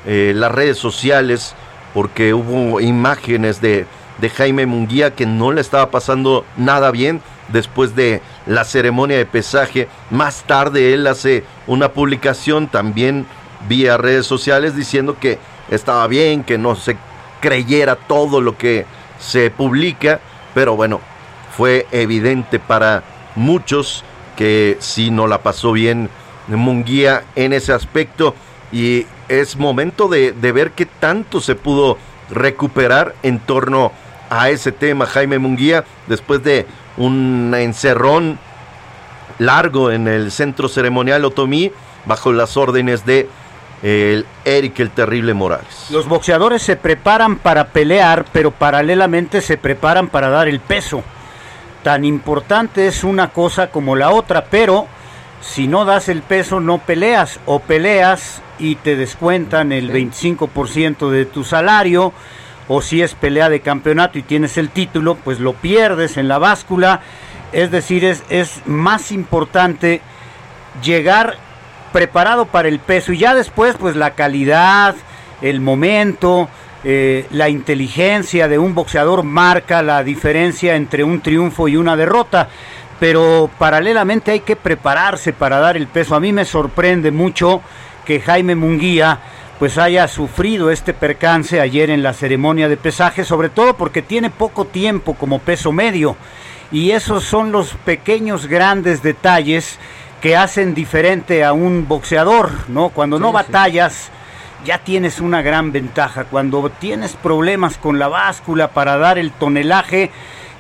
B: eh, las redes sociales porque hubo imágenes de, de Jaime Munguía que no le estaba pasando nada bien después de la ceremonia de pesaje. Más tarde él hace una publicación también vía redes sociales diciendo que estaba bien, que no se creyera todo lo que se publica, pero bueno, fue evidente para muchos que sí no la pasó bien Munguía en ese aspecto y es momento de, de ver qué tanto se pudo recuperar en torno a ese tema Jaime Munguía después de un encerrón largo en el centro ceremonial Otomí bajo las órdenes de el Eric el Terrible Morales.
A: Los boxeadores se preparan para pelear, pero paralelamente se preparan para dar el peso. Tan importante es una cosa como la otra, pero si no das el peso no peleas o peleas y te descuentan el 25% de tu salario o si es pelea de campeonato y tienes el título, pues lo pierdes en la báscula. Es decir, es, más importante llegar preparado para el peso y ya después pues la calidad, el momento, eh, la inteligencia de un boxeador marca la diferencia entre un triunfo y una derrota. Pero paralelamente hay que prepararse para dar el peso. A mí me sorprende mucho que Jaime Munguía pues haya sufrido este percance ayer en la ceremonia de pesaje, sobre todo porque tiene poco tiempo como peso medio. Y esos son los pequeños grandes detalles que hacen diferente a un boxeador, ¿no? Cuando no
C: sí.
A: batallas, ya tienes una gran ventaja. Cuando tienes problemas con la báscula para dar el tonelaje,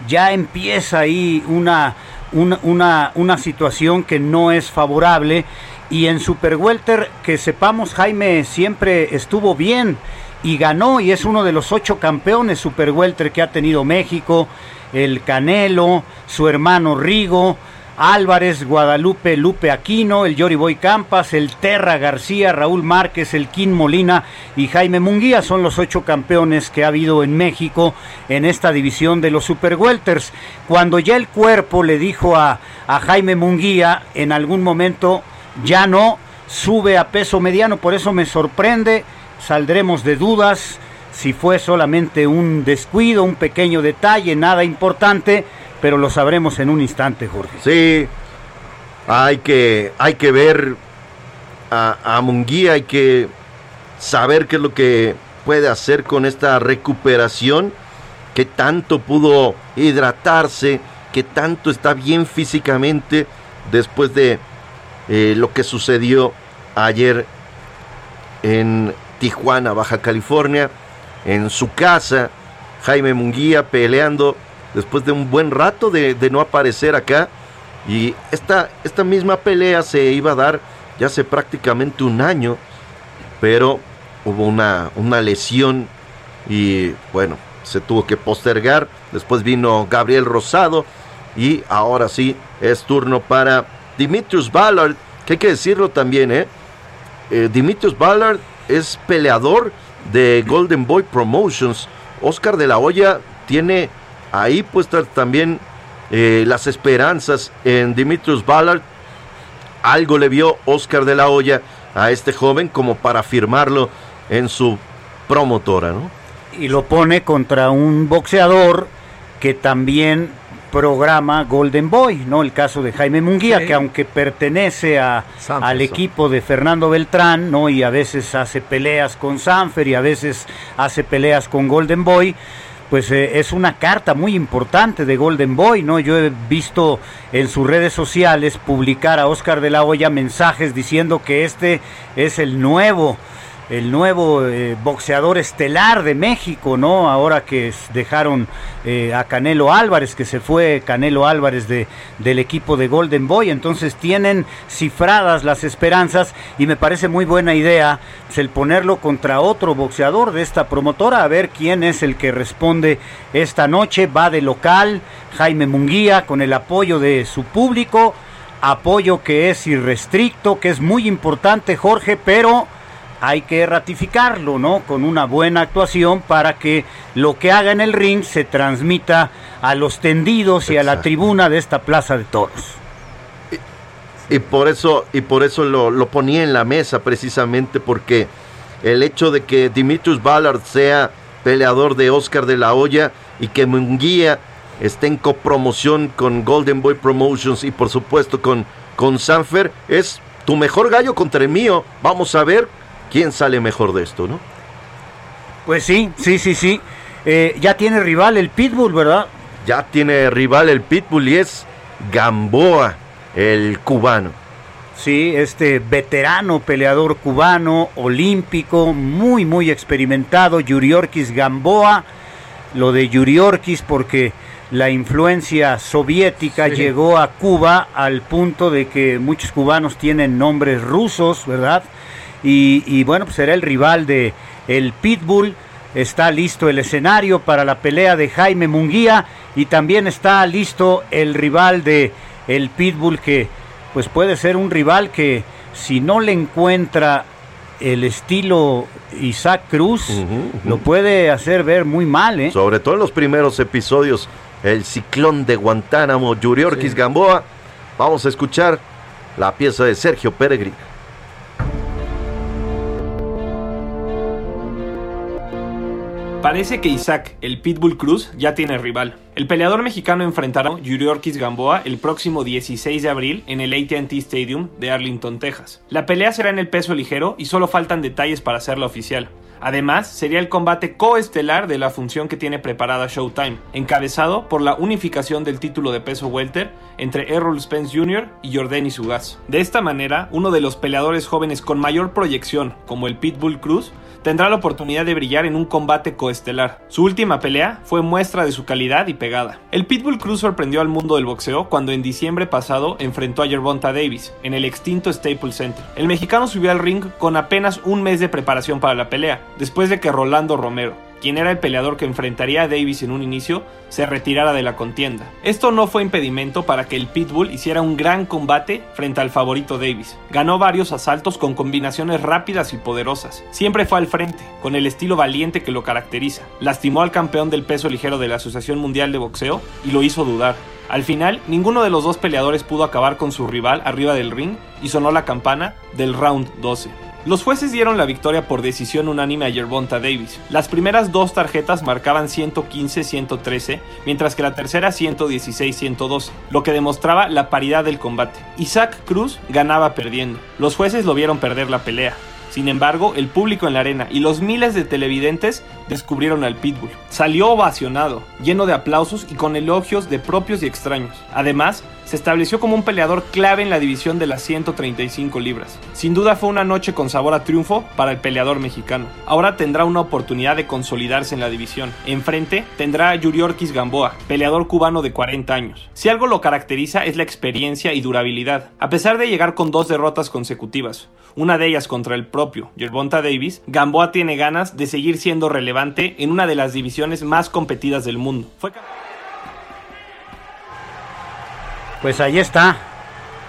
A: ya empieza ahí una, una, una, una situación que no es favorable. Y en Super Welter, que sepamos, Jaime siempre estuvo bien y ganó y es uno de los ocho campeones Super Welter que ha tenido México, el Canelo, su hermano Rigo, Álvarez, Guadalupe, Lupe Aquino, el Yori Boy Campas, el Terra García, Raúl Márquez, el Quín Molina y Jaime Munguía son los ocho campeones que ha habido en México en esta división de los Super Welters. Cuando ya el cuerpo le dijo a, a Jaime Munguía en algún momento ya no sube a peso mediano, por eso me sorprende, saldremos de dudas si fue solamente un descuido, un pequeño detalle, nada importante, pero lo sabremos en un instante, Jorge.
B: Sí, hay que, hay que ver a, a Munguía, hay que saber qué es lo que puede hacer con esta recuperación, qué tanto pudo hidratarse, qué tanto está bien físicamente después de eh, lo que sucedió ayer en Tijuana, Baja California, en su casa, Jaime Munguía peleando después de un buen rato de, de no aparecer acá. Y esta, esta misma pelea se iba a dar ya hace prácticamente un año, pero hubo una, una lesión y bueno, se tuvo que postergar. Después vino Gabriel Rosado y ahora sí es turno para Dimitrius Ballard, que hay que decirlo también, ¿eh? eh Dimitrius Ballard es peleador de Golden Boy Promotions. Oscar de la Hoya tiene ahí puestas también eh, las esperanzas en Dimitrius Ballard. Algo le vio Oscar de la Hoya a este joven como para firmarlo en su promotora, ¿no?
A: Y lo pone contra un boxeador que también programa Golden Boy, ¿no? El caso de Jaime Munguía, que aunque pertenece a, al equipo de Fernando Beltrán, ¿no? Y a veces hace peleas con Sanfer y a veces hace peleas con Golden Boy, pues eh, es una carta muy importante de Golden Boy, ¿no? Yo he visto en sus redes sociales publicar a Oscar de la Hoya mensajes diciendo que este es el nuevo el nuevo eh, boxeador estelar de México, ¿no? Ahora que dejaron eh, a Canelo Álvarez, que se fue Canelo Álvarez de, del equipo de Golden Boy, entonces tienen cifradas las esperanzas y me parece muy buena idea pues, el ponerlo contra otro boxeador de esta promotora, a ver quién es el que responde esta noche, va de local, Jaime Munguía, con el apoyo de su público, apoyo que es irrestricto, que es muy importante, Jorge, pero hay que ratificarlo, ¿no? Con una buena actuación para que lo que haga en el ring se transmita a los tendidos y a la tribuna de esta plaza de toros.
B: Y, por eso, y por eso lo, lo, ponía en la mesa, precisamente porque el hecho de que Dimitrius Ballard sea peleador de Oscar de la Hoya y que Munguía esté en copromoción con Golden Boy Promotions y por supuesto con, con Sanfer, es tu mejor gallo contra el mío. Vamos a ver quién sale mejor de esto, ¿no?
A: Pues sí, sí, sí, sí. Eh, ya tiene rival el Pitbull, ¿verdad?
B: Ya tiene rival el Pitbull y es Gamboa, el cubano.
A: Sí, este veterano peleador cubano, olímpico, muy, muy experimentado, Yuriorkis Gamboa. Lo de Yuriorkis porque la influencia soviética llegó a Cuba al punto de que muchos cubanos tienen nombres rusos, ¿verdad? Y, bueno, pues será el rival de el Pitbull. Está listo el escenario para la pelea de Jaime Munguía y también está listo el rival de el Pitbull que pues puede ser un rival que si no le encuentra el estilo Isaac Cruz lo puede hacer ver muy mal, ¿eh?
B: Sobre todo en los primeros episodios, el ciclón de Guantánamo, Yuriorkis Gamboa. Vamos a escuchar la pieza de Sergio Peregrino.
N: Parece que Isaac, el Pitbull Cruz, ya tiene rival. El peleador mexicano enfrentará a Yuriorkis Gamboa el próximo 16 de abril en el ATT Stadium de Arlington, Texas. La pelea será en el peso ligero y solo faltan detalles para hacerla oficial. Además, sería el combate coestelar de la función que tiene preparada Showtime, encabezado por la unificación del título de peso welter entre Errol Spence Jr. y Jordan Sugas. De esta manera, uno de los peleadores jóvenes con mayor proyección, como el Pitbull Cruz, tendrá la oportunidad de brillar en un combate coestelar. Su última pelea fue muestra de su calidad y pegada. El Pitbull Cruz sorprendió al mundo del boxeo cuando en diciembre pasado enfrentó a Gervonta Davis en el extinto Staples Center. El mexicano subió al ring con apenas un mes de preparación para la pelea, después de que Rolando Romero, quien era el peleador que enfrentaría a Davis en un inicio, se retirara de la contienda. Esto no fue impedimento para que el Pitbull hiciera un gran combate frente al favorito Davis. Ganó varios asaltos con combinaciones rápidas y poderosas. Siempre fue al frente, con el estilo valiente que lo caracteriza. Lastimó al campeón del peso ligero de la Asociación Mundial de Boxeo y lo hizo dudar. Al final, ninguno de los dos peleadores pudo acabar con su rival arriba del ring y sonó la campana del round 12. Los jueces dieron la victoria por decisión unánime a Yerbonta Davis. Las primeras dos tarjetas marcaban 115-113, mientras que la tercera 116-112, lo que demostraba la paridad del combate. Isaac Cruz ganaba perdiendo. Los jueces lo vieron perder la pelea. Sin embargo, el público en la arena y los miles de televidentes descubrieron al Pitbull. Salió ovacionado, lleno de aplausos y con elogios de propios y extraños. Además, se estableció como un peleador clave en la división de las 135 libras. Sin duda fue una noche con sabor a triunfo para el peleador mexicano. Ahora tendrá una oportunidad de consolidarse en la división. Enfrente tendrá a Yuriorkis Gamboa, peleador cubano de 40 años. Si algo lo caracteriza es la experiencia y durabilidad. A pesar de llegar con dos derrotas consecutivas, una de ellas contra el propio Gervonta Davis, Gamboa tiene ganas de seguir siendo relevante en una de las divisiones más competidas del mundo. Fue
O: Pues ahí está.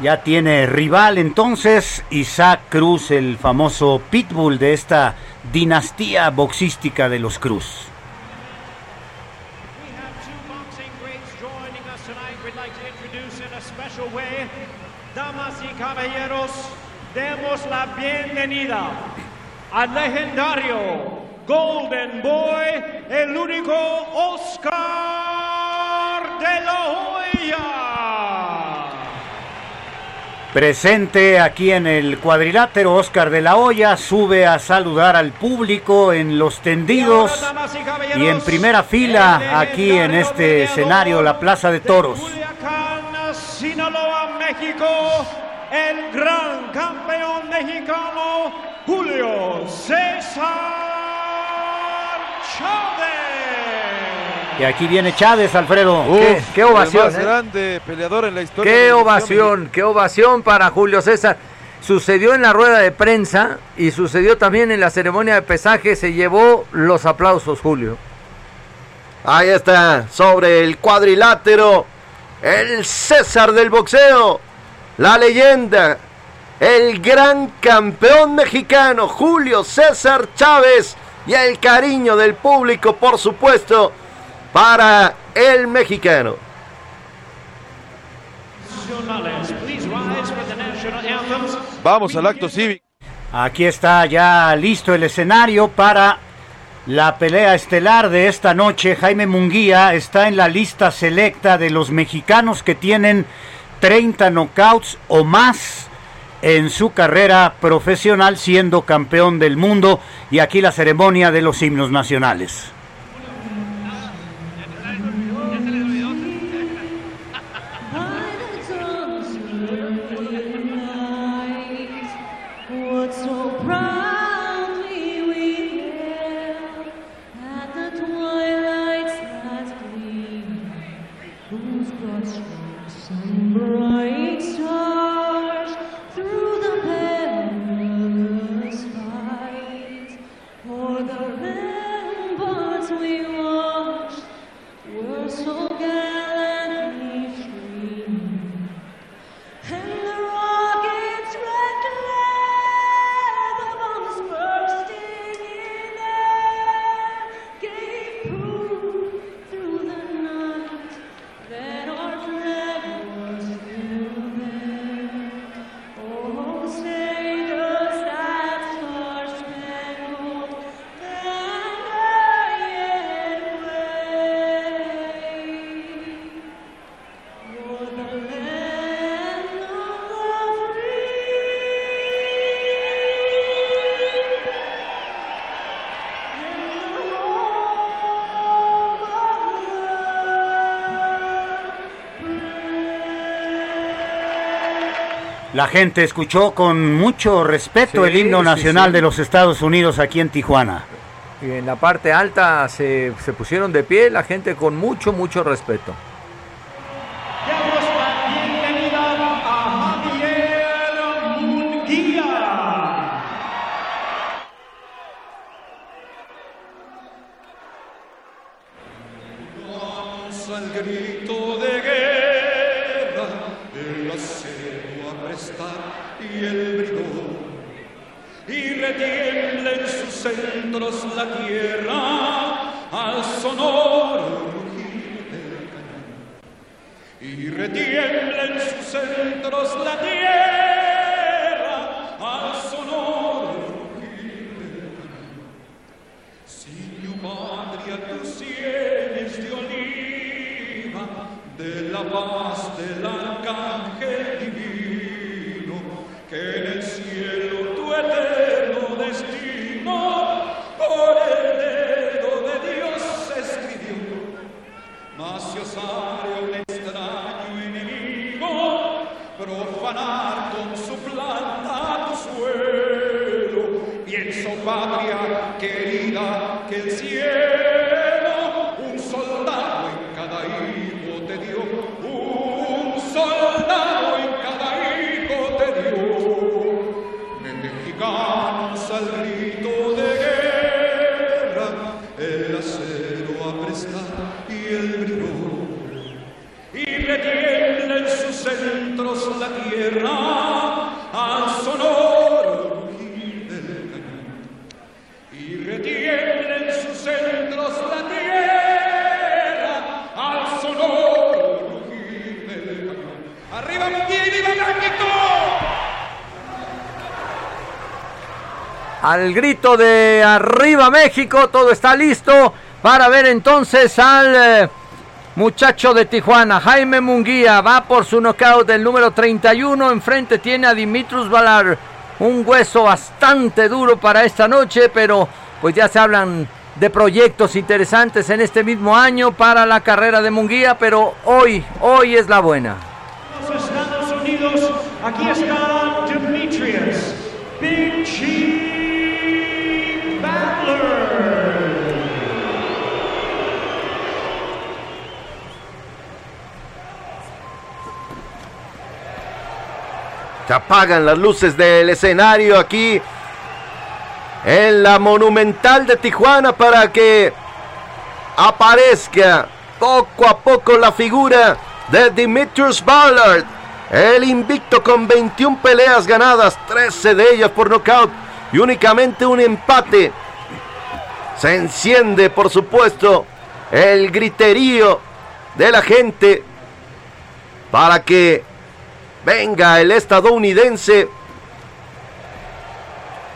O: Ya tiene rival entonces Isaac Cruz, el famoso pitbull de esta dinastía boxística de los Cruz.
D: Damas y caballeros, demos la bienvenida al legendario Golden Boy, el único Oscar de la Hoya.
O: Presente aquí en el cuadrilátero, Oscar de la Hoya sube a saludar al público en los tendidos y en primera fila aquí en este escenario, la Plaza de Toros.
D: Sinaloa, México, el gran campeón mexicano Julio César Chávez.
O: Y aquí viene Chávez, Alfredo.
P: ¿Qué, qué ovación.
Q: El más
P: eh?
Q: grande peleador en la historia.
P: Qué ovación, qué ovación para Julio César. Sucedió en la rueda de prensa y sucedió también en la ceremonia de pesaje. Se llevó los aplausos, Julio.
B: Ahí está, sobre el cuadrilátero, el César del boxeo, la leyenda, el gran campeón mexicano Julio César Chávez y el cariño del público, por supuesto, para el mexicano.
Q: Vamos al acto cívico.
O: Aquí está ya listo el escenario para la pelea estelar de esta noche. Jaime Munguía está en la lista selecta de los mexicanos que tienen 30 knockouts o más en su carrera profesional siendo campeón del mundo. Y aquí la ceremonia de los himnos nacionales. La gente escuchó con mucho respeto
P: Sí,
O: el himno
P: sí,
O: nacional
P: sí.
O: de los Estados Unidos aquí en Tijuana.
P: Y en la parte alta se, se pusieron de pie la gente con mucho, mucho respeto.
R: Al grito de
S: arriba México,
C: todo está listo para ver entonces al eh, muchacho de Tijuana, Jaime Munguía, va por su knockout del número 31, enfrente tiene a Dimitrus Valar, un hueso bastante duro para esta noche, pero pues ya se hablan de proyectos interesantes en este mismo año para la carrera de Munguía, pero hoy, hoy es la buena.
D: Los Estados Unidos, aquí está Demetrius Big.
B: Se apagan las luces del escenario aquí en la Monumental de Tijuana para que aparezca poco a poco la figura de Dimitrius Ballard, el invicto con 21 peleas ganadas, 13 de ellas por nocaut y únicamente un empate. Se enciende, por supuesto, el griterío de la gente para que venga el estadounidense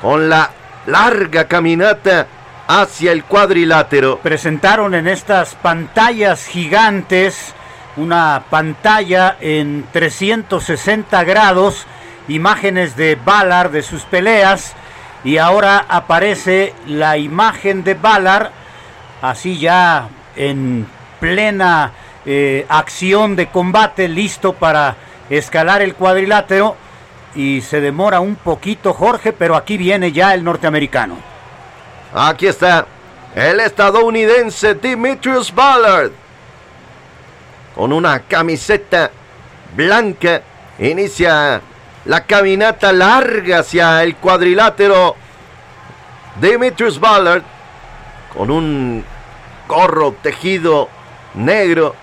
B: con la larga caminata hacia el cuadrilátero.
A: Presentaron en estas pantallas gigantes una pantalla en 360 grados, imágenes de Ballard de sus peleas y ahora aparece la imagen de Ballard así ya en plena eh, acción de combate, listo para escalar el cuadrilátero y se demora un poquito Jorge, pero aquí viene ya el norteamericano.
B: Aquí está el estadounidense Dimitrius Ballard con una camiseta blanca. Inicia la caminata larga hacia el cuadrilátero. Dimitrius Ballard con un gorro tejido negro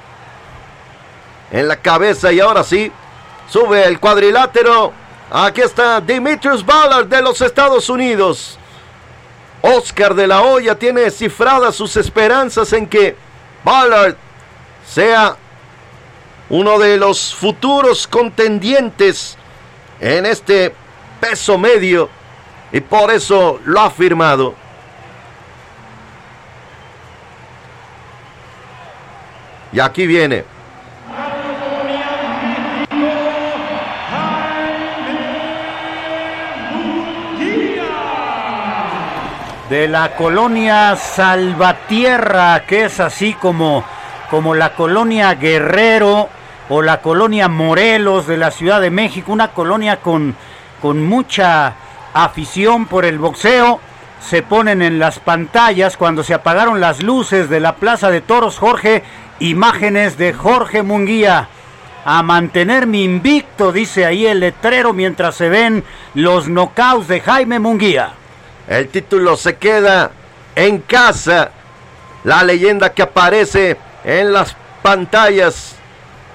B: en la cabeza y ahora sí sube el cuadrilátero. Aquí está Dimitrius Ballard de los Estados Unidos. Oscar de la Hoya tiene cifradas sus esperanzas en que Ballard sea uno de los futuros contendientes en este peso medio y por eso lo ha firmado. Y aquí viene.
A: De la colonia Salvatierra, que es así como, como la colonia Guerrero o la colonia Morelos de la Ciudad de México, una colonia con, con mucha afición por el boxeo. Se ponen en las pantallas cuando se apagaron las luces de la Plaza de Toros, Jorge, imágenes de Jorge Munguía. A mantener mi invicto, dice ahí el letrero mientras se ven los knockouts de Jaime Munguía.
B: El título se queda en casa. La leyenda que aparece en las pantallas.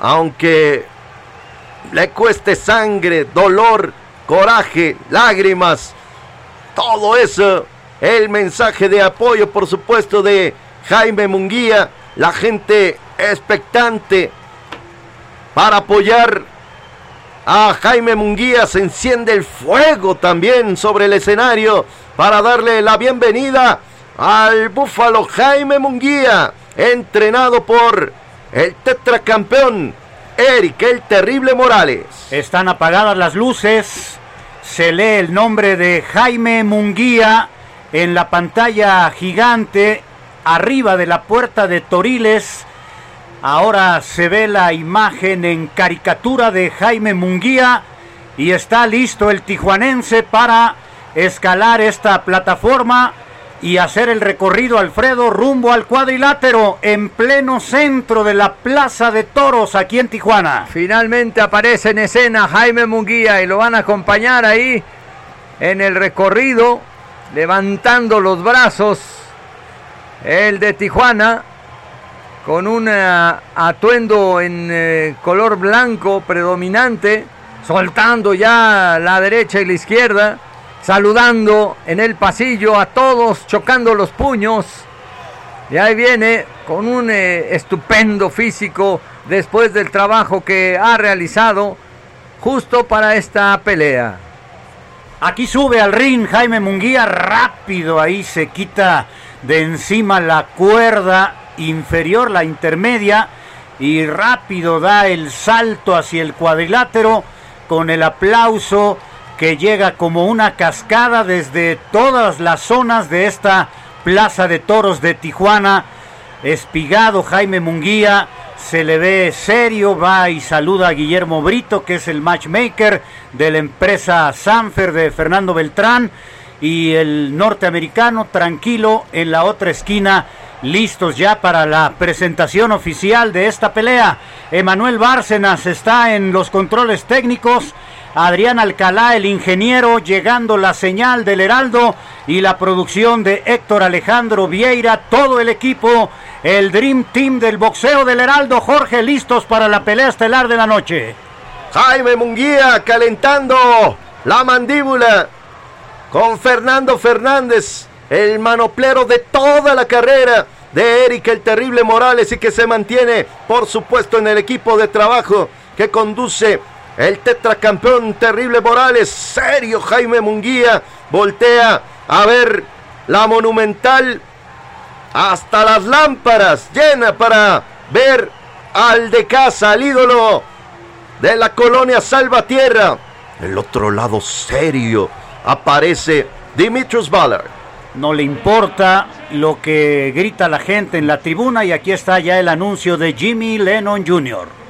B: Aunque le cueste sangre, dolor, coraje, lágrimas. Todo eso. El mensaje de apoyo, por supuesto, de Jaime Munguía. La gente expectante para apoyar a Jaime Munguía. Se enciende el fuego también sobre el escenario para darle la bienvenida al búfalo Jaime Munguía, entrenado por el tetracampeón Eric el Terrible Morales.
A: Están apagadas las luces, se lee el nombre de Jaime Munguía en la pantalla gigante arriba de la puerta de Toriles. Ahora se ve la imagen en caricatura de Jaime Munguía y está listo el tijuanense para escalar esta plataforma y hacer el recorrido Alfredo rumbo al cuadrilátero en pleno centro de la Plaza de Toros aquí en Tijuana.
C: Finalmente aparece en escena Jaime Munguía y lo van a acompañar ahí en el recorrido, levantando los brazos. El de Tijuana, con un eh, atuendo en eh, color blanco predominante, soltando ya la derecha y la izquierda, saludando en el pasillo a todos, chocando los puños. Y ahí viene con un eh, estupendo físico después del trabajo que ha realizado justo para esta pelea.
A: Aquí sube al ring Jaime Munguía rápido, ahí se quita de encima la cuerda inferior, la intermedia, y rápido da el salto hacia el cuadrilátero con el aplauso que llega como una cascada desde todas las zonas de esta Plaza de Toros de Tijuana. Espigado Jaime Munguía, se le ve serio, va y saluda a Guillermo Brito, que es el matchmaker de la empresa Sanfer de Fernando Beltrán, y el norteamericano tranquilo en la otra esquina, listos ya para la presentación oficial de esta pelea. Emanuel Bárcenas está en los controles técnicos. Adrián Alcalá, el ingeniero, llegando la señal del Heraldo y la producción de Héctor Alejandro Vieira, todo el equipo, el Dream Team del boxeo del Heraldo, Jorge, listos para la pelea estelar de la noche.
Q: Jaime Munguía calentando la mandíbula con Fernando Fernández, el manoplero de toda la carrera de Eric el Terrible Morales y que se mantiene, por supuesto, en el equipo de trabajo que conduce el tetracampeón Terrible Morales. Serio Jaime Munguía voltea a ver la monumental hasta las lámparas llena para ver al de casa, al ídolo de la colonia Salvatierra. El otro lado serio aparece Dimitrios Ballard.
A: No le importa lo que grita la gente en la tribuna y aquí está ya el anuncio de Jimmy Lennon Jr.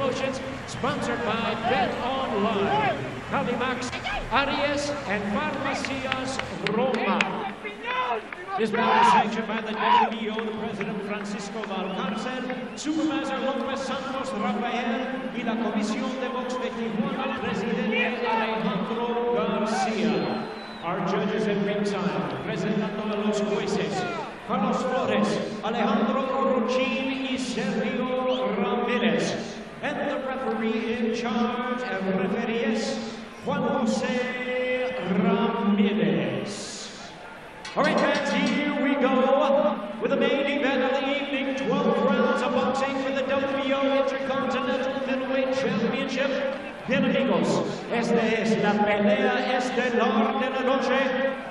D: Is sanctioned by the WBO, the President Francisco Valcárcel, Supervisor López Santos Rafael y la Comisión de Box de Tijuana, Presidente Alejandro García. Our judges at ringside, presentando a los jueces, Carlos Flores, Alejandro Ruchin y Sergio Ramírez. And the referee in charge of referees, Juan Jose Ramirez. All right, fans, here we go with the main event of the evening 12 rounds of boxing for the WBO Intercontinental Middleweight Championship. Bien, amigos, esta es la pelea estelar de la noche.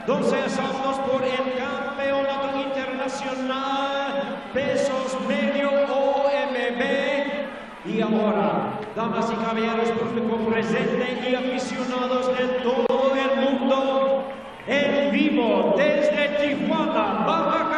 D: 12 asaltos por el campeonato internacional, pesos medio OMB. Y ahora, damas y caballeros, público presente y aficionados de todo el mundo, en vivo desde Tijuana, Baja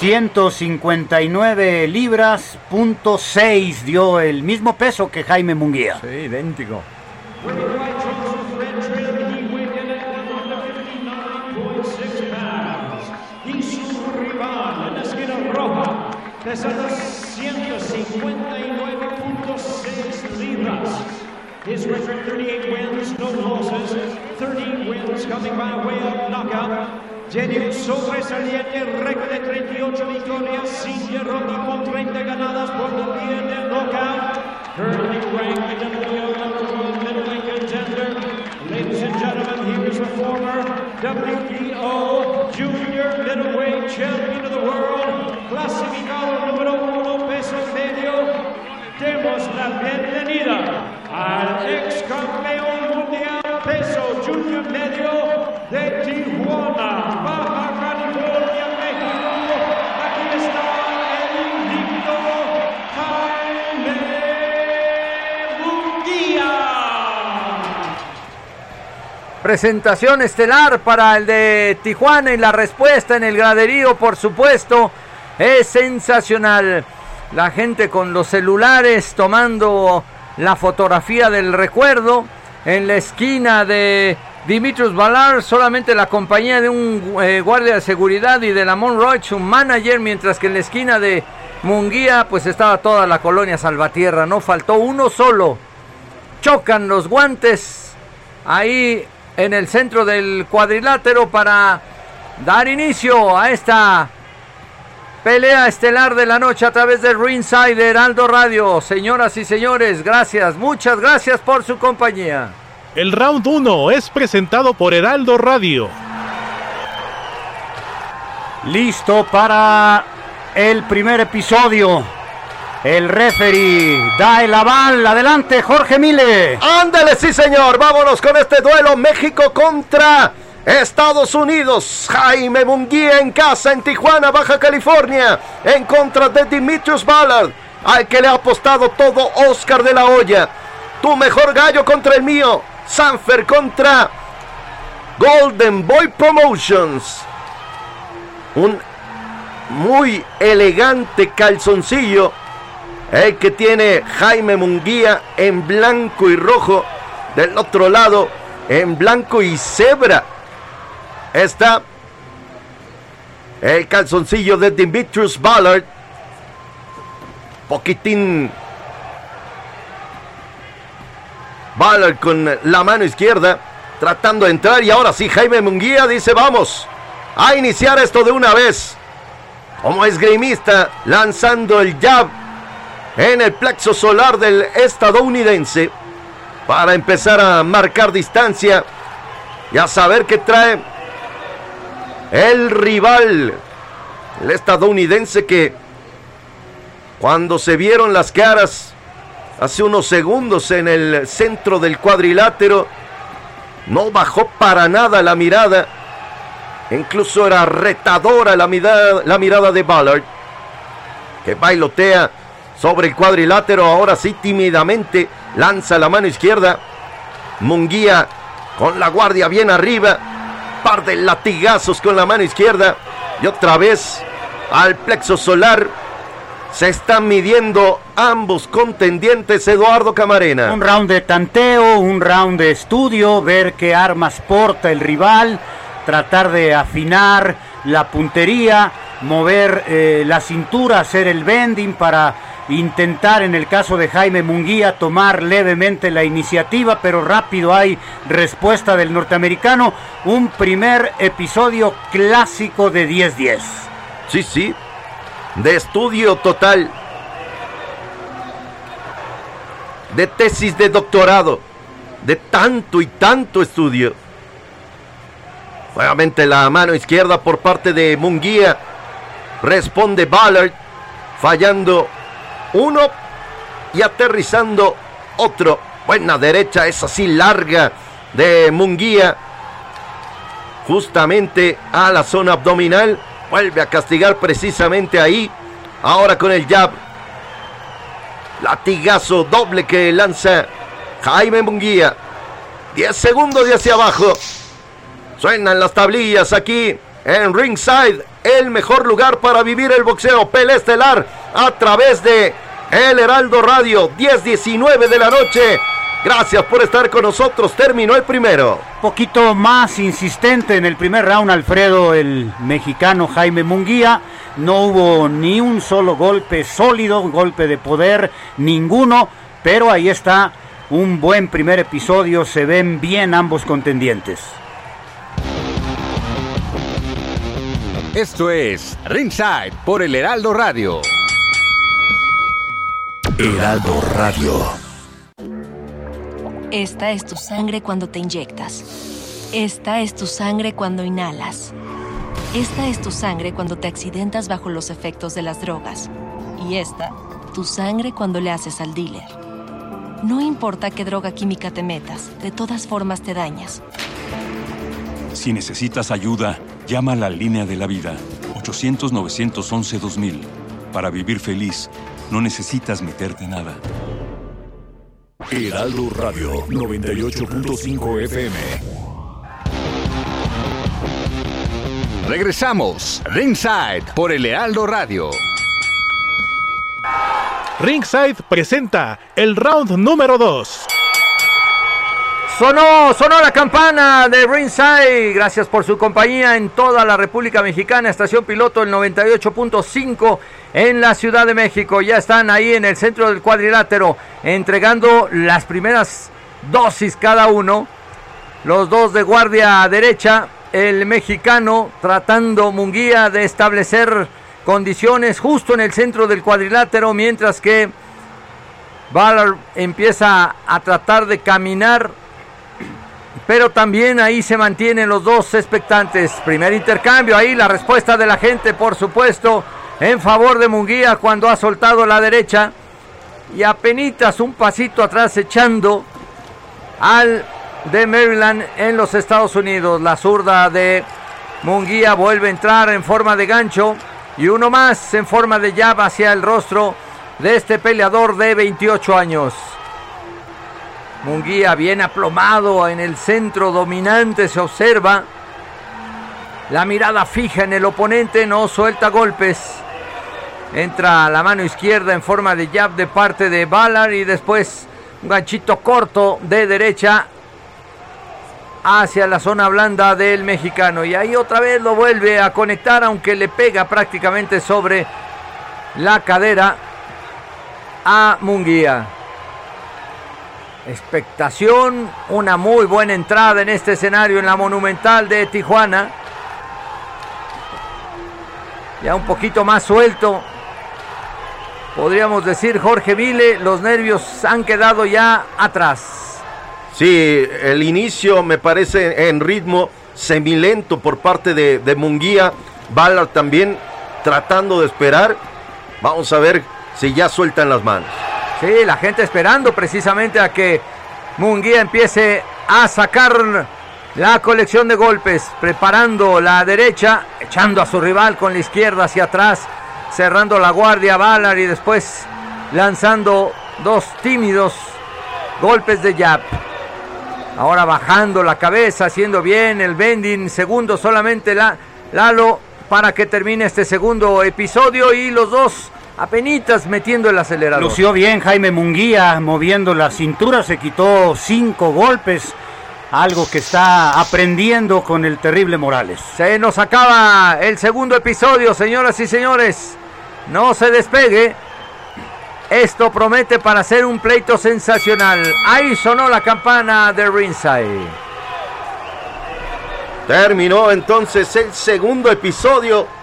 A: 159 libras, punto 6 dio el mismo peso que Jaime Munguía.
C: Sí, idéntico.
D: Y su rival en la esquina roja, pesando 159.6 libras. His record 38 wins, no losses, 13 wins coming by way of knockout. Tiene un sobresaliente récord de 38 victorias, sin ronda con 30 ganadas por la vía de knockout. Currently ranked the one middleweight contender. Ladies and gentlemen, here is the former WBO junior middleweight champion of the world, clasificado número uno peso medio. Demos la bienvenida al ex campeón mundial peso junior medio de Tijuana,
C: Presentación estelar para el de Tijuana y la respuesta en el graderío, por supuesto, es sensacional. La gente con los celulares tomando la fotografía del recuerdo en la esquina de Dimitrios Valar, solamente la compañía de un eh, guardia de seguridad y de la Monroy, su manager, mientras que en la esquina de Munguía pues estaba toda la colonia Salvatierra, no faltó uno solo. Chocan los guantes ahí en el centro del cuadrilátero para dar inicio a esta pelea estelar de la noche a través de Ringside de Heraldo Radio. Señoras y señores, gracias, muchas gracias por su compañía.
E: El round 1 es presentado por Heraldo Radio.
A: Listo para el primer episodio. El referee da el aval. Adelante, Jorge Mile.
B: Ándale, sí, señor. Vámonos con este duelo México contra Estados Unidos. Jaime Munguía en casa en Tijuana, Baja California, en contra de Dimitrios Ballard, al que le ha apostado todo Oscar de la Hoya. Tu mejor gallo contra el mío. Sanfer contra Golden Boy Promotions. Un muy elegante calzoncillo. El que tiene Jaime Munguía en blanco y rojo. Del otro lado, en blanco y cebra. Está el calzoncillo de Dimitrius Ballard. Poquitín. Ballard con la mano izquierda. Tratando de entrar. Y ahora sí, Jaime Munguía dice: Vamos a iniciar esto de una vez. Como esgrimista, lanzando el jab en el plexo solar del estadounidense. Para empezar a marcar distancia. Y a saber qué trae el rival, el estadounidense que cuando se vieron las caras hace unos segundos en el centro del cuadrilátero, no bajó para nada la mirada. Incluso era retadora la mirada, la mirada de Ballard, que bailotea sobre el cuadrilátero. Ahora sí, tímidamente lanza la mano izquierda. Munguía con la guardia bien arriba par de latigazos con la mano izquierda y otra vez al plexo solar. Se están midiendo ambos contendientes, Eduardo Camarena.
A: Un round de tanteo, un round de estudio, ver qué armas porta el rival, tratar de afinar la puntería, mover eh, la cintura, hacer el bending para intentar en el caso de Jaime Munguía tomar levemente la iniciativa, pero rápido hay respuesta del norteamericano. Un primer episodio clásico de 10-10.
B: Sí, sí, de estudio total, de tesis de doctorado, de tanto y tanto estudio. Nuevamente la mano izquierda por parte de Munguía. Responde Ballard, fallando uno y aterrizando otro. Buena derecha, es así larga de Munguía. Justamente a la zona abdominal. Vuelve a castigar precisamente ahí. Ahora con el jab. Latigazo doble que lanza Jaime Munguía. 10 segundos de hacia abajo. Suenan las tablillas aquí en Ringside. El mejor lugar para vivir el boxeo. Pelea estelar a través de El Heraldo Radio. 10-19 de la noche. Gracias por estar con nosotros. Terminó el primero.
A: Poquito más insistente en el primer round, Alfredo, el mexicano Jaime Munguía. No hubo ni un solo golpe sólido, golpe de poder, ninguno. Pero ahí está un buen primer episodio, se ven bien ambos contendientes.
F: Esto es Ringside por el Heraldo Radio.
G: Heraldo Radio.
H: Esta es tu sangre cuando te inyectas. Esta es tu sangre cuando inhalas. Esta es tu sangre cuando te accidentas bajo los efectos de las drogas. Y esta, tu sangre cuando le haces al dealer. No importa qué droga química te metas, de todas formas te dañas.
I: Si necesitas ayuda, llama a la línea de la vida 800-911-2000. Para vivir feliz, no necesitas meterte nada.
G: Heraldo Radio 98.5 FM.
F: Regresamos, Ringside por el Heraldo Radio.
E: Ringside presenta el round número 2.
C: Sonó, sonó la campana de Ringside. Gracias por su compañía en toda la República Mexicana. Estación piloto el 98.5 en la Ciudad de México. Ya están ahí en el centro del cuadrilátero entregando las primeras dosis cada uno. Los dos de guardia derecha. El mexicano tratando Munguía de establecer condiciones justo en el centro del cuadrilátero. Mientras que Ballard empieza a tratar de caminar pero también ahí se mantienen los dos expectantes. Primer intercambio, ahí la respuesta de la gente, por supuesto, en favor de Munguía cuando ha soltado la derecha. Y apenas un pasito atrás echando al de Maryland en los Estados Unidos. La zurda de Munguía vuelve a entrar en forma de gancho. Y uno más en forma de jab hacia el rostro de este peleador de 28 años. Munguía bien aplomado en el centro dominante se observa. La mirada fija en el oponente, no suelta golpes. Entra la mano izquierda en forma de jab de parte de Ballard y después un ganchito corto de derecha hacia la zona blanda del mexicano. Y ahí otra vez lo vuelve a conectar, aunque le pega prácticamente sobre la cadera a Munguía. Expectación, una muy buena entrada en este escenario en la Monumental de Tijuana. Ya un poquito más suelto. Podríamos decir Jorge Vile, los nervios han quedado ya atrás.
B: Sí, el inicio me parece en ritmo semilento por parte de, de Munguía. Ballard también tratando de esperar. Vamos a ver si ya sueltan las manos.
C: Sí, la gente esperando precisamente a que Munguía empiece a sacar la colección de golpes, preparando la derecha, echando a su rival con la izquierda hacia atrás, cerrando la guardia Ballard y después lanzando dos tímidos golpes de jab. Ahora bajando la cabeza, haciendo bien el bending, segundo solamente la, Lalo para que termine este segundo episodio y los dos apenitas metiendo el acelerador.
A: Lució bien Jaime Munguía moviendo la cintura, se quitó cinco golpes, algo que está aprendiendo con el terrible Morales.
C: Se nos acaba el segundo episodio, señoras y señores. No se despegue. Esto promete para ser un pleito sensacional. Ahí sonó la campana de Ringside.
B: Terminó entonces el segundo episodio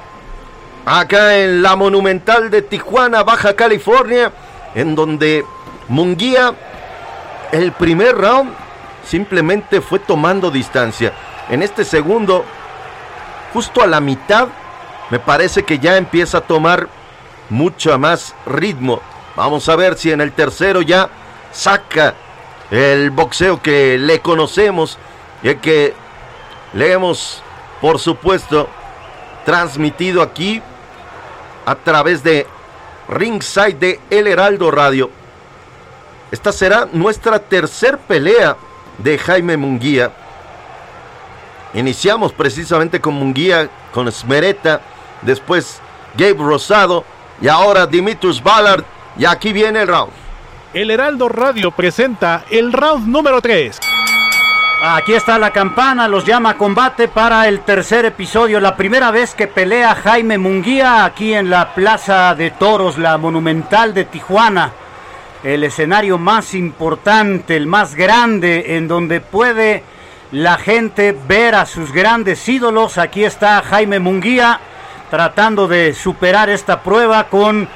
B: acá en la Monumental de Tijuana, Baja California, en donde Munguía, el primer round, simplemente fue tomando distancia. En este segundo, justo a la mitad, me parece que ya empieza a tomar mucho más ritmo. Vamos a ver si en el tercero ya saca el boxeo que le conocemos y el que le hemos, por supuesto, transmitido aquí a través de Ringside de El Heraldo Radio. Esta será nuestra tercer pelea de Jaime Munguía. Iniciamos precisamente con Munguía, con Smereta, después Gabe Rosado y ahora Dimitrius Ballard. Y aquí viene el round.
E: El Heraldo Radio presenta el round número 3.
A: Aquí está la campana, los llama a combate para el tercer episodio. La primera vez que pelea Jaime Munguía aquí en la Plaza de Toros, la Monumental de Tijuana. el escenario más importante, el más grande, en donde puede la gente ver a sus grandes ídolos. Aquí está Jaime Munguía tratando de superar esta prueba con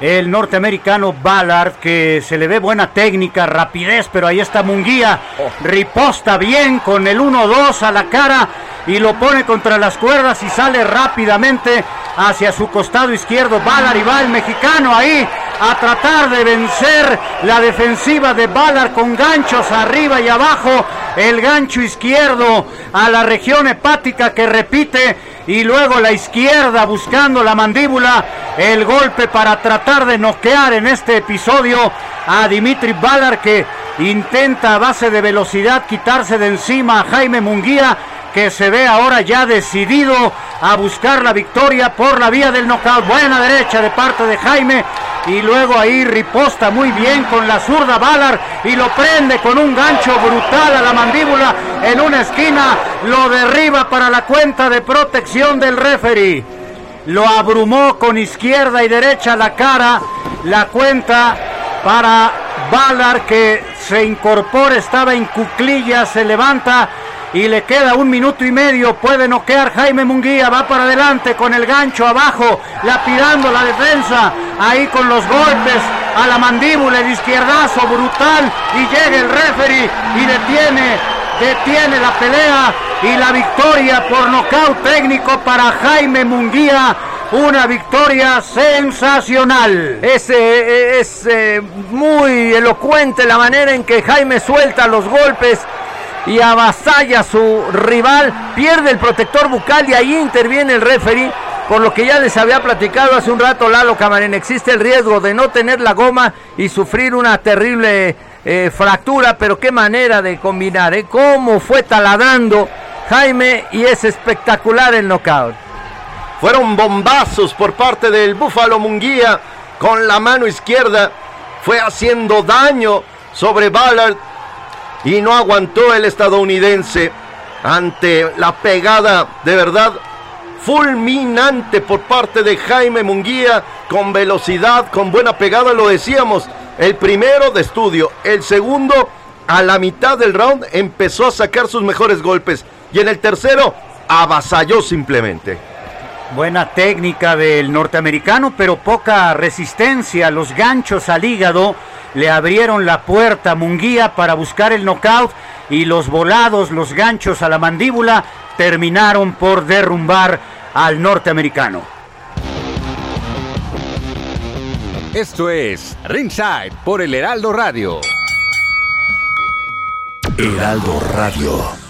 A: el norteamericano Ballard, que se le ve buena técnica, rapidez, pero ahí está Munguía, riposta bien con el 1-2 a la cara y lo pone contra las cuerdas y sale rápidamente hacia su costado izquierdo. Ballard y va el mexicano ahí a tratar de vencer la defensiva de Ballard con ganchos arriba y abajo. El gancho izquierdo a la región hepática que repite y luego la izquierda buscando la mandíbula. El golpe para tratar de noquear en este episodio a Dimitri Ballard que intenta a base de velocidad quitarse de encima a Jaime Munguía que se ve ahora ya decidido a buscar la victoria por la vía del knockout. Buena derecha de parte de Jaime y luego ahí riposta muy bien con la zurda Ballard y lo prende con un gancho brutal a la mandíbula en una esquina, lo derriba para la cuenta de protección del referee. Lo abrumó con izquierda y derecha la cara, la cuenta para Ballard que se incorpora, estaba en cuclillas, se levanta y le queda un minuto y medio. Puede noquear Jaime Munguía. Va para adelante con el gancho abajo, lapidando la defensa. Ahí con los golpes a la mandíbula, el izquierdazo brutal. Y llega el referee y detiene, detiene la pelea. Y la victoria por nocaut técnico para Jaime Munguía. Una victoria sensacional.
C: Es, eh, es eh, muy elocuente la manera en que Jaime suelta los golpes y avasalla a su rival, pierde el protector bucal y ahí interviene el referee, por lo que ya les había platicado hace un rato Lalo Camarena, existe el riesgo de no tener la goma y sufrir una terrible eh, fractura, pero qué manera de combinar, ¿eh? cómo fue taladrando Jaime y es espectacular el knockout.
Q: Fueron bombazos por parte del Búfalo Munguía con la mano izquierda, fue haciendo daño sobre Ballard y no aguantó el estadounidense ante la pegada de verdad fulminante por parte de Jaime Munguía con velocidad, con buena pegada, lo decíamos, el primero de estudio, el segundo a la mitad del round empezó a sacar sus mejores golpes y en el tercero avasalló simplemente.
A: Buena técnica del norteamericano, pero poca resistencia. Los ganchos al hígado le abrieron la puerta a Munguía para buscar el knockout y los volados, los ganchos a la mandíbula terminaron por derrumbar al norteamericano.
F: Esto es Ringside por el Heraldo Radio.
G: Heraldo Radio.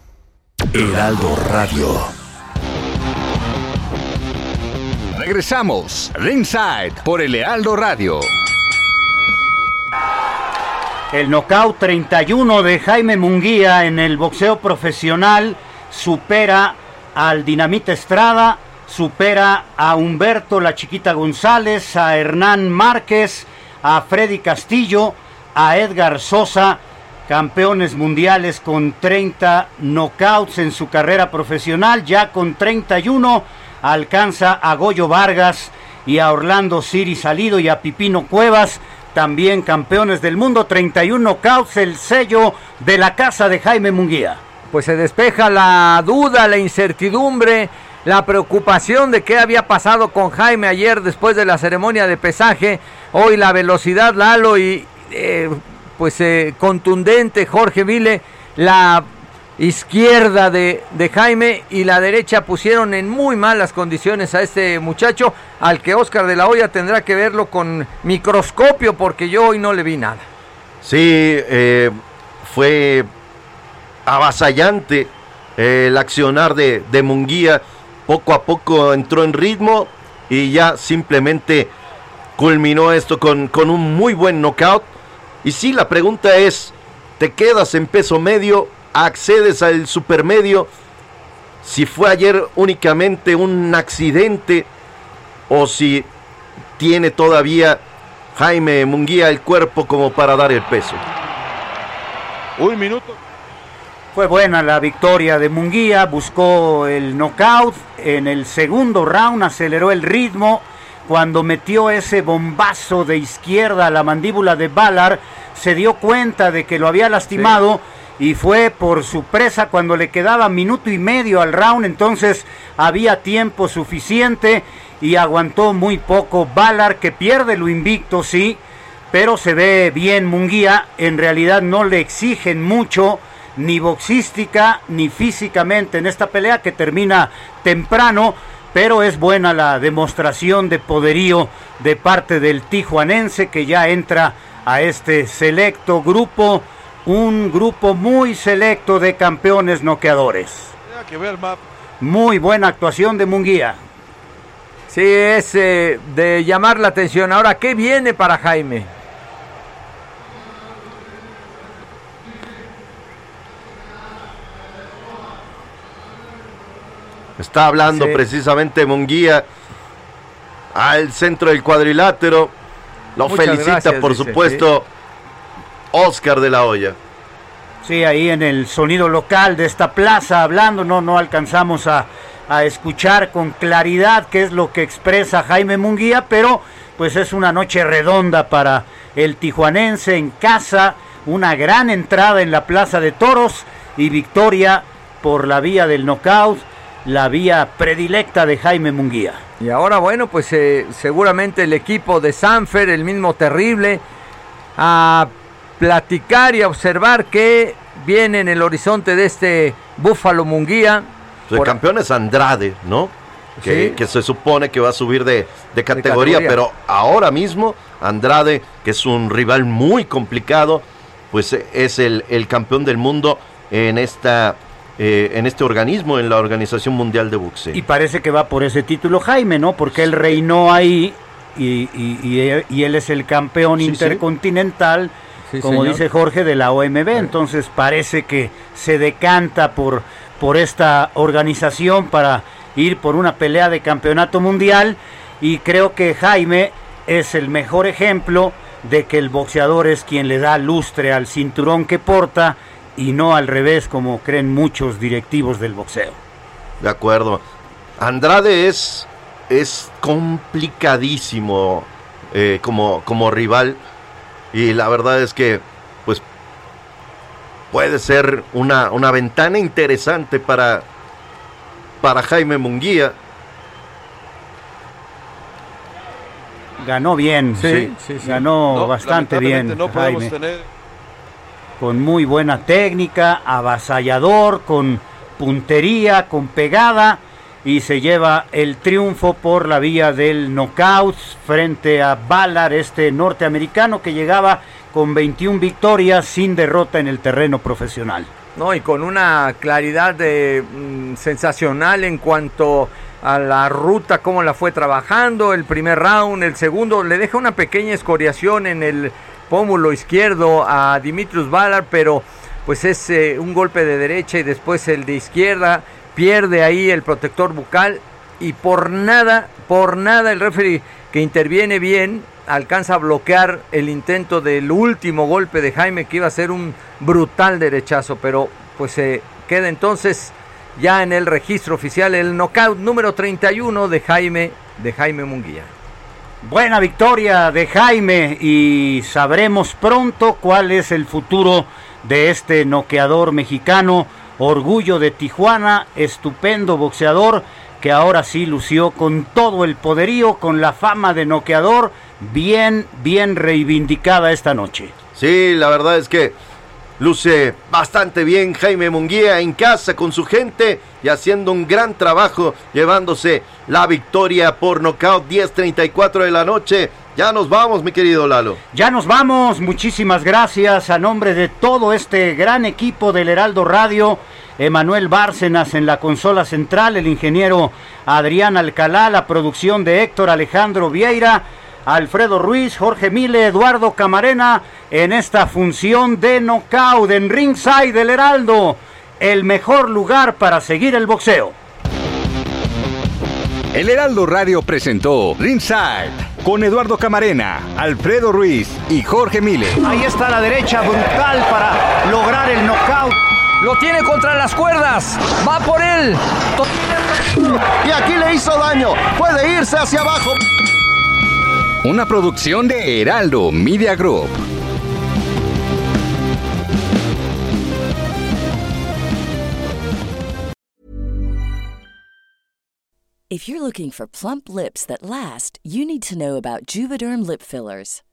G: Heraldo Radio.
F: Regresamos, Ringside por el Heraldo Radio.
A: El knockout 31 de Jaime Munguía en el boxeo profesional supera al Dinamita Estrada, supera a Humberto La Chiquita González, a Hernán Márquez, a Freddy Castillo, a Edgar Sosa, campeones mundiales con 30 knockouts en su carrera profesional, ya con 31 alcanza a Goyo Vargas y a Orlando Siri Salido y a Pipino Cuevas, también campeones del mundo, 31 knockouts, el sello de la casa de Jaime Munguía.
C: Pues se despeja la duda, la incertidumbre, la preocupación de qué había pasado con Jaime ayer después de la ceremonia de pesaje. Hoy la velocidad, Lalo, y eh, pues eh, contundente Jorge Vile, la izquierda de, de, Jaime y la derecha pusieron en muy malas condiciones a este muchacho, al que Oscar de la Hoya tendrá que verlo con microscopio porque yo hoy no le vi nada.
Q: Sí, eh, fue avasallante eh, el accionar de, de Munguía, poco a poco entró en ritmo y ya simplemente culminó esto con, con un muy buen knockout
B: Y sí, la pregunta es, ¿te quedas en peso medio? ¿Accedes al supermedio? Si fue ayer únicamente un accidente o si tiene todavía Jaime Munguía el cuerpo como para dar el peso.
P: Un minuto.
A: Fue buena la victoria de Munguía, buscó el knockout. En el segundo round aceleró el ritmo. Cuando metió ese bombazo de izquierda a la mandíbula de Ballard, se dio cuenta de que lo había lastimado y fue por su presa cuando le quedaba minuto y medio al round. Entonces había tiempo suficiente y aguantó muy poco. Ballard que pierde lo invicto, sí, pero se ve bien Munguía. En realidad no le exigen mucho ni boxística ni físicamente en esta pelea que termina temprano, pero es buena la demostración de poderío de parte del tijuanense que ya entra a este selecto grupo, un grupo muy selecto de campeones noqueadores. Muy buena actuación de Munguía.
C: Sí, es eh, de llamar la atención. Ahora, ¿qué viene para Jaime?
B: Está hablando
C: Sí.
B: precisamente Munguía al centro del cuadrilátero. Lo
A: Muchas
B: felicita,
A: gracias,
B: por
A: dice,
B: supuesto, Oscar de la Hoya.
A: Sí, ahí en el sonido local de esta plaza hablando, no, no alcanzamos a, a escuchar con claridad qué es lo que expresa Jaime Munguía, pero pues es una noche redonda para el tijuanense en casa, una gran entrada en la Plaza de Toros y victoria por la vía del knockout, la vía predilecta de Jaime Munguía.
C: Y ahora, bueno, pues eh, seguramente el equipo de Sanfer, el mismo terrible, a platicar y a observar qué viene en el horizonte de este Búfalo Munguía.
B: El
C: Por-
B: campeón es Andrade, ¿no? Que,
C: Sí.
B: que se supone que va a subir de, de categoría,
C: categoría.
B: pero ahora mismo Andrade, que es un rival muy complicado, pues eh, es el, el campeón del mundo en esta eh, en este organismo, en la Organización Mundial de Boxeo.
A: Y parece que va por ese título Jaime, ¿no? Porque él reinó ahí y, y- y- y él es el campeón
B: sí.
A: intercontinental,
C: Sí,
A: como
C: señor.
A: dice Jorge, de la OMB. Entonces parece que se decanta por, por esta organización para ir por una pelea de campeonato mundial. Y creo que Jaime es el mejor ejemplo de que el boxeador es quien le da lustre al cinturón que porta y no al revés como creen muchos directivos del boxeo.
B: De acuerdo. Andrade es, es complicadísimo eh, como, como rival. Y la verdad es que, pues, puede ser una, una ventana interesante para, para Jaime Munguía.
A: Ganó bien,
C: Sí, sí, sí.
A: ganó
P: No,
A: bastante bien.
P: No podemos
A: Jaime.
P: tener.
A: Con muy buena técnica, avasallador, con puntería, con pegada y se lleva el triunfo por la vía del knockout frente a Ballard, este norteamericano que llegaba con 21 victorias sin derrota en el terreno profesional.
C: No, y con una claridad de, mm, sensacional en cuanto a la ruta, cómo la fue trabajando, el primer round, el segundo, le deja una pequeña escoriación en el pómulo izquierdo a Dimitrius Ballard, pero pues es eh, un golpe de derecha y después el de izquierda, pierde ahí el protector bucal y por nada, por nada el referee que interviene bien alcanza a bloquear el intento del último golpe de Jaime que iba a ser un brutal derechazo, pero pues se queda entonces ya en el registro oficial el knockout número 31 de Jaime de Jaime Munguía.
A: Buena victoria de Jaime y sabremos pronto cuál es el futuro de este noqueador mexicano, orgullo de Tijuana, estupendo boxeador que ahora sí lució con todo el poderío, con la fama de noqueador, bien, bien reivindicada esta noche.
B: Sí, la verdad es que luce bastante bien Jaime Munguía en casa con su gente y haciendo un gran trabajo, llevándose la victoria por nocaut 10.34 de la noche. Ya nos vamos, mi querido Lalo.
A: Ya nos vamos, muchísimas gracias a nombre de todo este gran equipo del Heraldo Radio, Emanuel Bárcenas en la consola central, el ingeniero Adrián Alcalá, la producción de Héctor Alejandro Vieira, Alfredo Ruiz, Jorge Mile, Eduardo Camarena en esta función de knockout en Ringside del Heraldo, el mejor lugar para seguir el boxeo.
F: El Heraldo Radio presentó Ringside con Eduardo Camarena, Alfredo Ruiz y Jorge Mile.
A: Ahí está la derecha brutal para lograr el knockout.
C: Lo tiene contra las cuerdas. Va por él.
Q: Y aquí le hizo daño. Puede irse hacia abajo.
F: Una producción de Heraldo Media Group.
T: If you're looking for plump lips that last, you need to know about Juvederm lip fillers.